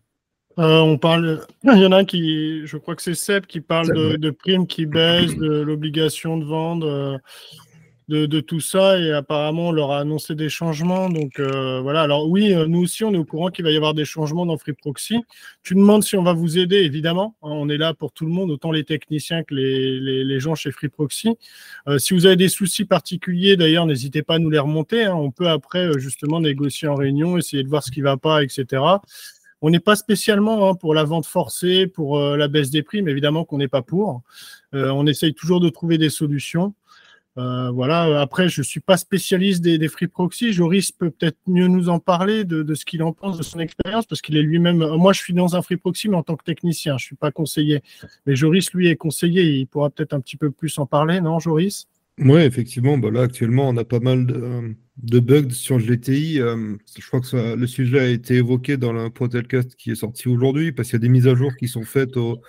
Speaker 4: Euh, on parle, il y en a un qui, je crois que c'est Seb qui parle de, de, primes qui baissent, de l'obligation de vendre. De, tout ça et apparemment on leur a annoncé des changements. Donc euh, voilà, alors oui, euh, nous aussi on est au courant qu'il va y avoir des changements dans Free Proxy. Tu demandes si on va vous aider, évidemment. Hein, on est là pour tout le monde, autant les techniciens que les, les, gens chez Free Proxy. Euh, si vous avez des soucis particuliers, d'ailleurs, n'hésitez pas à nous les remonter. Hein. On peut après justement négocier en réunion, essayer de voir ce qui va pas, etc. On n'est pas spécialement hein, pour la vente forcée, pour la baisse des prix, mais évidemment qu'on n'est pas pour. on essaye toujours de trouver des solutions. Euh, voilà. Après, je suis pas spécialiste des, free proxy. Joris peut peut-être mieux nous en parler de, ce qu'il en pense, de son expérience, parce qu'il est lui-même. Moi, je suis dans un free proxy, mais en tant que technicien, je suis pas conseiller. Mais Joris, lui, est conseiller. Il pourra peut-être un petit peu plus en parler, non, Joris?
Speaker 2: Oui, effectivement. Bah là, actuellement, on a pas mal de, bugs sur GTI. Euh, je crois que le sujet a été évoqué dans le podcast qui est sorti aujourd'hui, parce qu'il y a des mises à jour qui sont faites au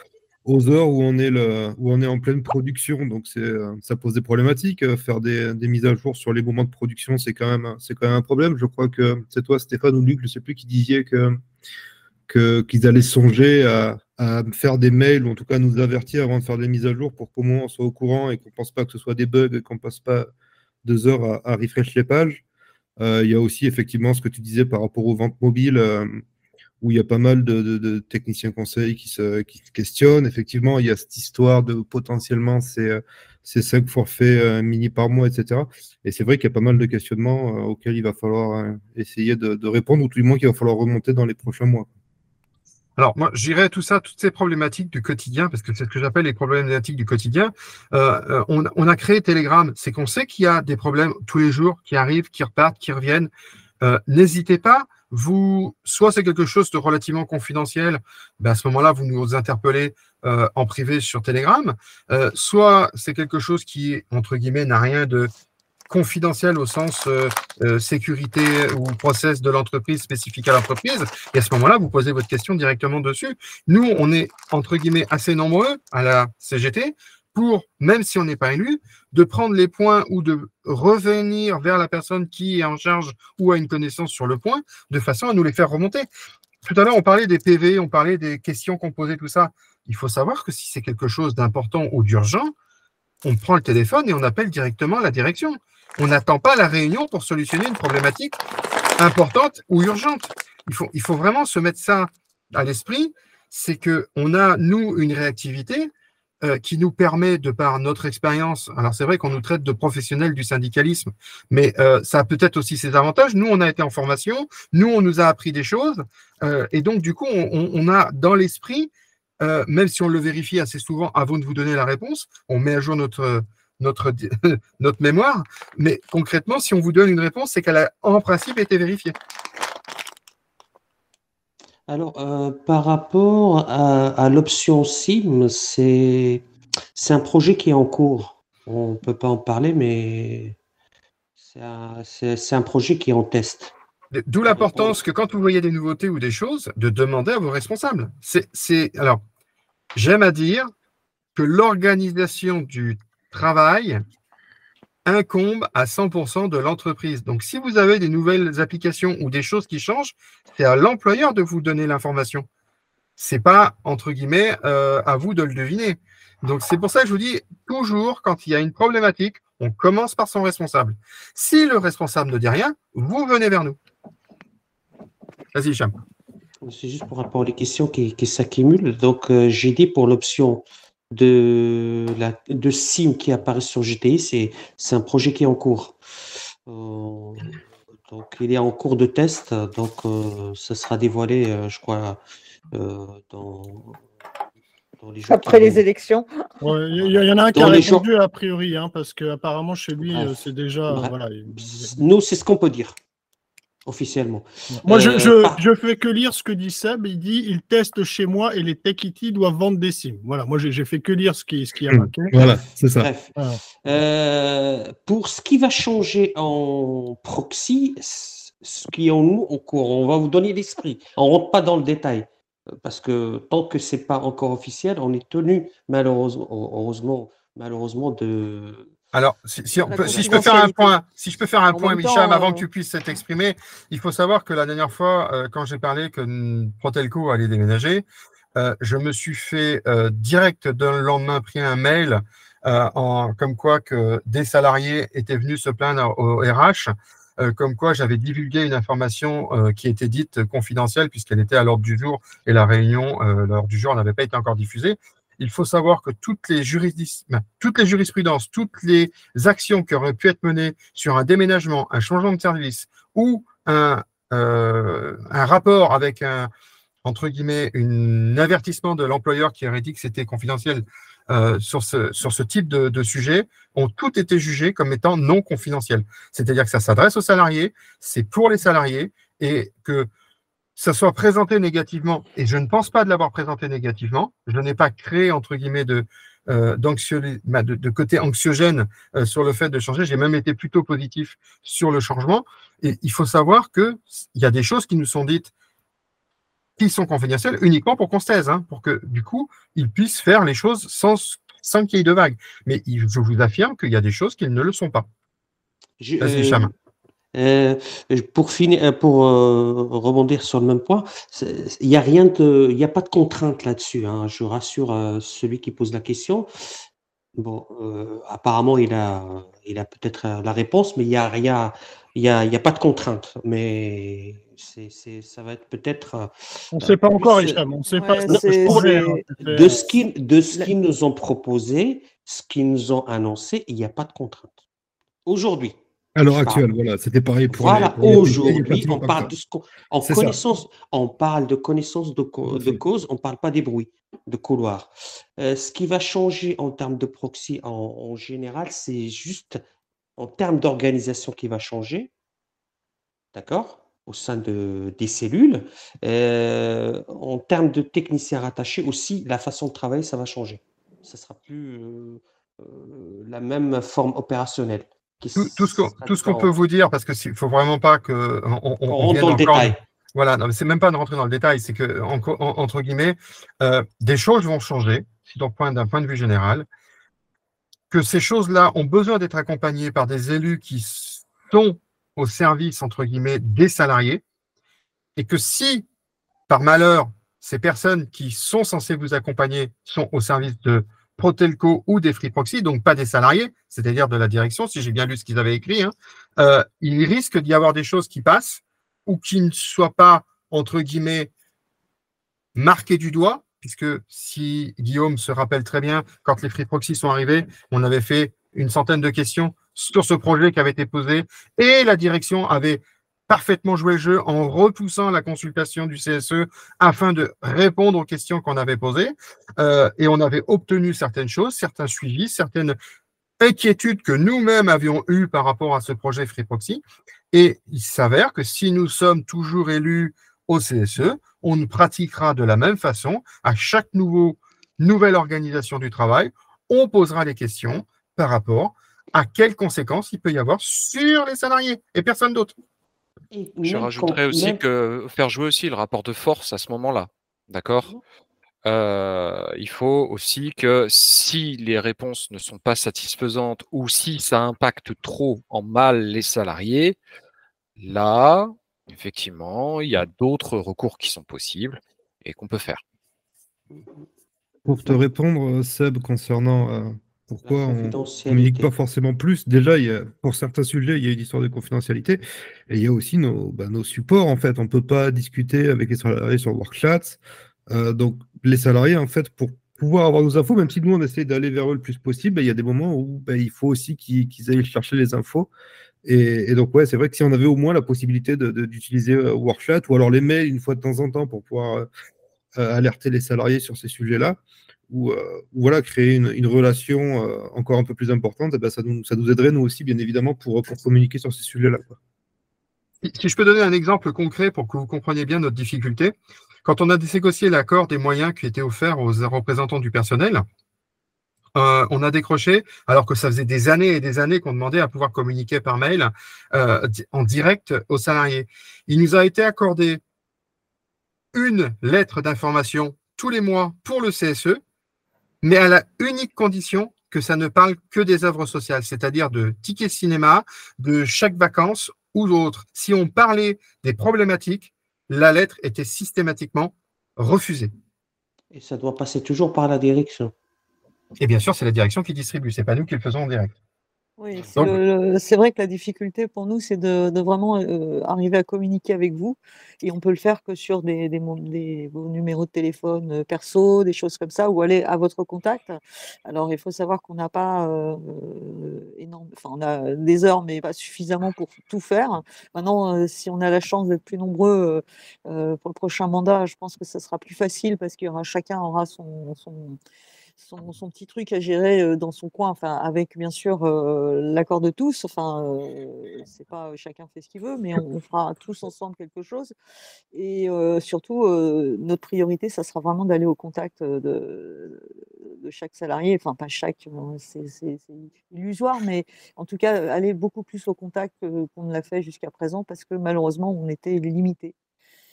Speaker 2: aux heures où on est, le, où on est en pleine production. Donc, euh, ça pose des problématiques. Euh, faire des, des, mises à jour sur les moments de production, c'est quand même, quand même un problème. Je crois que c'est toi, Stéphane ou Luc, je ne sais plus, qui disiez que, qu'ils allaient songer à, à, faire des mails ou en tout cas nous avertir avant de faire des mises à jour pour qu'au moins on soit au courant et qu'on ne pense pas que ce soit des bugs et qu'on ne passe pas deux heures à, à refresh les pages. Euh, il y a aussi effectivement ce que tu disais par rapport aux ventes mobiles où il y a pas mal de, techniciens conseils qui se, questionnent. Effectivement, il y a cette histoire de potentiellement ces, ces cinq forfaits euh, mini par mois, etc. Et c'est vrai qu'il y a pas mal de questionnements euh, auxquels il va falloir euh, essayer de, répondre, ou tout du moins qu'il va falloir remonter dans les prochains mois.
Speaker 6: Alors, moi, j'irai tout ça, toutes ces problématiques du quotidien, parce que c'est ce que j'appelle les problématiques du quotidien. on, a créé Telegram, c'est qu'on sait qu'il y a des problèmes tous les jours qui arrivent, qui repartent, qui reviennent. N'hésitez pas vous, soit c'est quelque chose de relativement confidentiel, ben à ce moment-là, vous nous interpellez euh, en privé sur Telegram, euh, soit c'est quelque chose qui, entre guillemets, n'a rien de confidentiel au sens euh, sécurité ou process de l'entreprise spécifique à l'entreprise. Et à ce moment-là, vous posez votre question directement dessus. Nous, on est, entre guillemets, assez nombreux à la CGT pour, même si on n'est pas élu, de prendre les points ou de revenir vers la personne qui est en charge ou a une connaissance sur le point, de façon à nous les faire remonter. Tout à l'heure, on parlait des PV, on parlait des questions qu'on posait, tout ça. Il faut savoir que si c'est quelque chose d'important ou d'urgent, on prend le téléphone et on appelle directement la direction. On n'attend pas la réunion pour solutionner une problématique importante ou urgente. Il faut, il faut vraiment se mettre ça à l'esprit, c'est qu'on a, nous, une réactivité euh, qui nous permet, de par notre expérience, alors c'est vrai qu'on nous traite de professionnels du syndicalisme, mais euh, ça a peut-être aussi ses avantages. Nous, on a été en formation, nous, on nous a appris des choses, euh, et donc du coup, on, on a dans l'esprit, même si on le vérifie assez souvent avant de vous donner la réponse, on met à jour notre, notre, notre mémoire, mais concrètement, si on vous donne une réponse, c'est qu'elle a en principe été vérifiée.
Speaker 5: Alors, euh, par rapport à, l'option SIM, c'est un projet qui est en cours. On ne peut pas en parler, mais c'est un, projet qui est en test.
Speaker 6: D'où l'importance que quand vous voyez des nouveautés ou des choses, de demander à vos responsables. C'est alors, j'aime à dire que l'organisation du travail incombe à 100% de l'entreprise. Donc, si vous avez des nouvelles applications ou des choses qui changent, c'est à l'employeur de vous donner l'information. C'est pas, entre guillemets, euh, à vous de le deviner. Donc, c'est pour ça que je vous dis, toujours, quand il y a une problématique, on commence par son responsable. Si le responsable ne dit rien, vous venez vers nous. Vas-y, Cham.
Speaker 5: C'est juste pour rapport aux questions qui, s'accumulent. Donc, euh, j'ai dit pour l'option de, la, de SIM qui apparaît sur GTI, c'est un projet qui est en cours. Euh, donc, il est en cours de test, donc euh, ça sera dévoilé, euh, je crois, dans,
Speaker 3: dans, les jours Après les élections.
Speaker 4: Il y, en a un qui a répondu a priori, hein, parce qu'apparemment chez lui, c'est déjà.
Speaker 5: Nous, c'est ce qu'on peut dire. Officiellement.
Speaker 4: Moi, je,
Speaker 5: Euh,
Speaker 4: je,
Speaker 5: par-
Speaker 4: je fais que lire ce que dit Seb. Il dit il teste chez moi et les Techity doivent vendre des sims. Voilà, moi, j'ai fait que lire ce qui, ce qui a
Speaker 2: Hmm.
Speaker 4: marqué.
Speaker 2: Voilà, c'est ça.
Speaker 5: Bref. Euh, pour ce qui va changer en proxy, ce qui est en nous en cours, on va vous donner l'esprit. On rentre pas dans le détail parce que tant que c'est pas encore officiel, on est tenu malheureusement, heureusement, malheureusement de.
Speaker 6: Alors, si, si on
Speaker 3: La
Speaker 6: peut- si je peux faire un point, si je peux faire un
Speaker 3: En
Speaker 6: point, avant
Speaker 3: euh,
Speaker 6: que tu puisses t'exprimer, il faut savoir que la dernière fois, euh, quand j'ai parlé que Protelco allait déménager, euh, je me suis fait direct d'un lendemain pris un mail en, comme quoi que des salariés étaient venus se plaindre au RH, comme quoi j'avais divulgué une information qui était dite confidentielle puisqu'elle était à l'ordre du jour et la réunion, l'ordre du jour n'avait pas été encore diffusée. Il faut savoir que toutes les, juridis- ben, toutes les jurisprudences, toutes les actions qui auraient pu être menées sur un déménagement, un changement de service ou un, euh, rapport avec un, entre guillemets, un avertissement de l'employeur qui aurait dit que c'était confidentiel euh, sur, ce, sur ce type de, de sujet, ont toutes été jugées comme étant non confidentiels. C'est-à-dire que ça s'adresse aux salariés, c'est pour les salariés et que ça soit présenté négativement, et je ne pense pas de l'avoir présenté négativement, je n'ai pas créé, entre guillemets, de, euh, bah, de, de côté anxiogène euh, sur le fait de changer, j'ai même été plutôt positif sur le changement, et il faut savoir qu'il y a des choses qui nous sont dites qui sont confidentielles uniquement pour qu'on se taise, hein, pour que du coup, ils puissent faire les choses sans, sans qu'il y ait de vagues. Mais il- je vous affirme qu'il y a des choses qui ne le sont pas.
Speaker 5: Je-
Speaker 6: Vas-y,
Speaker 5: euh. Euh, pour finir, euh, pour euh, rebondir sur le même point, il n'y a rien de, il n'y a pas de contrainte là-dessus. hein. je rassure euh, celui qui pose la question. Bon, euh, apparemment, il a, il a peut-être euh, la réponse, mais il n'y a rien, il y a, il y a pas de contrainte. Mais c'est, c'est, ça va être peut-être. euh,
Speaker 4: On ne sait pas encore, Hicham. On ne sait
Speaker 3: Ouais,
Speaker 4: pas hein.
Speaker 5: De ce qu'ils de ce qu'ils nous ont proposé, ce qu'ils nous ont annoncé, il n'y a pas de contrainte. Aujourd'hui.
Speaker 2: À l'heure
Speaker 5: parle.
Speaker 2: actuelle, voilà, c'était pareil pour
Speaker 5: Voilà, aujourd'hui, on parle de ce qu'on, en
Speaker 2: C'est ça.
Speaker 5: connaissance, on parle de connaissance de, co-
Speaker 2: Tout à
Speaker 5: de
Speaker 2: fait.
Speaker 5: cause, on ne parle pas des bruits de couloir. Euh, ce qui va changer en termes de proxy en, en général, c'est juste en termes d'organisation qui va changer, d'accord, au sein de, des cellules. Euh, en termes de techniciens rattachés aussi, la façon de travailler, ça va changer. Ça sera plus euh, la même forme opérationnelle. Qui
Speaker 6: Tout, tout ce qu'on
Speaker 5: sera
Speaker 6: tout ce qu'on peut vous dire, parce qu'il ne faut vraiment pas que on, on-
Speaker 5: On
Speaker 6: on
Speaker 5: rentre dans le détail.
Speaker 6: Voilà, non, mais c'est même pas de rentrer dans le détail, c'est que en- en- entre guillemets, euh, des choses vont changer, si d'un point, d'un point de vue général, que ces choses-là ont besoin d'être accompagnées par des élus qui sont au service entre guillemets des salariés, et que si par malheur ces personnes qui sont censées vous accompagner sont au service de Protelco ou des Free Proxy, donc pas des salariés, c'est-à-dire de la direction, si j'ai bien lu ce qu'ils avaient écrit, hein, euh, il risque d'y avoir des choses qui passent ou qui ne soient pas, entre guillemets, marquées du doigt, puisque si Guillaume se rappelle très bien, quand les Free Proxy sont arrivés, on avait fait une centaine de questions sur ce projet qui avait été posé et la direction avait parfaitement joué le jeu en repoussant la consultation du CSE afin de répondre aux questions qu'on avait posées. Euh, et on avait obtenu certaines choses, certains suivis, certaines inquiétudes que nous-mêmes avions eues par rapport à ce projet Free Proxy. Et il s'avère que si nous sommes toujours élus au CSE, on pratiquera de la même façon à chaque nouveau, nouvelle organisation du travail. On posera des questions par rapport à quelles conséquences il peut y avoir sur les salariés et personne d'autre.
Speaker 5: Et
Speaker 1: Je rajouterais aussi que faire jouer aussi le rapport de force à ce moment-là. D'accord? Euh, Il faut aussi que si les réponses ne sont pas satisfaisantes ou si ça impacte trop en mal les salariés, là, effectivement, il y a d'autres recours qui sont possibles et qu'on peut faire.
Speaker 2: Pour te répondre, Seb, concernant euh, pourquoi on communique
Speaker 5: confidentialité.
Speaker 2: pas forcément plus, déjà, il y a, pour certains sujets, il y a une histoire de confidentialité, et il y a aussi nos, bah, nos supports, en fait. On ne peut pas discuter avec les salariés sur WorkChat. Euh, donc, les salariés, en fait, pour pouvoir avoir nos infos, même si nous, on essaie d'aller vers eux le plus possible, bah, il y a des moments où bah, il faut aussi qu'ils aillent chercher les infos. Et, et donc, ouais, c'est vrai que si on avait au moins la possibilité de- de- d'utiliser euh, WorkChat ou alors les mails une fois de temps en temps pour pouvoir euh, euh, alerter les salariés sur ces sujets-là, ou, euh, ou voilà, créer une, relation euh, encore un peu plus importante, eh ben, ça, nous, aiderait, nous aussi, bien évidemment, pour, communiquer sur ces sujets-là.
Speaker 6: Si je peux donner un exemple concret pour que vous compreniez bien notre difficulté, quand on a négocié l'accord des moyens qui étaient offerts aux représentants du personnel, euh, on a décroché, alors que ça faisait des années et des années qu'on demandait à pouvoir communiquer par mail en direct aux salariés. Il nous a été accordé une lettre d'information tous les mois pour le CSE, mais à la unique condition que ça ne parle que des œuvres sociales, c'est-à-dire de tickets cinéma, de chaque vacances ou d'autres. Si on parlait des problématiques, la lettre était systématiquement refusée.
Speaker 5: Et ça doit passer toujours par la direction.
Speaker 6: Et bien sûr, c'est la direction qui distribue, c'est pas nous qui le faisons en direct.
Speaker 3: Oui, c'est vrai que la difficulté pour nous, c'est de, de vraiment euh, arriver à communiquer avec vous. Et on peut le faire que sur des, des, mo- des- vos numéros de téléphone euh, perso, des choses comme ça, ou aller à votre contact. Alors, il faut savoir qu'on n'a pas euh, énorme, enfin, on a des heures, mais pas suffisamment pour tout faire. Maintenant, euh, si on a la chance d'être plus nombreux pour le prochain mandat, je pense que ça sera plus facile parce qu'il y aura chacun aura son, son, son, petit truc à gérer dans son coin, enfin avec bien sûr l'accord de tous. Enfin, c'est pas chacun fait ce qu'il veut, mais on, fera tous ensemble quelque chose. Et surtout, notre priorité, ça sera vraiment d'aller au contact de, de chaque salarié. Enfin, pas chaque, euh, c'est illusoire, mais en tout cas, aller beaucoup plus au contact qu'on ne l'a fait jusqu'à présent, parce que malheureusement, on était limité.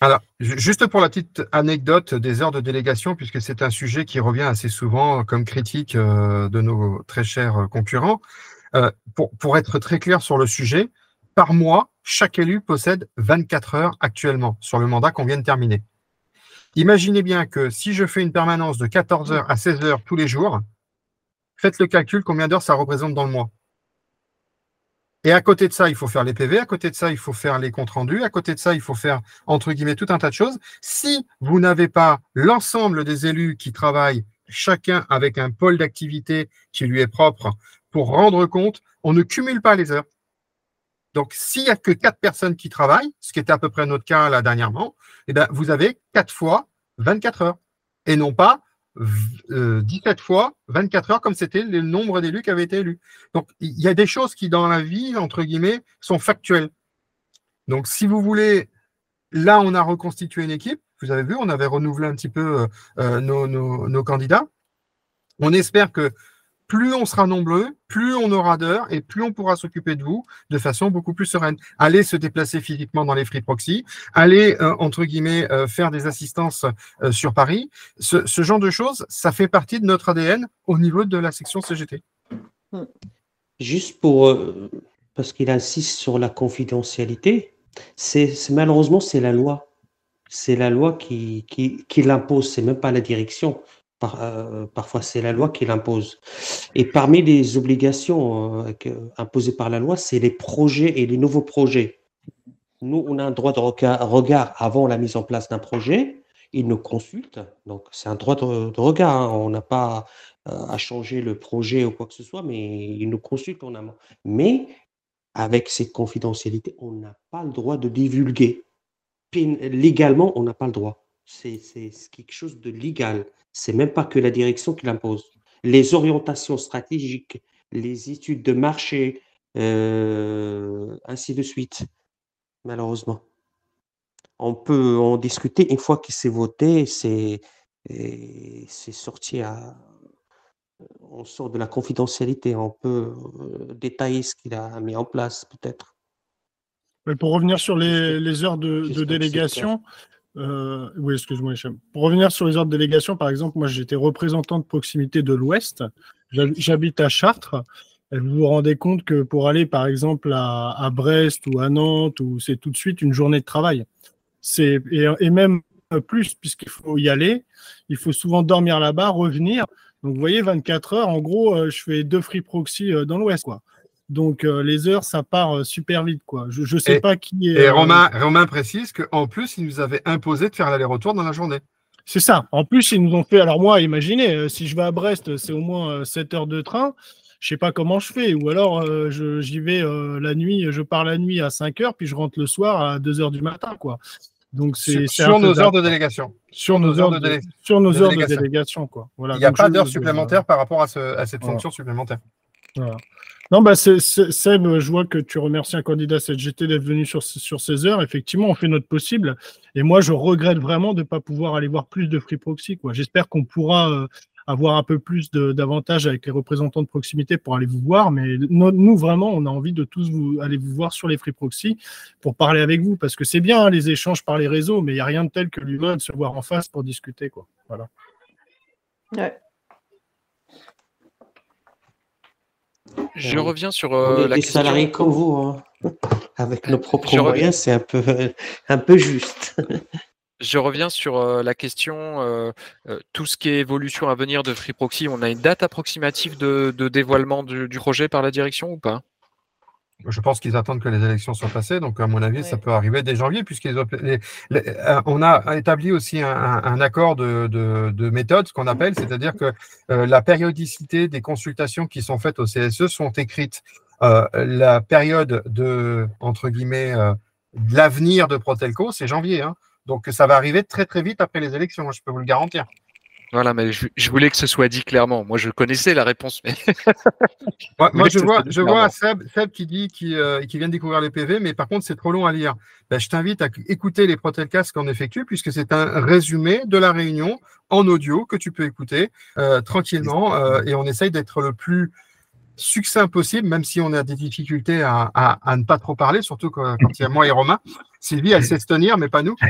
Speaker 6: Alors, ju- juste pour la petite anecdote des heures de délégation, puisque c'est un sujet qui revient assez souvent comme critique euh, de nos très chers euh, concurrents, euh, pour, pour être très clair sur le sujet, par mois, chaque élu possède 24 heures actuellement sur le mandat qu'on vient de terminer. Imaginez bien que si je fais une permanence de 14 heures à 16 heures tous les jours, faites le calcul combien d'heures ça représente dans le mois. Et à côté de ça, il faut faire les PV, à côté de ça, il faut faire les comptes rendus, à côté de ça, il faut faire, entre guillemets, tout un tas de choses. Si vous n'avez pas l'ensemble des élus qui travaillent, chacun avec un pôle d'activité qui lui est propre, pour rendre compte, on ne cumule pas les heures. Donc, s'il n'y a que quatre personnes qui travaillent, ce qui était à peu près notre cas là dernièrement, eh ben, vous avez quatre fois 24 heures. Et non pas 17 fois 24 heures comme c'était le nombre d'élus qui avaient été élus. Donc, il y a des choses qui, dans la vie, entre guillemets, sont factuelles. Donc, si vous voulez, là, on a reconstitué une équipe. Vous avez vu, on avait renouvelé un petit peu euh, euh, nos candidats. On espère que plus on sera nombreux, plus on aura d'heures et plus on pourra s'occuper de vous de façon beaucoup plus sereine. Allez se déplacer physiquement dans les free proxy, allez, euh, entre guillemets, euh, faire des assistances euh, sur Paris. Ce, genre de choses, ça fait partie de notre ADN au niveau de la section CGT.
Speaker 5: Juste pour, parce qu'il insiste sur la confidentialité, c'est- malheureusement c'est la loi. C'est la loi qui, qui, qui l'impose, c'est même pas la direction. Euh, parfois c'est la loi qui l'impose. Et parmi les obligations euh, imposées par la loi, c'est les projets et les nouveaux projets. Nous, on a un droit de regard avant la mise en place d'un projet. Ils nous consultent, donc c'est un droit de, regard. hein. On n'a pas euh, à changer le projet ou quoi que ce soit, mais ils nous consultent en amont. Mais avec cette confidentialité, on n'a pas le droit de divulguer. Légalement, on n'a pas le droit. C'est quelque chose de légal. C'est même pas que la direction qui l'impose. Les orientations stratégiques, les études de marché, euh, ainsi de suite, malheureusement. On peut en discuter une fois que c'est voté, c'est sorti à, on sort de la confidentialité, on peut euh, détailler ce qu'il a mis en place, peut-être.
Speaker 4: Mais pour revenir sur les, les heures de, délégation, euh, oui, excuse-moi. Pour revenir sur les heures de délégation, par exemple, moi j'étais représentant de proximité de l'Ouest. J'hab- J'habite à Chartres. Vous vous rendez compte que pour aller, par exemple, à, Brest ou à Nantes, c'est tout de suite une journée de travail. Et, et même plus puisqu'il faut y aller. Il faut souvent dormir là-bas, revenir. Donc vous voyez, 24 heures, en gros, euh, je fais deux free proxy euh, dans l'Ouest, quoi. Donc euh, les heures, ça part euh, super vite, quoi. Je, je sais
Speaker 6: Et-
Speaker 4: pas qui est.
Speaker 6: Et
Speaker 4: euh,
Speaker 6: Romain, Romain précise qu'en plus, il nous avait imposé de faire l'aller-retour dans la journée.
Speaker 4: C'est ça. En plus, ils nous ont fait. Alors, moi, imaginez, euh, si je vais à Brest, c'est au moins euh, 7 heures de train. Je sais pas comment je fais. Ou alors, euh, j'y vais euh, la nuit, je pars la nuit à 5 heures, puis je rentre le soir à 2 heures du matin, quoi. Donc, c'est
Speaker 6: Sur, nos heures de délégation.
Speaker 4: Sur nos heures de,
Speaker 6: délé-
Speaker 4: sur nos
Speaker 6: de
Speaker 4: heures de
Speaker 6: délégation.
Speaker 4: délégation, quoi. Voilà.
Speaker 6: Il n'y a
Speaker 4: Donc,
Speaker 6: pas d'heures supplémentaires par rapport à, ce- à cette
Speaker 4: Voilà.
Speaker 6: fonction supplémentaire.
Speaker 4: Voilà. Non, bah, c'est- Seb, je vois que tu remercies un candidat CGT d'être venu sur, sur ces heures. Effectivement, on fait notre possible. Et moi, je regrette vraiment de ne pas pouvoir aller voir plus de Free Proxy. J'espère qu'on pourra euh, avoir un peu plus d'avantages avec les représentants de proximité pour aller vous voir. Mais no- nous, vraiment, on a envie de tous vous, aller vous voir sur les Free Proxy pour parler avec vous. Parce que c'est bien hein, les échanges par les réseaux, mais il n'y a rien de tel que l'humain de se voir en face pour discuter. Quoi. Voilà.
Speaker 3: Ouais.
Speaker 1: Je reviens sur euh, la
Speaker 5: des
Speaker 1: question.
Speaker 5: salariés comme vous, hein. Avec nos propres moyens, c'est un peu, un peu juste.
Speaker 1: Je reviens sur euh, la question, euh, euh, tout ce qui est évolution à venir de Free Proxy, on a une date approximative de, de dévoilement du, du projet par la direction ou pas?
Speaker 6: Je pense qu'ils attendent que les élections soient passées, donc à mon avis, ça peut arriver dès janvier, puisqu'ils ont- les- les- euh, on a établi aussi un, accord de, de- de méthode, ce qu'on appelle, c'est-à-dire que euh, la périodicité des consultations qui sont faites au CSE sont écrites. Euh, la période de entre guillemets euh, de l'avenir de Protelco, c'est janvier, hein. donc ça va arriver très très vite après les élections, hein, je peux vous le garantir.
Speaker 1: Voilà, mais je, je voulais que ce soit dit clairement. Moi, je connaissais la réponse, mais
Speaker 6: moi, je vois, je vois Seb, Seb qui dit qu'il euh, vient de découvrir les PV, mais par contre, c'est trop long à lire. Ben, je t'invite à écouter les Protelcasts qu'on effectue, puisque c'est un résumé de la réunion en audio que tu peux écouter euh, tranquillement. euh, et on essaye d'être le plus succinct possible, même si on a des difficultés à, à- à ne pas trop parler, surtout quand, quand il y a moi et Romain. Sylvie, elle sait se tenir, mais pas nous.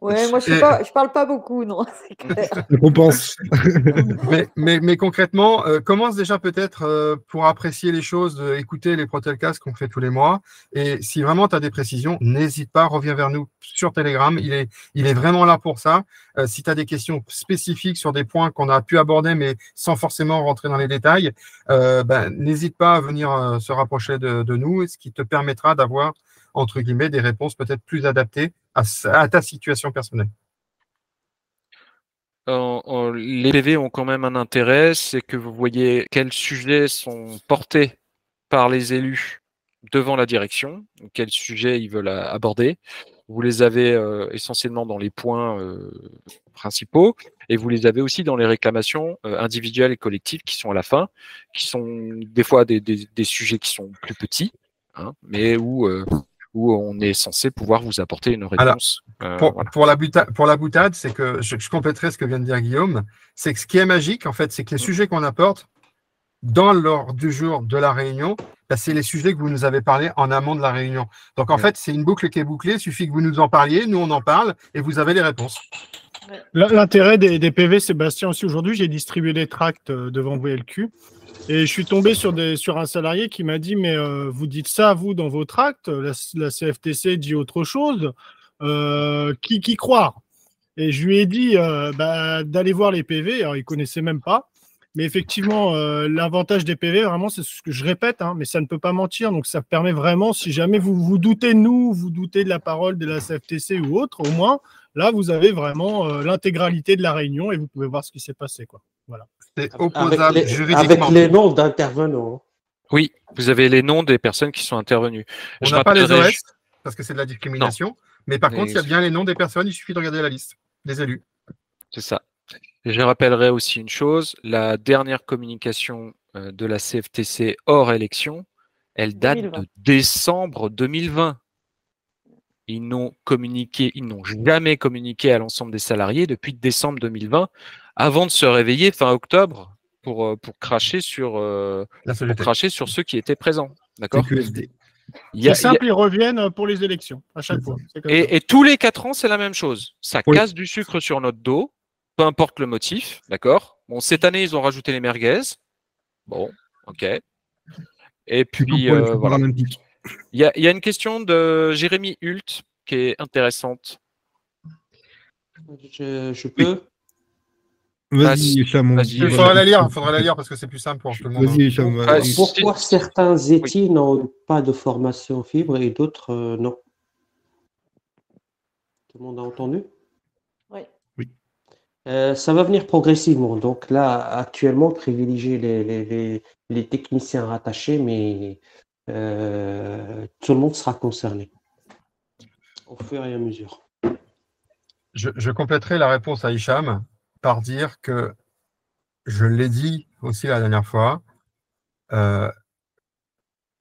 Speaker 3: Ouais, moi je ne pas, je parle pas beaucoup, non.
Speaker 2: Je compense.
Speaker 6: mais, mais, mais concrètement, euh, commence déjà peut-être euh, pour apprécier les choses, euh, écouter les Protelcasts qu'on fait tous les mois. Et si vraiment tu as des précisions, n'hésite pas, reviens vers nous sur Telegram. Il est, il est vraiment là pour ça. Euh, si tu as des questions spécifiques sur des points qu'on a pu aborder, mais sans forcément rentrer dans les détails, euh, ben, n'hésite pas à venir euh, se rapprocher de, de nous, ce qui te permettra d'avoir, entre guillemets, des réponses peut-être plus adaptées à, ta situation personnelle.
Speaker 1: les PV ont quand même un intérêt, c'est que vous voyez quels sujets sont portés par les élus devant la direction, quels sujets ils veulent aborder. Vous les avez euh, essentiellement dans les points euh, principaux et vous les avez aussi dans les réclamations euh, individuelles et collectives qui sont à la fin, qui sont des fois des, sujets qui sont plus petits, hein, mais où, où on est censé pouvoir vous apporter une réponse. Euh,
Speaker 6: pour,
Speaker 1: voilà.
Speaker 6: pour la buta- pour la boutade, c'est que je, je compléterai ce que vient de dire Guillaume. C'est que ce qui est magique, en fait, c'est que les sujets qu'on apporte dans l'ordre du jour de la réunion, bah, c'est les sujets que vous nous avez parlé en amont de la réunion. Donc, en
Speaker 1: Ouais.
Speaker 6: fait, c'est une boucle qui est bouclée. Il suffit que vous nous en parliez, nous, on en parle et vous avez les réponses.
Speaker 4: L'intérêt des, des PV, Sébastien, aussi aujourd'hui, j'ai distribué des tracts euh, devant VLQ et je suis tombé sur, des, sur un salarié qui m'a dit Mais euh, vous dites ça, vous, dans vos tracts La, CFTC dit autre chose. Euh, qui, qui croire? Et je lui ai dit euh, bah, d'aller voir les PV. Alors, il ne connaissait même pas. Mais effectivement, l'avantage des PV, vraiment, c'est ce que je répète, hein, mais ça ne peut pas mentir. Donc, ça permet vraiment, si jamais vous vous doutez de nous, vous doutez de la parole de la CFTC ou autre, au moins, là, vous avez vraiment l'intégralité de la réunion et vous pouvez voir ce qui s'est passé. Quoi. Voilà.
Speaker 6: C'est
Speaker 5: Avec
Speaker 6: opposable
Speaker 5: les,
Speaker 6: juridiquement.
Speaker 5: avec les noms d'intervenants.
Speaker 1: Oui, vous avez les noms des personnes qui sont intervenues.
Speaker 6: On
Speaker 1: Je
Speaker 6: n'a pas les OS parce que c'est de la discrimination. Mais par
Speaker 1: Mais-
Speaker 6: contre, il y a bien les noms des personnes. Il suffit de regarder la liste des élus.
Speaker 1: C'est ça. Et je rappellerai aussi une chose, la dernière communication euh, de la CFTC hors élection, elle date
Speaker 3: 2020.
Speaker 1: de décembre 2020. Ils n'ont communiqué, ils n'ont jamais communiqué à l'ensemble des salariés depuis décembre 2020, avant de se réveiller fin octobre pour, euh, pour cracher sur euh, pour cracher sur ceux qui étaient présents. D'accord?
Speaker 2: QFD.
Speaker 1: Il y a-
Speaker 4: C'est
Speaker 1: y a-
Speaker 4: simple, ils reviennent pour les élections à chaque fois.
Speaker 1: Et, et tous les quatre ans, c'est la même chose. Ça
Speaker 2: Oui.
Speaker 1: casse du sucre sur notre dos, peu importe le motif, d'accord? Bon, cette année, ils ont rajouté les merguez. Bon, ok. Et puis, euh, voilà. Il y a, il y a une question de Jérémy Hult qui est intéressante.
Speaker 5: Je, je peux?
Speaker 2: Vas-y, Hicham.
Speaker 6: Il faudra la lire. Il faudra la lire parce que c'est plus simple pour tout le monde.
Speaker 2: Vas-y, Hicham.
Speaker 1: Ah,
Speaker 2: euh,
Speaker 1: si-
Speaker 5: Pourquoi certains étis n'ont pas de formation fibre et d'autres euh, non? Tout le monde a entendu?
Speaker 3: Oui.
Speaker 5: Euh, ça va venir progressivement. Donc là, actuellement, privilégier les, les, les, les techniciens rattachés, mais euh, tout le monde sera concerné au fur et à mesure.
Speaker 6: Je, je compléterai la réponse à Hicham par dire que je l'ai dit aussi la dernière fois, euh,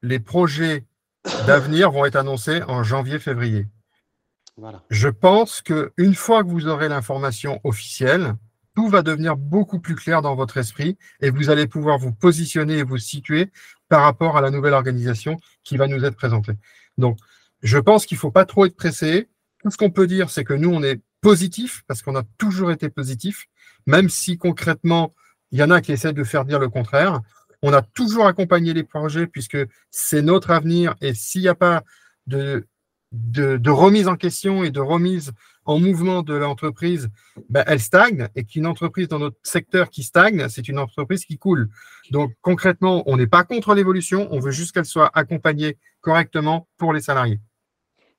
Speaker 6: les projets d'avenir vont être annoncés en janvier-février.
Speaker 5: Voilà.
Speaker 6: Je pense qu'une fois que vous aurez l'information officielle, tout va devenir beaucoup plus clair dans votre esprit et vous allez pouvoir vous positionner et vous situer par rapport à la nouvelle organisation qui va nous être présentée. Donc, je pense qu'il ne faut pas trop être pressé. Tout ce qu'on peut dire, c'est que nous, on est positif parce qu'on a toujours été positif, même si concrètement, il y en a qui essaient de faire dire le contraire. On a toujours accompagné les projets puisque c'est notre avenir et s'il n'y a pas de, remise en question et de remise en mouvement de l'entreprise, ben, elle stagne et qu'une entreprise dans notre secteur qui stagne, c'est une entreprise qui coule. Donc concrètement, on n'est pas contre l'évolution, on veut juste qu'elle soit accompagnée correctement pour les salariés.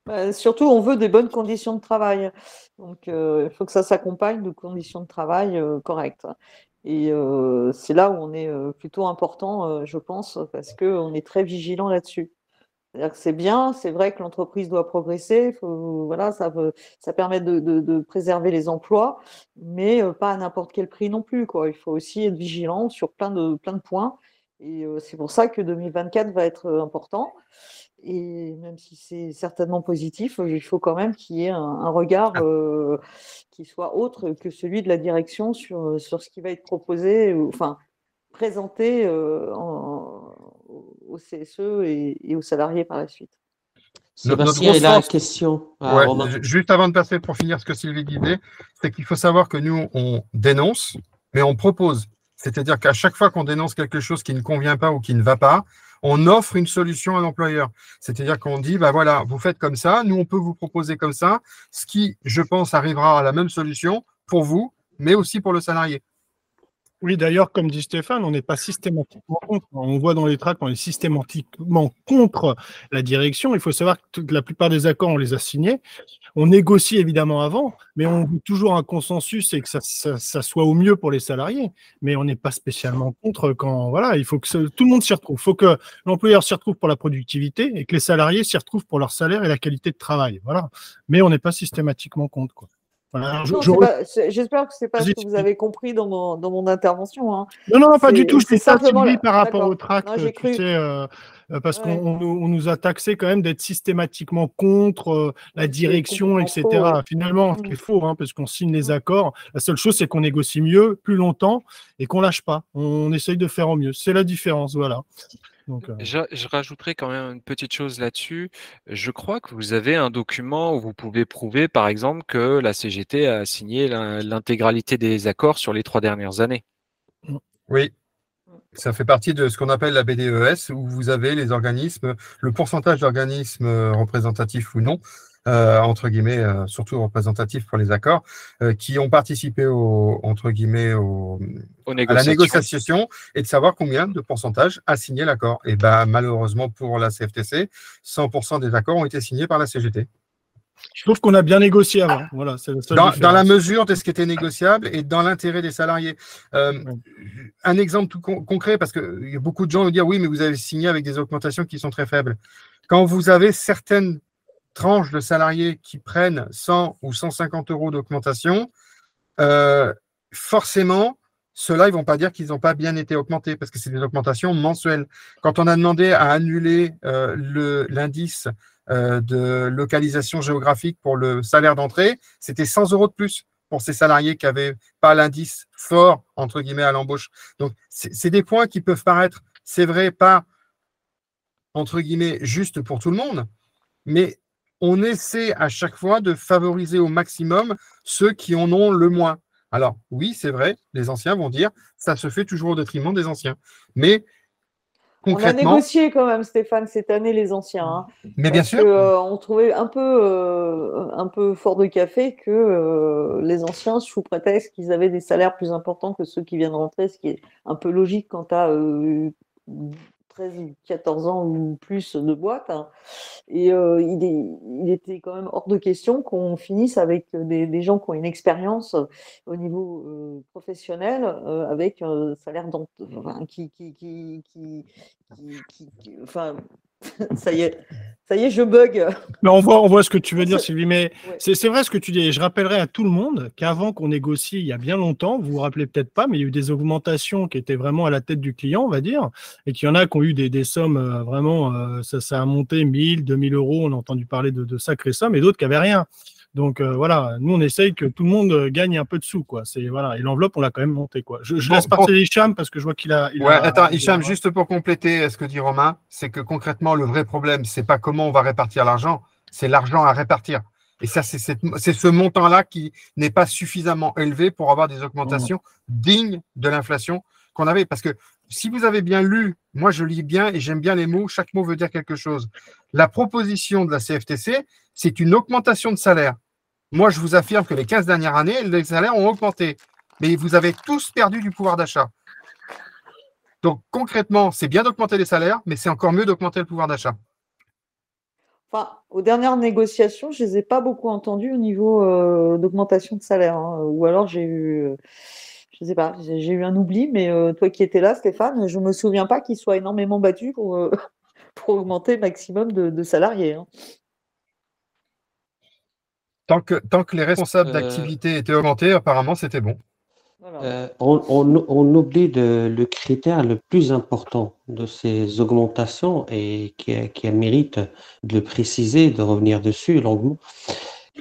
Speaker 3: Bah, surtout, on veut des bonnes conditions de travail. Donc, euh, il faut que ça s'accompagne de conditions de travail euh, correctes. Et euh, c'est là où on est plutôt important, je pense, parce qu'on est très vigilant là-dessus. C'est bien, c'est vrai que l'entreprise doit progresser, voilà, ça, permet de, préserver les emplois, mais pas à n'importe quel prix non plus. Il faut aussi être vigilant sur plein de points. Et c'est pour ça que 2024 va être important. Et même si c'est certainement positif, il faut quand même qu'il y ait un, regard ah. euh, qui soit autre que celui de la direction sur, sur ce qui va être proposé, enfin présenté euh, au CSE et, aux salariés par la suite.
Speaker 5: Sébastien, il a une question.
Speaker 6: Ah, juste avant de passer pour finir ce que Sylvie disait, c'est qu'il faut savoir que nous, on dénonce, mais on propose. C'est-à-dire qu'à chaque fois qu'on dénonce quelque chose qui ne convient pas ou qui ne va pas, on offre une solution à l'employeur. C'est-à-dire qu'on dit, bah voilà, vous faites comme ça, nous on peut vous proposer comme ça, ce qui, je pense, arrivera à la même solution pour vous, mais aussi pour le salarié.
Speaker 4: Oui, d'ailleurs, comme dit Stéphane, on n'est pas systématiquement contre. On voit dans les tracts qu'on est systématiquement contre la direction. Il faut savoir que la plupart des accords, on les a signés. On négocie évidemment avant, mais on veut toujours un consensus et que ça, soit au mieux pour les salariés. Mais on n'est pas spécialement contre quand, voilà, il faut que tout le monde s'y retrouve. Il faut que l'employeur s'y retrouve pour la productivité et que les salariés s'y retrouvent pour leur salaire et la qualité de travail. Voilà. Mais on n'est pas systématiquement contre. Quoi.
Speaker 3: J'espère que ce n'est pas ce que vous avez compris dans mon, dans mon intervention. Hein.
Speaker 4: Non, non, pas du tout. Je simplement par rapport au tract, tu sais, euh, euh, parce qu'on nous a taxé quand même d'être systématiquement contre euh, la direction, etc. Finalement, c'est faux, hein, parce qu'on signe les accords. La seule chose, c'est qu'on négocie mieux, plus longtemps, et qu'on lâche pas. On essaye de faire au mieux. C'est la différence, voilà.
Speaker 1: Euh je, rajouterai quand même une petite chose là-dessus. Je crois que vous avez un document où vous pouvez prouver, par exemple, que la CGT a signé l'intégralité des accords sur les trois dernières années.
Speaker 6: Mmh. Oui, ça fait partie de ce qu'on appelle la BDES, où vous avez les organismes, le pourcentage d'organismes euh, représentatifs ou non, euh, entre guillemets, euh, surtout représentatifs pour les accords, euh, qui ont participé au, entre guillemets, au, à la négociation et de savoir combien de pourcentage a signé l'accord. Et ben, malheureusement pour la CFTC, 100% des accords ont été signés par la CGT.
Speaker 4: Je trouve qu'on a bien négocié avant. Voilà,
Speaker 6: dans, la mesure de ce qui était négociable et dans l'intérêt des salariés. Un exemple tout concret, parce qu'il y a beaucoup de gens qui vont dire oui, mais vous avez signé avec des augmentations qui sont très faibles. Quand vous avez certaines tranches de salariés qui prennent 100 ou 150 euros d'augmentation, euh, forcément, ceux-là, ils vont pas dire qu'ils n'ont pas bien été augmentés parce que c'est des augmentations mensuelles. Quand on a demandé à annuler euh, l'indice euh, de localisation géographique pour le salaire d'entrée, c'était 100 euros de plus pour ces salariés qui n'avaient pas l'indice fort, entre guillemets, à l'embauche. Donc, c'est des points qui peuvent paraître, c'est vrai, pas, entre guillemets, juste pour tout le monde, mais on essaie à chaque fois de favoriser au maximum ceux qui en ont le moins. Alors oui, c'est vrai, les anciens vont dire, ça se fait toujours au détriment des anciens. Mais
Speaker 3: on a négocié quand même, Stéphane, cette année les anciens. Hein.
Speaker 6: Mais bien sûr,
Speaker 3: euh, on trouvait un peu, euh, un peu fort de café que euh, les anciens, sous prétexte qu'ils avaient des salaires plus importants que ceux qui viennent rentrer, ce qui est un peu logique quant à ou 14 ans ou plus de boîte. Hein. Et euh, il, était quand même hors de question qu'on finisse avec des, gens qui ont une expérience euh, au niveau euh, professionnel, avec un salaire enfin, qui, qui, qui, qui, enfin, ça y est, ça y est, je bug.
Speaker 4: Mais on voit, on voit ce que tu veux dire, Sylvie. Mais
Speaker 3: Ouais.
Speaker 4: c'est c'est vrai ce que tu dis. Et je rappellerai à tout le monde qu'avant qu'on négocie, il y a bien longtemps, vous vous rappelez peut-être pas, mais il y a eu des augmentations qui étaient vraiment à la tête du client, on va dire, et qu'il y en a qui ont eu des, des sommes euh, vraiment, euh, ça, ça a monté 1000, 2000 euros. On a entendu parler de, de sacrées sommes, et d'autres qui avaient rien. Donc euh, voilà, nous on essaye que tout le monde euh, gagne un peu de sous, quoi. C'est voilà, et l'enveloppe on l'a quand même montée, quoi. Je, je
Speaker 6: Bon,
Speaker 4: laisse
Speaker 6: bon.
Speaker 4: passer Hicham parce que je vois qu'il a. il
Speaker 6: Ouais,
Speaker 4: a-
Speaker 6: attends,
Speaker 4: a-
Speaker 6: Hicham, juste pour compléter ce que dit Romain, c'est que concrètement, le vrai problème, c'est pas comment on va répartir l'argent, c'est l'argent à répartir. Et ça, c'est ce montant-là qui n'est pas suffisamment élevé pour avoir des augmentations dignes de l'inflation qu'on avait. Parce que si vous avez bien lu, moi je lis bien et j'aime bien les mots, chaque mot veut dire quelque chose. La proposition de la CFTC, c'est une augmentation de salaire. Moi, je vous affirme que les 15 dernières années, les salaires ont augmenté. Mais vous avez tous perdu du pouvoir d'achat. Donc concrètement, c'est bien d'augmenter les salaires, mais c'est encore mieux d'augmenter le pouvoir d'achat.
Speaker 3: Enfin, aux dernières négociations, je les ai pas beaucoup entendues au niveau euh, d'augmentation de salaire. hein. Ou alors j'ai eu, euh, je sais pas, j'ai j'ai eu un oubli, mais euh, toi qui étais là, Stéphane, je me souviens pas qu'ils soient énormément battus pour, euh, pour augmenter le maximum de, de salariés. hein.
Speaker 6: Tant que, tant que les responsables
Speaker 5: Euh,
Speaker 6: d'activité étaient augmentés, apparemment, c'était bon.
Speaker 3: Voilà.
Speaker 5: Euh, on, on- on oublie de- le critère le plus important de ces augmentations et qui, qui mérite de le préciser, de revenir dessus longuement,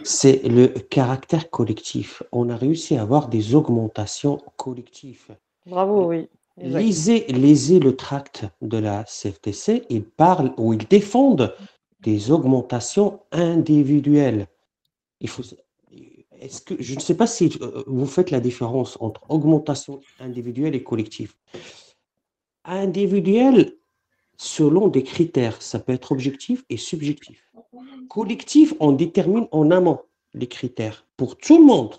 Speaker 5: c'est le caractère collectif. On a réussi à avoir des augmentations collectives.
Speaker 3: Bravo, oui. exact.
Speaker 5: Lisez, lisez le tract de la CFTC, ils parlent ou ils défendent des augmentations individuelles. Il faut, est-ce que, je ne sais pas si euh, vous faites la différence entre augmentation individuelle et collective. Individuelle, selon des critères, ça peut être objectif et subjectif. Collectif, on détermine en amont les critères pour tout le monde.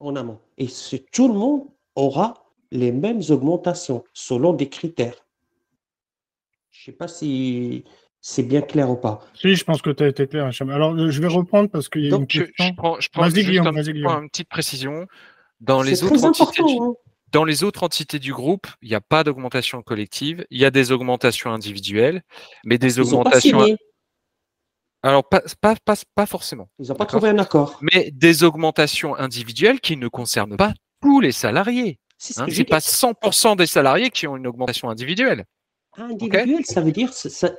Speaker 5: En amont. Et tout le monde aura les mêmes augmentations selon des critères. Je ne sais pas si c'est bien clair ou pas.
Speaker 4: Si, je pense que tu as été clair. Alors, euh, je vais reprendre parce qu'il y a
Speaker 5: Donc,
Speaker 4: une
Speaker 1: Je,
Speaker 4: question.
Speaker 1: je prends, je prends
Speaker 4: Vas-y,
Speaker 1: juste
Speaker 4: Guillaume,
Speaker 1: un, une petite précision. Dans
Speaker 5: C'est
Speaker 1: les,
Speaker 5: très
Speaker 1: autres entités
Speaker 5: hein.
Speaker 1: Dans les autres entités du groupe, il n'y a pas d'augmentation collective, il y a des augmentations individuelles, mais des
Speaker 5: Ils n'ont pas
Speaker 1: augmentations. Alors, pas, pas, pas, pas forcément,
Speaker 5: ils n'ont pas trouvé un accord.
Speaker 1: mais des augmentations individuelles qui ne concernent pas tous les salariés.
Speaker 5: C'est ce
Speaker 1: Hein,
Speaker 5: dis.
Speaker 1: pas 100% des salariés qui ont une augmentation individuelle.
Speaker 5: Individuel, ça veut dire. ça-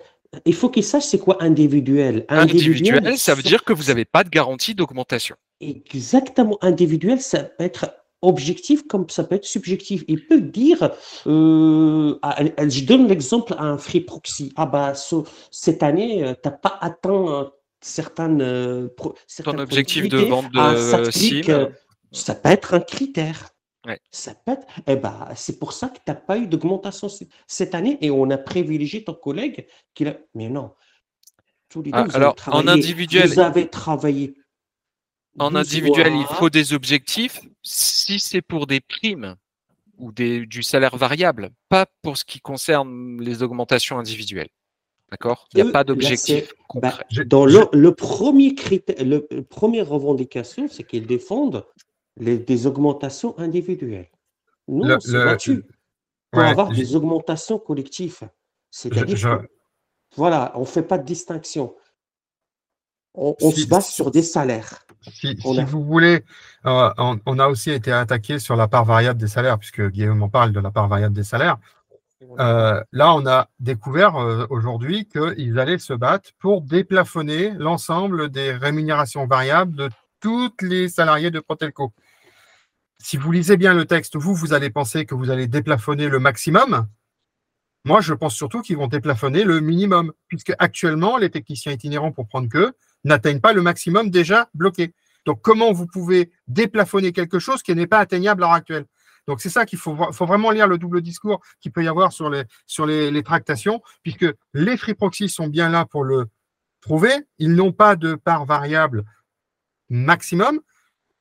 Speaker 5: il faut qu'ils sachent c'est quoi individuel.
Speaker 1: Individuel, ça veut dire que vous n'avez pas de garantie d'augmentation.
Speaker 5: Exactement, individuel, ça peut être objectif comme ça peut être subjectif. Il peut dire, euh, je donne l'exemple à un free proxy. Ah bah, ce- cette année, tu n'as pas atteint euh, certaines, euh, pro- certaines
Speaker 1: objectif de vente de, euh, SIM.
Speaker 5: ça peut être un critère.
Speaker 1: Ouais.
Speaker 5: Ça peut être, eh ben, c'est pour ça que tu n'as pas eu d'augmentation cette année et on a privilégié ton collègue qui a. Mais non. Tous les deux,
Speaker 1: Ah,
Speaker 5: vous avez
Speaker 1: alors, en individuel-
Speaker 5: Vous avez travaillé.
Speaker 1: En
Speaker 5: 12
Speaker 1: individuel, il faut des objectifs si c'est pour des primes ou des, du salaire variable, pas pour ce qui concerne les augmentations individuelles. D'accord? Il n'y a pas
Speaker 5: là,
Speaker 1: d'objectif
Speaker 5: c'est-
Speaker 1: concret.
Speaker 5: bah, dans le, le premier critère, le, le premier revendication, c'est qu'ils défendent les, des augmentations individuelles. Nous,
Speaker 6: Le- le-
Speaker 5: battu pour
Speaker 6: ouais,
Speaker 5: avoir des augmentations collectives. C'est-à-dire voilà, on ne fait pas de distinction. On, on
Speaker 6: Si-
Speaker 5: se base sur des salaires.
Speaker 6: Si,
Speaker 5: On
Speaker 6: si
Speaker 5: a-
Speaker 6: vous voulez, euh, on, on a aussi été attaqué sur la part variable des salaires, puisque Guillaume en parle de la part variable des salaires. Euh, là, on a découvert euh, aujourd'hui qu'ils allaient se battre pour déplafonner l'ensemble des rémunérations variables de tous les salariés de Protelco. Si vous lisez bien le texte, vous, vous allez penser que vous allez déplafonner le maximum. Moi, je pense surtout qu'ils vont déplafonner le minimum, puisque actuellement, les techniciens itinérants, pour prendre que, n'atteignent pas le maximum déjà bloqué. Donc, comment vous pouvez déplafonner quelque chose qui n'est pas atteignable à l'heure actuelle? Donc, c'est ça qu'il faut, vraiment lire le double discours qu'il peut y avoir sur les tractations, puisque les free proxy sont bien là pour le prouver. Ils n'ont pas de part variable maximum,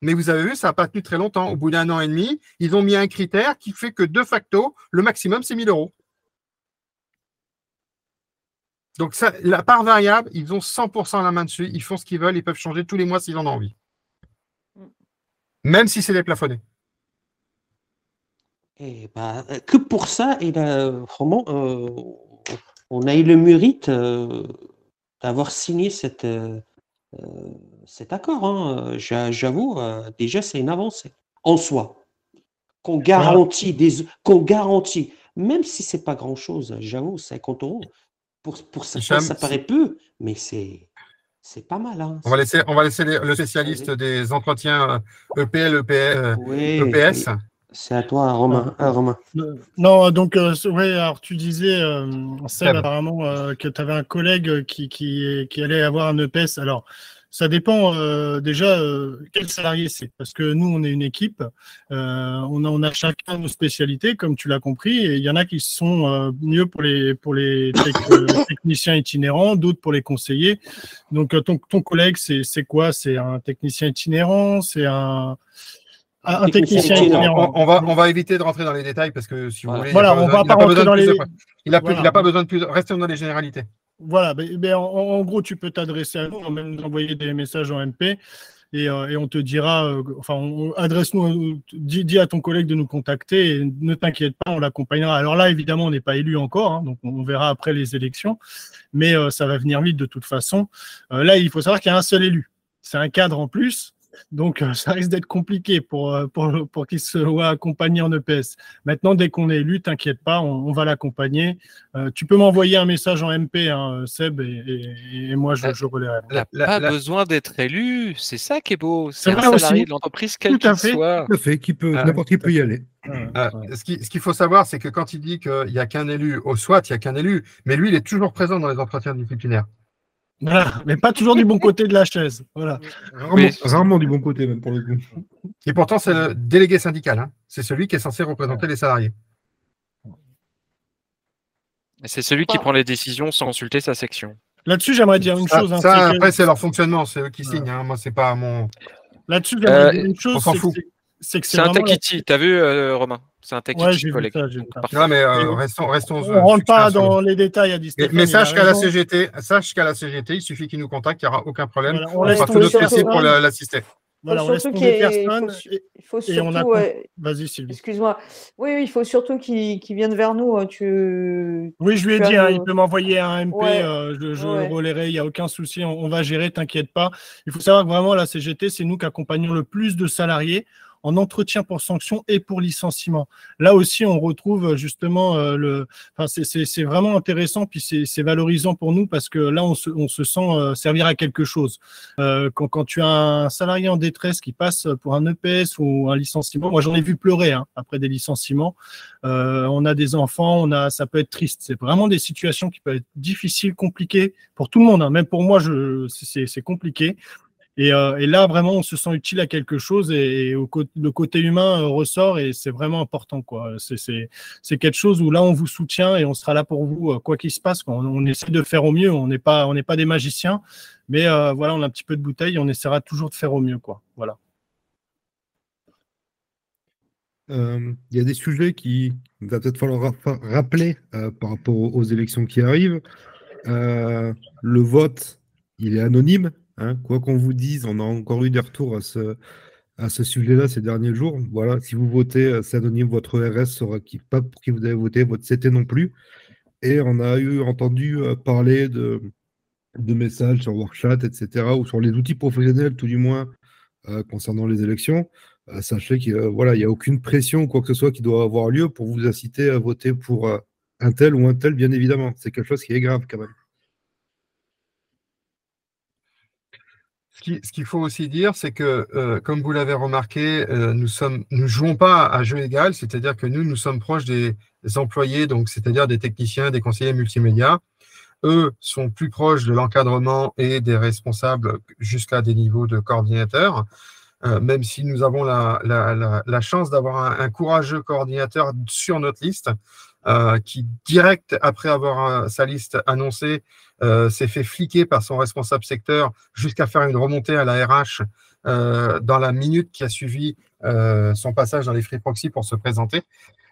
Speaker 6: mais vous avez vu, ça n'a pas tenu très longtemps. Au bout d'un an et demi, ils ont mis un critère qui fait que de facto, le maximum, c'est 1000 euros. Donc, ça, la part variable, ils ont 100% la main dessus. Ils font ce qu'ils veulent. Ils peuvent changer tous les mois s'ils en ont envie. Même si c'est déplafonné.
Speaker 5: Et bah, euh, que pour ça, il a vraiment, euh, on a eu le mérite d'avoir signé cette, cet accord. hein. J'avoue, déjà, c'est une avancée en soi. Qu'on garantit, des, qu'on garantit, même si c'est pas grand-chose, j'avoue, 50 euros. Pour, pour
Speaker 6: Hicham,
Speaker 5: ça paraît peu, mais c'est, c'est pas mal. hein.
Speaker 6: On va laisser, on va laisser les- le spécialiste des entretiens EPL, EPL,
Speaker 5: Oui,
Speaker 6: EPS.
Speaker 5: C'est à toi, Romain. Ah, Romain.
Speaker 4: Non, donc, euh, ouais, alors tu disais, euh, Seb. apparemment, euh, que tu avais un collègue qui, qui, qui allait avoir un EPS. Alors, ça dépend euh, déjà euh, quel salarié c'est. Parce que nous, on est une équipe, euh, on, a, on a chacun nos spécialités, comme tu l'as compris, et il y en a qui sont euh, mieux pour les, pour les tec- euh, techniciens itinérants, d'autres pour les conseillers. Donc, euh, ton, ton collègue, c'est c'est quoi? C'est un technicien itinérant? C'est un. Un un technicien itinérant.
Speaker 6: on- on va, on va éviter de rentrer dans les détails parce que si vous voulez, il
Speaker 4: Voilà, on va pas rentrer
Speaker 6: besoin de
Speaker 4: dans
Speaker 6: plus
Speaker 4: les-
Speaker 6: de- Il n'a
Speaker 4: Voilà.
Speaker 6: pas besoin de plus. Restons dans les généralités.
Speaker 4: Voilà, ben, ben, en, gros, tu peux t'adresser à nous, même envoyer des messages en MP et, euh, et on te dira, euh, enfin, adresse-nous, euh, dis, à ton collègue de nous contacter et ne t'inquiète pas, on l'accompagnera. Alors là, évidemment, on n'est pas élu encore, hein, donc on verra après les élections, mais ça va venir vite de toute façon. Là, il faut savoir qu'il y a un seul élu. C'est un cadre en plus. Donc, euh, ça risque d'être compliqué pour, euh, pour, pour qu'il soit accompagné en EPS. Maintenant, dès qu'on est élu, t'inquiète pas, on, on va l'accompagner. Euh, tu peux m'envoyer un message en MP, hein, Seb, et, et- et moi, je, je relayerai.
Speaker 1: Il n'a pas besoin d'être élu. C'est ça qui est beau. C'est un
Speaker 4: vrai
Speaker 1: salarié
Speaker 4: aussi.
Speaker 1: de l'entreprise, quel
Speaker 4: Tout à
Speaker 1: qu'il
Speaker 4: fait.
Speaker 1: soit.
Speaker 2: Tout à fait, qui peut,
Speaker 6: Ah.
Speaker 2: n'importe qui peut y aller.
Speaker 6: Ce qui- ce qu'il faut savoir, c'est que quand il dit qu'il n'y a qu'un élu au SWAT, il n'y a qu'un élu, mais lui, il est toujours présent dans les entretiens disciplinaires.
Speaker 4: Voilà, mais pas toujours du bon côté de la chaise. Voilà.
Speaker 2: Rarement, rarement du bon côté, même pour le coup.
Speaker 6: Et pourtant, c'est le délégué syndical. hein. C'est celui qui est censé représenter les salariés.
Speaker 1: C'est celui qui prend les décisions sans consulter sa section.
Speaker 4: Là-dessus, j'aimerais dire une
Speaker 6: Ça,
Speaker 4: chose. hein,
Speaker 6: ça,
Speaker 4: que-
Speaker 6: après, c'est leur fonctionnement, c'est eux qui signent. hein. Moi, c'est pas mon.
Speaker 4: Là-dessus, j'aimerais
Speaker 1: Euh,
Speaker 4: dire une chose.
Speaker 6: on s'en
Speaker 4: que
Speaker 6: fout.
Speaker 4: C'est- que
Speaker 1: C'est un Takiti. T'as vu, euh, Romain? C'est un Takiti,
Speaker 4: Ouais, vu
Speaker 1: collègue.
Speaker 4: ça, vu.
Speaker 6: Non, mais euh, restons, restons.
Speaker 4: On rentre pas
Speaker 6: succincts sur
Speaker 4: dans
Speaker 6: les-
Speaker 4: détails à
Speaker 6: Mais,
Speaker 4: Stéphane,
Speaker 6: mais sache qu'à la. CGT, sache qu'à la CGT, il suffit qu'ils nous contactent, il n'y aura aucun problème.
Speaker 4: Voilà, on
Speaker 6: on
Speaker 4: laisse
Speaker 6: fera tout notre possible pour l'assister.
Speaker 4: Voilà,
Speaker 3: Faut
Speaker 4: on laisse
Speaker 3: surtout
Speaker 4: tomber
Speaker 3: qu'il y ait-
Speaker 4: personne.
Speaker 3: il faut,
Speaker 4: a
Speaker 3: surtout,
Speaker 4: Vas-y, Sylvie.
Speaker 3: excuse-moi. Oui, oui, il faut surtout qu'ils viennent vers nous. hein, Tu...
Speaker 4: Oui, je lui ai
Speaker 3: tu
Speaker 4: dit, hein, il peut m'envoyer un MP,
Speaker 3: Ouais,
Speaker 4: euh, je, je
Speaker 3: ouais.
Speaker 4: le relayerai, il n'y a aucun souci, on, on va gérer, t'inquiète pas. Il faut savoir que vraiment, la CGT, c'est nous qui accompagnons le plus de salariés en entretien pour sanction et pour licenciement. Là aussi, on retrouve euh, justement euh, le. Enfin, c'est- vraiment intéressant, puis c'est valorisant pour nous parce que là, on se, sent euh, servir à quelque chose. Quand, tu as un salarié en détresse qui passe pour un EPS ou un licenciement, moi j'en ai vu pleurer hein, après des licenciements. On a des enfants, on a, ça peut être triste. C'est vraiment des situations qui peuvent être difficiles, compliquées pour tout le monde. hein. Même pour moi, c'est compliqué. Et, euh, et là, vraiment, on se sent utile à quelque chose et, le côté humain euh, ressort et c'est vraiment important. C'est- quelque chose où là, on vous soutient et on sera là pour vous, euh, quoi qu'il se passe. On, essaie de faire au mieux. On n'est pas, pas des magiciens, mais voilà, on a un petit peu de bouteille et on essaiera toujours de faire au mieux. quoi. Voilà.
Speaker 2: Il y a des sujets qui va peut-être falloir ra- rappeler par rapport aux, élections qui arrivent. Le vote, il est anonyme. Hein. Quoi qu'on vous dise, on a encore eu des retours à ce, sujet-là ces derniers jours. Voilà, si vous votez, euh, anonyme. Votre RS saura qui, pas pour qui vous avez voté, votre CT non plus. Et on a eu entendu euh, parler de, messages sur Workchat, etc., ou sur les outils professionnels, tout du moins, euh, concernant les élections. Sachez qu'il n'y a aucune pression ou quoi que ce soit qui doit avoir lieu pour vous inciter à voter pour un tel ou un tel, bien évidemment. C'est quelque chose qui est grave quand même.
Speaker 6: Ce qui- ce qu'il faut aussi dire, c'est que, euh, comme vous l'avez remarqué, euh, nous nous jouons pas à jeu égal, c'est-à-dire que nous, nous sommes proches des, employés, donc c'est-à-dire des techniciens, des conseillers multimédia. Eux sont plus proches de l'encadrement et des responsables jusqu'à des niveaux de coordinateurs. Euh, même si nous avons la, chance d'avoir un courageux coordinateur sur notre liste, euh, qui, direct après avoir euh, sa liste annoncée, euh, s'est fait fliquer par son responsable secteur jusqu'à faire une remontée à la RH dans la minute qui a suivi son passage dans les free proxy pour se présenter.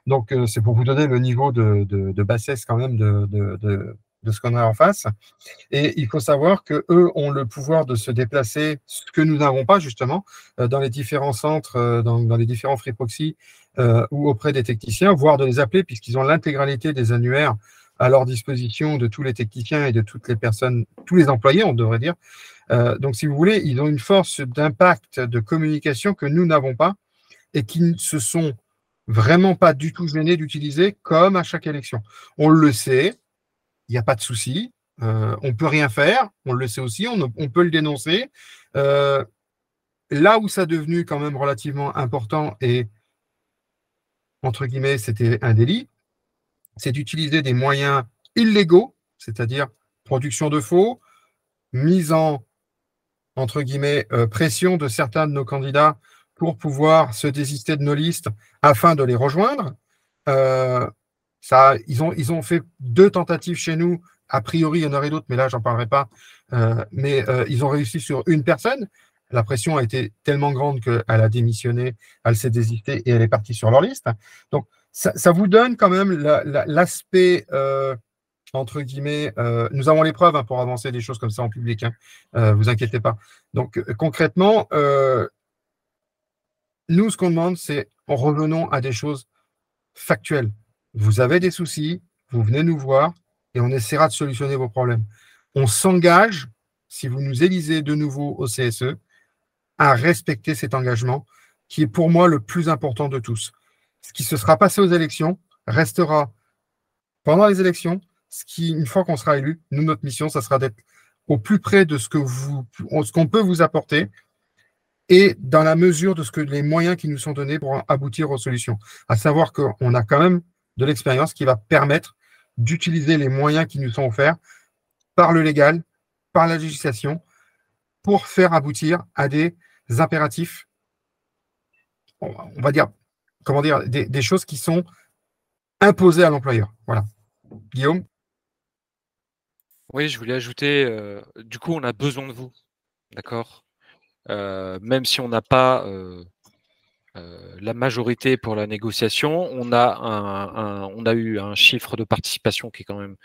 Speaker 6: Donc, c'est pour vous donner le niveau de, bassesse quand même de- de- ce qu'on a en face. Et il faut savoir que eux ont le pouvoir de se déplacer, ce que nous n'avons pas justement, euh, dans les différents centres, euh, dans, les différents free proxy euh, ou auprès des techniciens, voire de les appeler puisqu'ils ont l'intégralité des annuaires à leur disposition de tous les techniciens et de toutes les personnes, tous les employés, on devrait dire. Donc, si vous voulez, ils ont une force d'impact de communication que nous n'avons pas et qui ne se sont vraiment pas du tout gênés d'utiliser comme à chaque élection. On le sait, il n'y a pas de souci, euh, on ne peut rien faire, on le sait aussi, on, peut le dénoncer. Euh, là où ça a devenu quand même relativement important et entre guillemets, c'était un délit, c'est d'utiliser des moyens illégaux, c'est-à-dire production de faux, mise en, entre guillemets, euh, pression de certains de nos candidats pour pouvoir se désister de nos listes afin de les rejoindre. Euh, ils, ont, fait deux tentatives chez nous. A priori, il y en aurait d'autres, mais là, j'en parlerai pas. Euh, mais ils ont réussi sur une personne. La pression a été tellement grande qu'elle a démissionné, elle s'est désistée et elle est partie sur leur liste. Donc, ça, vous donne quand même l'aspect, euh, entre guillemets, euh, nous avons les preuves hein, pour avancer des choses comme ça en public, hein, euh, vous inquiétez pas. Donc concrètement, nous, ce qu'on demande, c'est revenons à des choses factuelles. Vous avez des soucis, vous venez nous voir et on essaiera de solutionner vos problèmes. On s'engage, si vous nous élisez de nouveau au CSE, à respecter cet engagement qui est pour moi le plus important de tous ce qui se sera passé aux élections restera pendant les élections. Ce qui, une fois qu'on sera élu, nous, notre mission, ça sera d'être au plus près de ce que vous, ce qu'on peut vous apporter et dans la mesure de ce que les moyens qui nous sont donnés pour aboutir aux solutions. À savoir qu'on a quand même de l'expérience qui va permettre d'utiliser les moyens qui nous sont offerts par le légal, par la législation, pour faire aboutir à des impératifs, on va dire, comment dire, des, choses qui sont imposées à l'employeur. Voilà. Guillaume?
Speaker 1: Oui, je voulais ajouter, euh, du coup, on a besoin de vous. D'accord? Euh, Même si on n'a pas euh, la majorité pour la négociation, on a, un, on a eu un chiffre de participation qui est quand même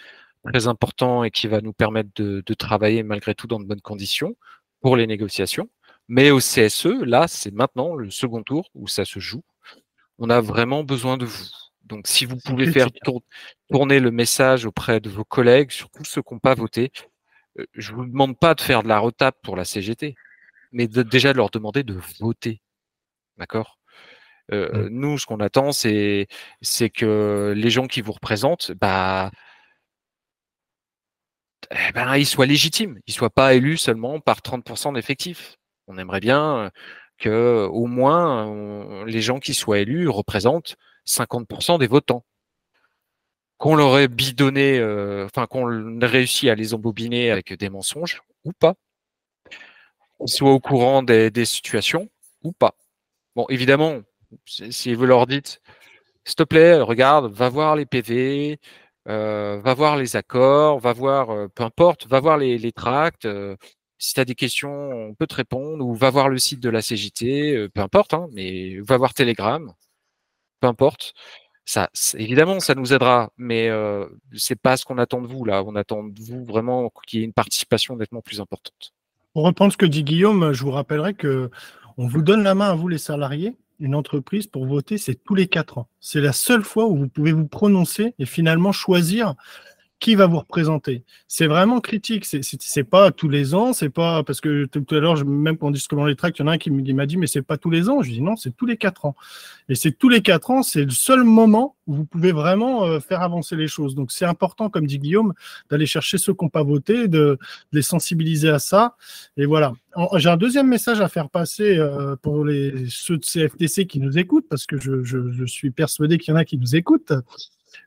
Speaker 1: très important et qui va nous permettre de, de travailler malgré tout dans de bonnes conditions pour les négociations. Mais au CSE, là, c'est maintenant le second tour où ça se joue on a vraiment besoin de vous. Donc, si vous pouvez faire tourner le message auprès de vos collègues, surtout ceux qui n'ont pas voté, euh, je ne vous demande pas de faire de la retape pour la CGT, mais déjà de leur demander de voter. D'accord? Mmh. Nous, ce qu'on attend, c'est que les gens qui vous représentent, bah, eh ben, ils soient légitimes, ils ne soient pas élus seulement par 30% d'effectifs. On aimerait bien que au moins les gens qui soient élus représentent 50% des votants. Qu'on leur ait bidonné, enfin qu'on ait réussi à les embobiner avec des mensonges ou pas, qu'ils soient au courant des, situations ou pas. Bon, évidemment, si vous leur dites, s'il te plaît, regarde, va voir les PV, euh, va voir les accords, va voir, euh, peu importe, va voir les, tracts, si tu as des questions, on peut te répondre ou va voir le site de la CJT, euh, peu importe, hein, mais va voir Telegram, peu importe. Évidemment, ça nous aidera, mais euh, c'est pas ce qu'on attend de vous là. On attend de vous vraiment qu'il y ait une participation nettement plus importante.
Speaker 4: Pour reprendre ce que dit Guillaume, je vous rappellerai que on vous donne la main à vous les salariés. Une entreprise pour voter, c'est tous les quatre ans. C'est la seule fois où vous pouvez vous prononcer et finalement choisir qui va vous représenter C'est vraiment critique. C'est pas tous les ans, c'est pas parce que tout à l'heure, même quand on dit comment les tracts, il y en a un qui m'a dit mais c'est pas tous les ans. Je dis non, c'est tous les quatre ans. Et c'est tous les quatre ans, c'est le seul moment où vous pouvez vraiment euh, faire avancer les choses. Donc c'est important, comme dit Guillaume, d'aller chercher ceux qui n'ont pas voté, de, les sensibiliser à ça. Et voilà. J'ai un deuxième message à faire passer euh, pour les, ceux de CFTC qui nous écoutent, parce que je, je suis persuadé qu'il y en a qui nous écoutent.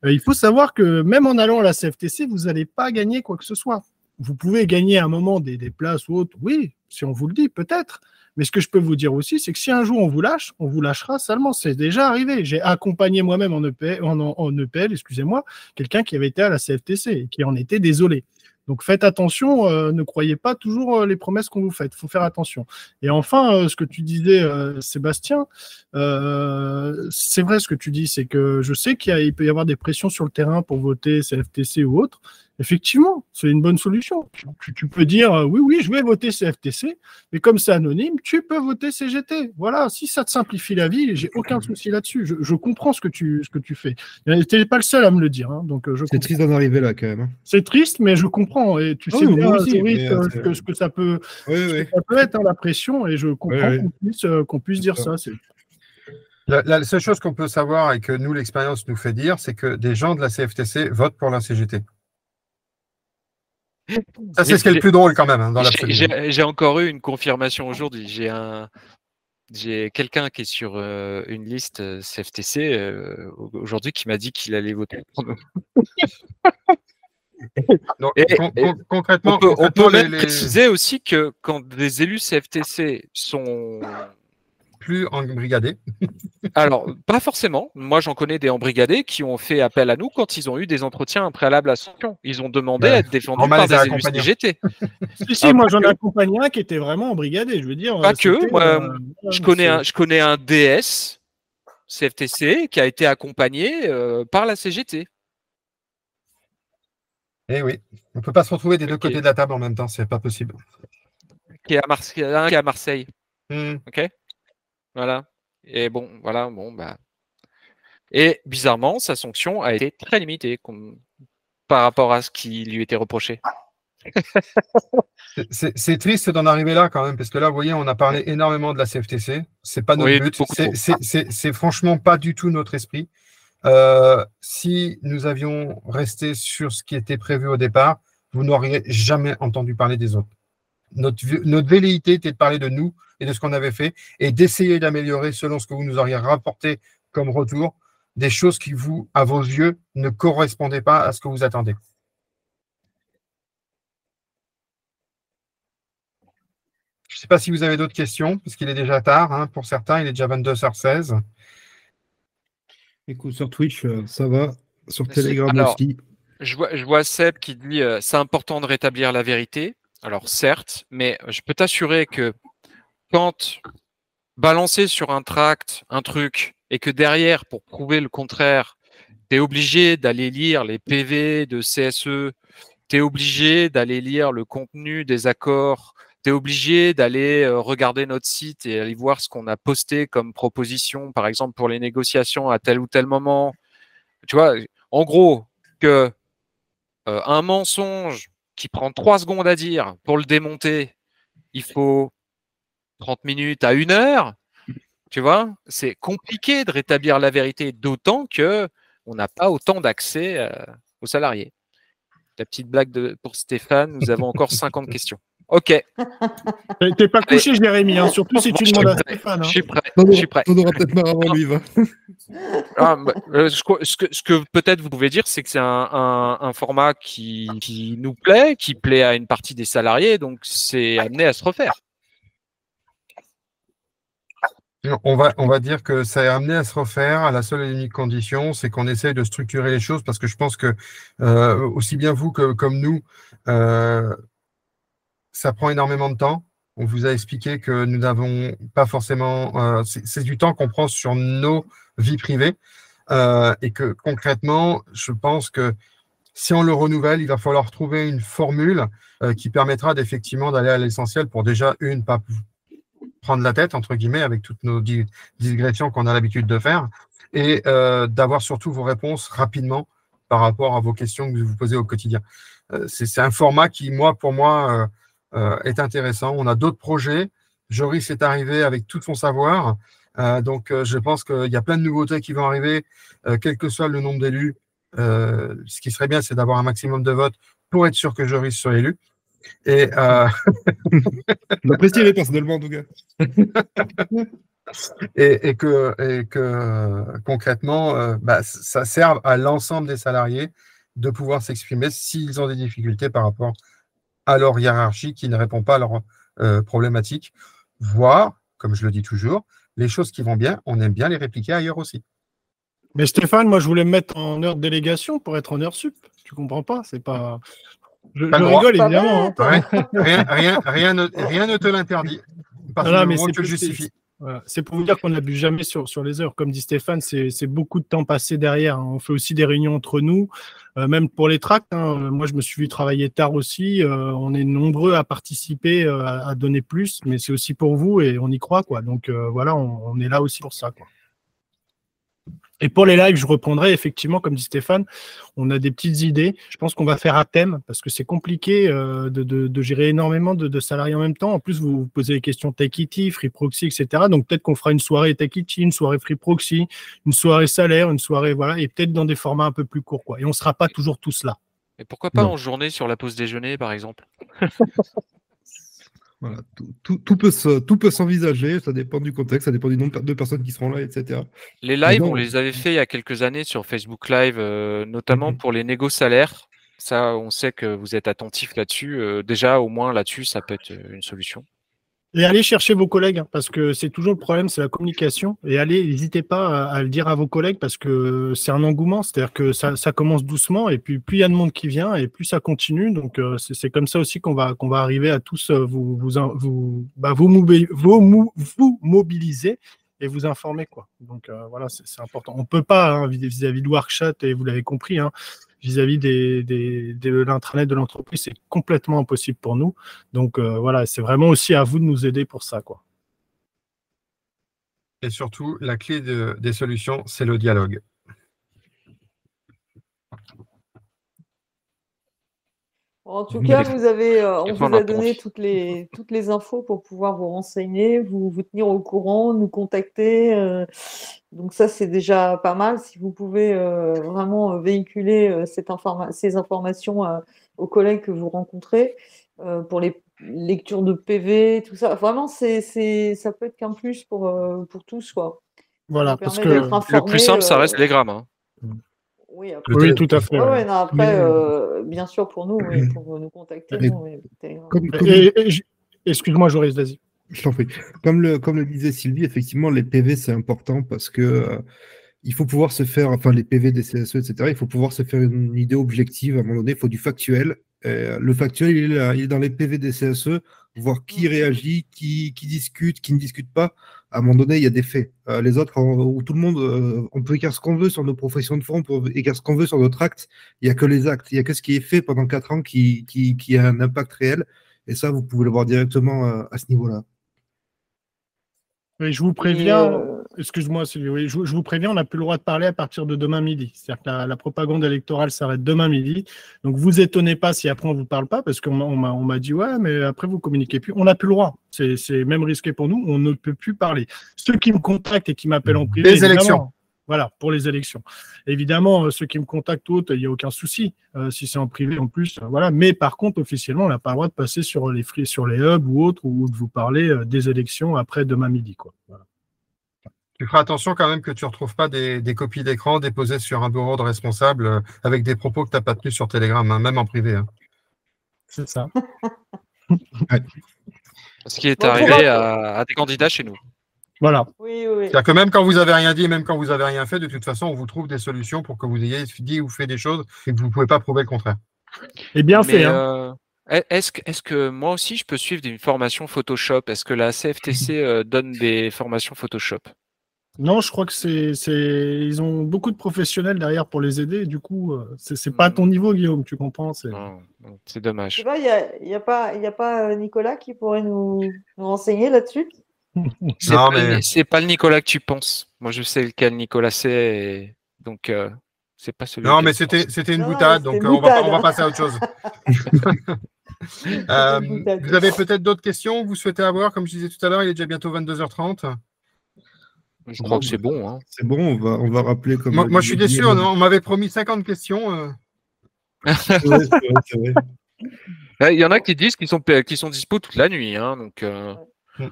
Speaker 4: Euh, il faut savoir que même en allant à la CFTC, vous n'allez pas gagner quoi que ce soit. Vous pouvez gagner à un moment des, places ou autres, oui, si on vous le dit, peut-être. Mais ce que je peux vous dire aussi, c'est que si un jour on vous lâche, on vous lâchera seulement. C'est déjà arrivé. J'ai accompagné moi-même en, EPL, en EPL excusez-moi, quelqu'un qui avait été à la CFTC et qui en était désolé. Donc faites attention, euh, ne croyez pas toujours euh, les promesses qu'on vous fait. Il faut faire attention. Et enfin, euh, ce que tu disais, Sébastien, c'est vrai ce que tu dis, c'est que je sais qu'il peut y avoir des pressions sur le terrain pour voter CFTC ou autre. Effectivement, c'est une bonne solution. Tu, peux dire euh, oui, oui, je vais voter CFTC, mais comme c'est anonyme, tu peux voter CGT. Voilà, si ça te simplifie la vie, j'ai aucun souci là-dessus. Je, comprends ce que tu, ce que tu fais. Tu n'es pas le seul à me le dire. Hein, donc euh,
Speaker 2: c'est triste d'en arriver là quand même. Hein.
Speaker 4: C'est triste, mais je comprends. Et tu ah sais bien, aussi, ce que, ça peut, ça peut être hein, la pression, et je comprends qu'on puisse, qu'on puisse dire ça.
Speaker 6: La, seule chose qu'on peut savoir et que nous, l'expérience nous fait dire, c'est que des gens de la CFTC votent pour la CGT. Ça, c'est ce qui est le plus drôle quand même hein, dans
Speaker 1: J'ai encore eu une confirmation aujourd'hui. J'ai un, j'ai quelqu'un qui est sur euh, une liste CFTC euh, aujourd'hui qui m'a dit qu'il allait voter pour nous.
Speaker 6: concrètement,
Speaker 1: on peut, même préciser aussi que quand des élus CFTC sont
Speaker 6: plus embrigadés
Speaker 1: Alors, pas forcément. Moi, j'en connais des embrigadés qui ont fait appel à nous quand ils ont eu des entretiens préalables à sanction. Ils ont demandé à être défendus par des élus CGT.
Speaker 4: si, si, moi, j'en ai accompagné un qui était vraiment embrigadé. Je veux dire.
Speaker 1: Pas que. Moi, euh, je, connais un, je connais un DS CFTC qui a été accompagné euh, par la CGT.
Speaker 6: Eh oui, on ne peut pas se retrouver des deux côtés de la table en même temps, c'est pas possible.
Speaker 1: Qui est à Marseille. Un qui est à Marseille. Hmm. Ok. Voilà. Et bon, voilà, bon, bah. Et bizarrement, sa sanction a été très limitée par rapport à ce qui lui était reproché.
Speaker 6: c'est triste d'en arriver là quand même, parce que là, vous voyez, on a parlé énormément de la CFTC. C'est pas notre but. C'est franchement pas du tout notre esprit. Euh, si nous avions resté sur ce qui était prévu au départ, vous n'auriez jamais entendu parler des autres. Notre, notre velléité était de parler de nous et de ce qu'on avait fait et d'essayer d'améliorer selon ce que vous nous auriez rapporté comme retour des choses qui, vous, à vos yeux, ne correspondaient pas à ce que vous attendez. Je ne sais pas si vous avez d'autres questions, parce qu'il est déjà tard. Hein, pour certains, il est déjà 22h16.
Speaker 2: Écoute, sur Twitch, euh, ça va. Sur Telegram aussi.
Speaker 1: Je vois, je vois Seb qui dit euh, c'est important de rétablir la vérité. Alors certes, mais je peux t'assurer que quand balancer sur un tract un truc et que derrière, pour prouver le contraire, tu es obligé d'aller lire les PV de CSE, tu es obligé d'aller lire le contenu des accords, tu es obligé d'aller euh, regarder notre site et aller voir ce qu'on a posté comme proposition, par exemple pour les négociations à tel ou tel moment. Tu vois, en gros, que euh, un mensonge qui prend trois secondes à dire pour le démonter, il faut 30 minutes à une heure, tu vois, c'est compliqué de rétablir la vérité, d'autant que on n'a pas autant d'accès euh, aux salariés. La petite blague de, pour Stéphane, nous avons encore 50 questions. Ok.
Speaker 4: T'es pas couché, Jérémy, hein, surtout si tu demandes à Stéphane. Hein.
Speaker 1: Je suis prêt. Je suis prêt.
Speaker 2: On aura peut-être marre avant lui. Va.
Speaker 1: Ah, bah, euh, ce que, ce que peut-être vous pouvez dire, c'est que c'est un, un, format qui, qui, nous plaît, qui plaît à une partie des salariés, donc c'est amené à se refaire.
Speaker 6: On va, dire que ça est amené à se refaire à la seule et unique condition, c'est qu'on essaye de structurer les choses parce que je pense que euh, aussi bien vous que comme nous, euh, ça prend énormément de temps. On vous a expliqué que nous n'avons pas forcément, euh, c'est du temps qu'on prend sur nos vies privées et que concrètement, je pense que si on le renouvelle, il va falloir trouver une formule qui permettra d'effectivement d'aller à l'essentiel pour déjà une, pas prendre la tête, entre guillemets, avec toutes nos digressions qu'on a l'habitude de faire, et euh, d'avoir surtout vos réponses rapidement par rapport à vos questions que vous posez au quotidien. Euh, c'est un format qui, moi, pour moi, euh, est intéressant. On a d'autres projets. Joris est arrivé avec tout son savoir. donc, je pense qu'il y a plein de nouveautés qui vont arriver, quel que soit le nombre d'élus. ce qui serait bien, c'est d'avoir un maximum de votes pour être sûr que Joris soit élu. Et euh...
Speaker 2: personnellement, en tout cas.
Speaker 6: et, que, et que concrètement, euh, bah, ça serve à l'ensemble des salariés de pouvoir s'exprimer s'ils ont des difficultés par rapport à leur hiérarchie qui ne répond pas à leurs euh, problématiques, voire, comme je le dis toujours, les choses qui vont bien, on aime bien les répliquer ailleurs aussi.
Speaker 4: Mais Stéphane, moi je voulais me mettre en heure de délégation pour être en heure sup. Tu comprends pas C'est pas. Je, rigole évidemment.
Speaker 6: Hein. rien, rien, rien, ne, rien, ne, te l'interdit.
Speaker 4: Parce non, mais c'est le justifie. Voilà. C'est pour vous dire qu'on n'abuse jamais sur, sur les heures. Comme dit Stéphane, c'est c'est beaucoup de temps passé derrière. hein. On fait aussi des réunions entre nous, euh, même pour les tracts. hein. Moi, je me suis vu travailler tard aussi. Euh, on est nombreux à participer, euh, à, donner plus, mais c'est aussi pour vous et on y croit. quoi. Donc euh, voilà, on, on est là aussi pour ça. Quoi. Et pour les lives, je reprendrai effectivement, comme dit Stéphane, on a des petites idées. Je pense qu'on va faire à thème parce que c'est compliqué euh, de, de- de gérer énormément de, de salariés en même temps. En plus, vous vous posez les questions Techity, Free Proxy, etc. Donc peut-être qu'on fera une soirée Techity, une soirée Free Proxy, une soirée salaire, une soirée voilà, et peut-être dans des formats un peu plus courts, quoi. Et on sera pas toujours tous là.
Speaker 1: Et pourquoi pas
Speaker 2: Non.
Speaker 1: en journée sur la pause déjeuner, par exemple?
Speaker 2: Voilà, tout, tout- tout peut se- tout peut s'envisager, ça dépend du contexte, ça dépend du nombre de personnes qui seront là, etc.
Speaker 1: Les lives,
Speaker 2: non,
Speaker 1: on les avait fait il y a quelques années sur Facebook Live, euh, notamment
Speaker 2: Mhm.
Speaker 1: pour les négos salaires. Ça, on sait que vous êtes attentifs là-dessus. Euh, déjà, au moins là-dessus, ça peut être euh, une solution.
Speaker 4: Et allez chercher vos collègues, hein, parce que c'est toujours le problème, c'est la communication. Et allez, n'hésitez pas à, le dire à vos collègues, parce que c'est un engouement, c'est-à-dire que ça, commence doucement, et puis plus il y a de monde qui vient, et plus ça continue. Donc euh, c'est comme ça aussi qu'on va qu'on va arriver à tous euh, vous vous vous bah, vous, mobiliser et vous informer quoi. Donc euh, voilà, c'est important. On peut pas hein, vis- vis-à-vis de Workchat, et vous l'avez compris, hein, vis-à-vis de l'intranet de l'entreprise, c'est complètement impossible pour nous. Donc euh, voilà, c'est vraiment aussi à vous de nous aider pour ça.
Speaker 6: Et surtout, la clé de- des solutions, c'est le dialogue.
Speaker 3: En tout cas, vous avez, euh, on vous a donné toutes les, toutes les infos pour pouvoir vous renseigner, vous, vous tenir au courant, nous contacter. euh, donc ça, c'est déjà pas mal. Si vous pouvez euh, vraiment véhiculer euh, cette informa- ces informations euh, aux collègues que vous rencontrez euh, pour les lectures de PV, tout ça. Vraiment, c'est, c'est, ça peut être qu'un plus pour, euh, pour tous, quoi.
Speaker 4: Voilà, parce que
Speaker 1: Le plus simple, ça reste Telegram. hein.
Speaker 3: Oui, après,
Speaker 4: oui, tout à fait.
Speaker 3: ouais,
Speaker 4: ouais.
Speaker 3: ouais, non, après,
Speaker 2: Mais-
Speaker 3: euh, bien sûr, pour nous, oui, pour nous contacter,
Speaker 4: j- Excuse-moi, Joris, vas-y.
Speaker 2: Je t'en prie. Comme le, comme le disait Sylvie, effectivement, les PV, c'est important parce que euh, il faut pouvoir se faire, enfin, les PV des CSE, etc., il faut pouvoir se faire une idée objective. À un moment donné, il faut du factuel. Euh, le factuel, il est, là, il est dans les PV des CSE, voir qui
Speaker 3: Mhm.
Speaker 2: réagit, qui, qui discute, qui ne discute pas. À un moment donné, il y a des faits. Euh, les autres, où tout le monde, euh, on peut écrire ce qu'on veut sur nos professions de fond, on peut écrire ce qu'on veut sur notre acte. Il n'y a que les actes. Il n'y a que ce qui est fait pendant quatre ans qui, qui, qui a un impact réel. Et ça, vous pouvez le voir directement euh, à ce niveau-là.
Speaker 4: Oui, je vous préviens,
Speaker 3: euh,
Speaker 4: excuse-moi Sylvie, oui, je, je vous préviens, on n'a plus le droit de parler à partir de demain midi. C'est-à-dire que la, la propagande électorale s'arrête demain midi. Donc vous étonnez pas si après on vous parle pas, parce qu'on m'a- dit ouais, mais après vous communiquez plus. On n'a plus le droit. C'est même risqué pour nous. On ne peut plus parler. Ceux qui me contactent et qui m'appellent en privé,
Speaker 6: Les
Speaker 4: évidemment,
Speaker 6: élections.
Speaker 4: Voilà, pour les élections. Évidemment, euh, ceux qui me contactent ou autres, il n'y a aucun souci. Euh, si c'est en privé en plus, euh, voilà. Mais par contre, officiellement, on n'a pas le droit de passer sur les free- sur les hubs ou autres, ou de vous parler euh, des élections après demain midi, quoi. Voilà.
Speaker 6: Tu feras attention quand même que tu ne retrouves pas des, des copies d'écran déposées sur un bureau de responsable euh, avec des propos que tu n'as pas tenus sur Telegram, hein, même en privé. hein.
Speaker 4: C'est ça.
Speaker 1: Ce qui est
Speaker 3: Bon,
Speaker 1: arrivé à des candidats chez nous.
Speaker 4: Voilà.
Speaker 3: Oui, oui, oui.
Speaker 6: C'est-à-dire que même quand vous avez rien dit, même quand vous avez rien fait, de toute façon, on vous trouve des solutions pour que vous ayez dit ou fait des choses et que vous ne pouvez pas prouver le contraire.
Speaker 4: Et bien
Speaker 1: Mais,
Speaker 4: fait. Hein.
Speaker 1: euh, est-ce que, est-ce que moi aussi je peux suivre une formation Photoshop? Est-ce que la CFTC euh, donne des formations Photoshop?
Speaker 4: Non, je crois que c'est, c'est, ils ont beaucoup de professionnels derrière pour les aider. et du coup, euh, c'est, c'est pas à ton niveau, Guillaume. Tu comprends c'est...
Speaker 1: Dommage.
Speaker 3: il n'y a, y a pas, y a pas Nicolas qui pourrait nous, nous renseigner là-dessus?
Speaker 1: C'est
Speaker 6: Non,
Speaker 1: pas, le-
Speaker 6: mais-
Speaker 1: c'est pas le Nicolas que tu penses. Moi, je sais lequel Nicolas c'est, et donc euh, c'est pas celui.
Speaker 6: Non, mais c'était une
Speaker 3: non,
Speaker 6: boutade, donc euh, on, va, on va passer à autre chose. Euh, vous avez peut-être d'autres questions que vous souhaitez avoir? Comme je disais tout à l'heure, il est déjà bientôt 22h30.
Speaker 1: Je crois que c'est bon. Hein.
Speaker 2: C'est bon, on va, on va rappeler comme.
Speaker 6: Moi, moi, je suis déçu, on, on m'avait promis 50 questions. euh.
Speaker 2: C'est vrai, c'est vrai, c'est vrai.
Speaker 1: Ouais, Il y en a qui disent qu'ils sont, qu'ils sont dispo toute la nuit. Hein, donc, euh,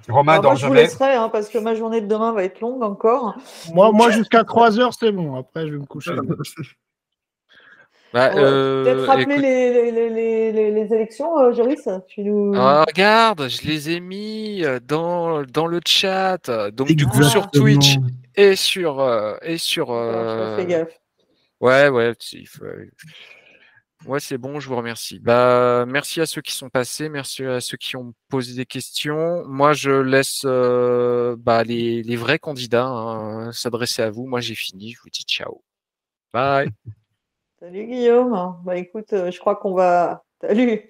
Speaker 6: Romain
Speaker 3: Alors, moi, je vous laisserai hein, parce que ma journée de demain va être longue encore.
Speaker 4: Moi, moi, jusqu'à 3 heures, c'est bon. Après, je vais me coucher.
Speaker 1: bah,
Speaker 3: Ouais,
Speaker 1: euh,
Speaker 3: Peut-être rappeler
Speaker 1: écoute-
Speaker 3: les, les, les, les, les élections, euh, Joris tu nous...
Speaker 1: Ah, regarde, je les ai mis euh, dans, dans le chat. Donc, du coup, sur. Twitch et sur. euh, et sur
Speaker 3: fait gaffe.
Speaker 1: Ouais, ouais. il faut- Ouais, c'est bon, je vous remercie. Bah, merci à ceux qui sont passés, merci à ceux qui ont posé des questions. Moi, je laisse euh, bah, les, les vrais candidats hein, s'adresser à vous. Moi, j'ai fini. Je vous dis ciao. Bye.
Speaker 3: Salut Guillaume. Bah écoute, euh, je crois qu'on va. Salut.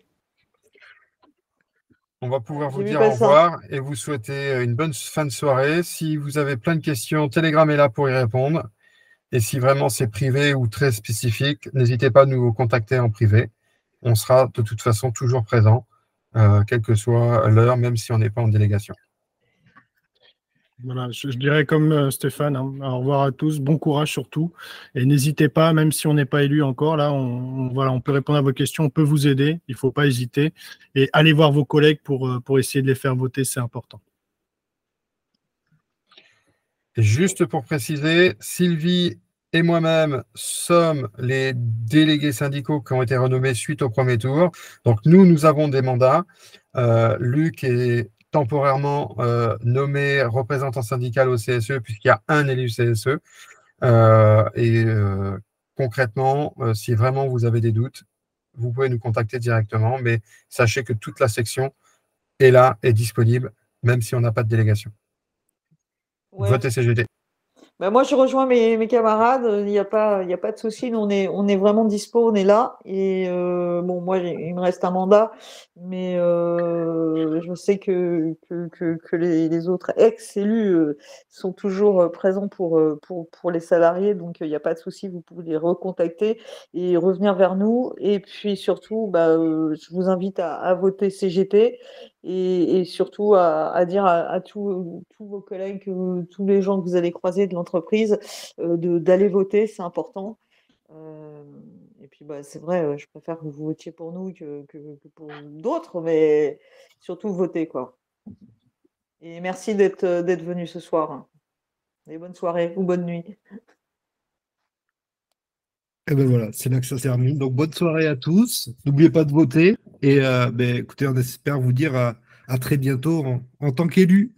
Speaker 6: On va pouvoir vous dire au revoir et vous souhaiter une bonne fin de soirée. Si vous avez plein de questions, Telegram est là pour y répondre. Et si vraiment c'est privé ou très spécifique, n'hésitez pas à nous contacter en privé. On sera de toute façon toujours présent, euh, quelle que soit l'heure, même si on n'est pas en délégation.
Speaker 4: Voilà, je, dirais comme euh, Stéphane, hein, au revoir à tous, bon courage surtout, et n'hésitez pas, même si on n'est pas élu encore, là, on, on- peut répondre à vos questions, on peut vous aider, il ne faut pas hésiter, et allez voir vos collègues pour, euh, pour essayer de les faire voter, c'est important.
Speaker 6: Juste pour préciser, Sylvie et moi-même sommes les délégués syndicaux qui ont été renommés suite au premier tour. Donc nous, nous avons des mandats. Euh, Luc est temporairement euh, nommé représentant syndical au CSE puisqu'il y a un élu CSE. Euh, et concrètement, si vraiment vous avez des doutes, vous pouvez nous contacter directement, mais sachez que toute la section est là, est disponible, même si on n'a pas de délégation. Votez CGT.
Speaker 3: Bah, moi, je rejoins mes, camarades. Il n'y a pas, il y a pas de souci. On est, on est vraiment dispo, on est là. Et euh, bon, moi, il me reste un mandat, mais euh, je sais que, que, les, autres ex-élus euh, sont toujours présents pour, pour, pour les salariés. Donc, il n'y a pas de souci. Vous pouvez les recontacter et revenir vers nous. Et puis, surtout, bah, je vous invite à, voter CGT et, surtout à, dire à, à tous vos collègues, tous les gens que vous allez croiser de l'entreprise, euh, de- d'aller voter, c'est important. Euh, et puis bah, c'est vrai, euh, je préfère que vous votiez pour nous que, que- pour d'autres, mais surtout voter quoi. Et merci d'être euh, venu ce soir. Et bonne soirée ou bonne nuit.
Speaker 2: Et ben voilà, c'est là que ça termine. Donc bonne soirée à tous. N'oubliez pas de voter. Et euh, ben, écoutez, on espère vous dire à, à très bientôt en, en tant qu'élu.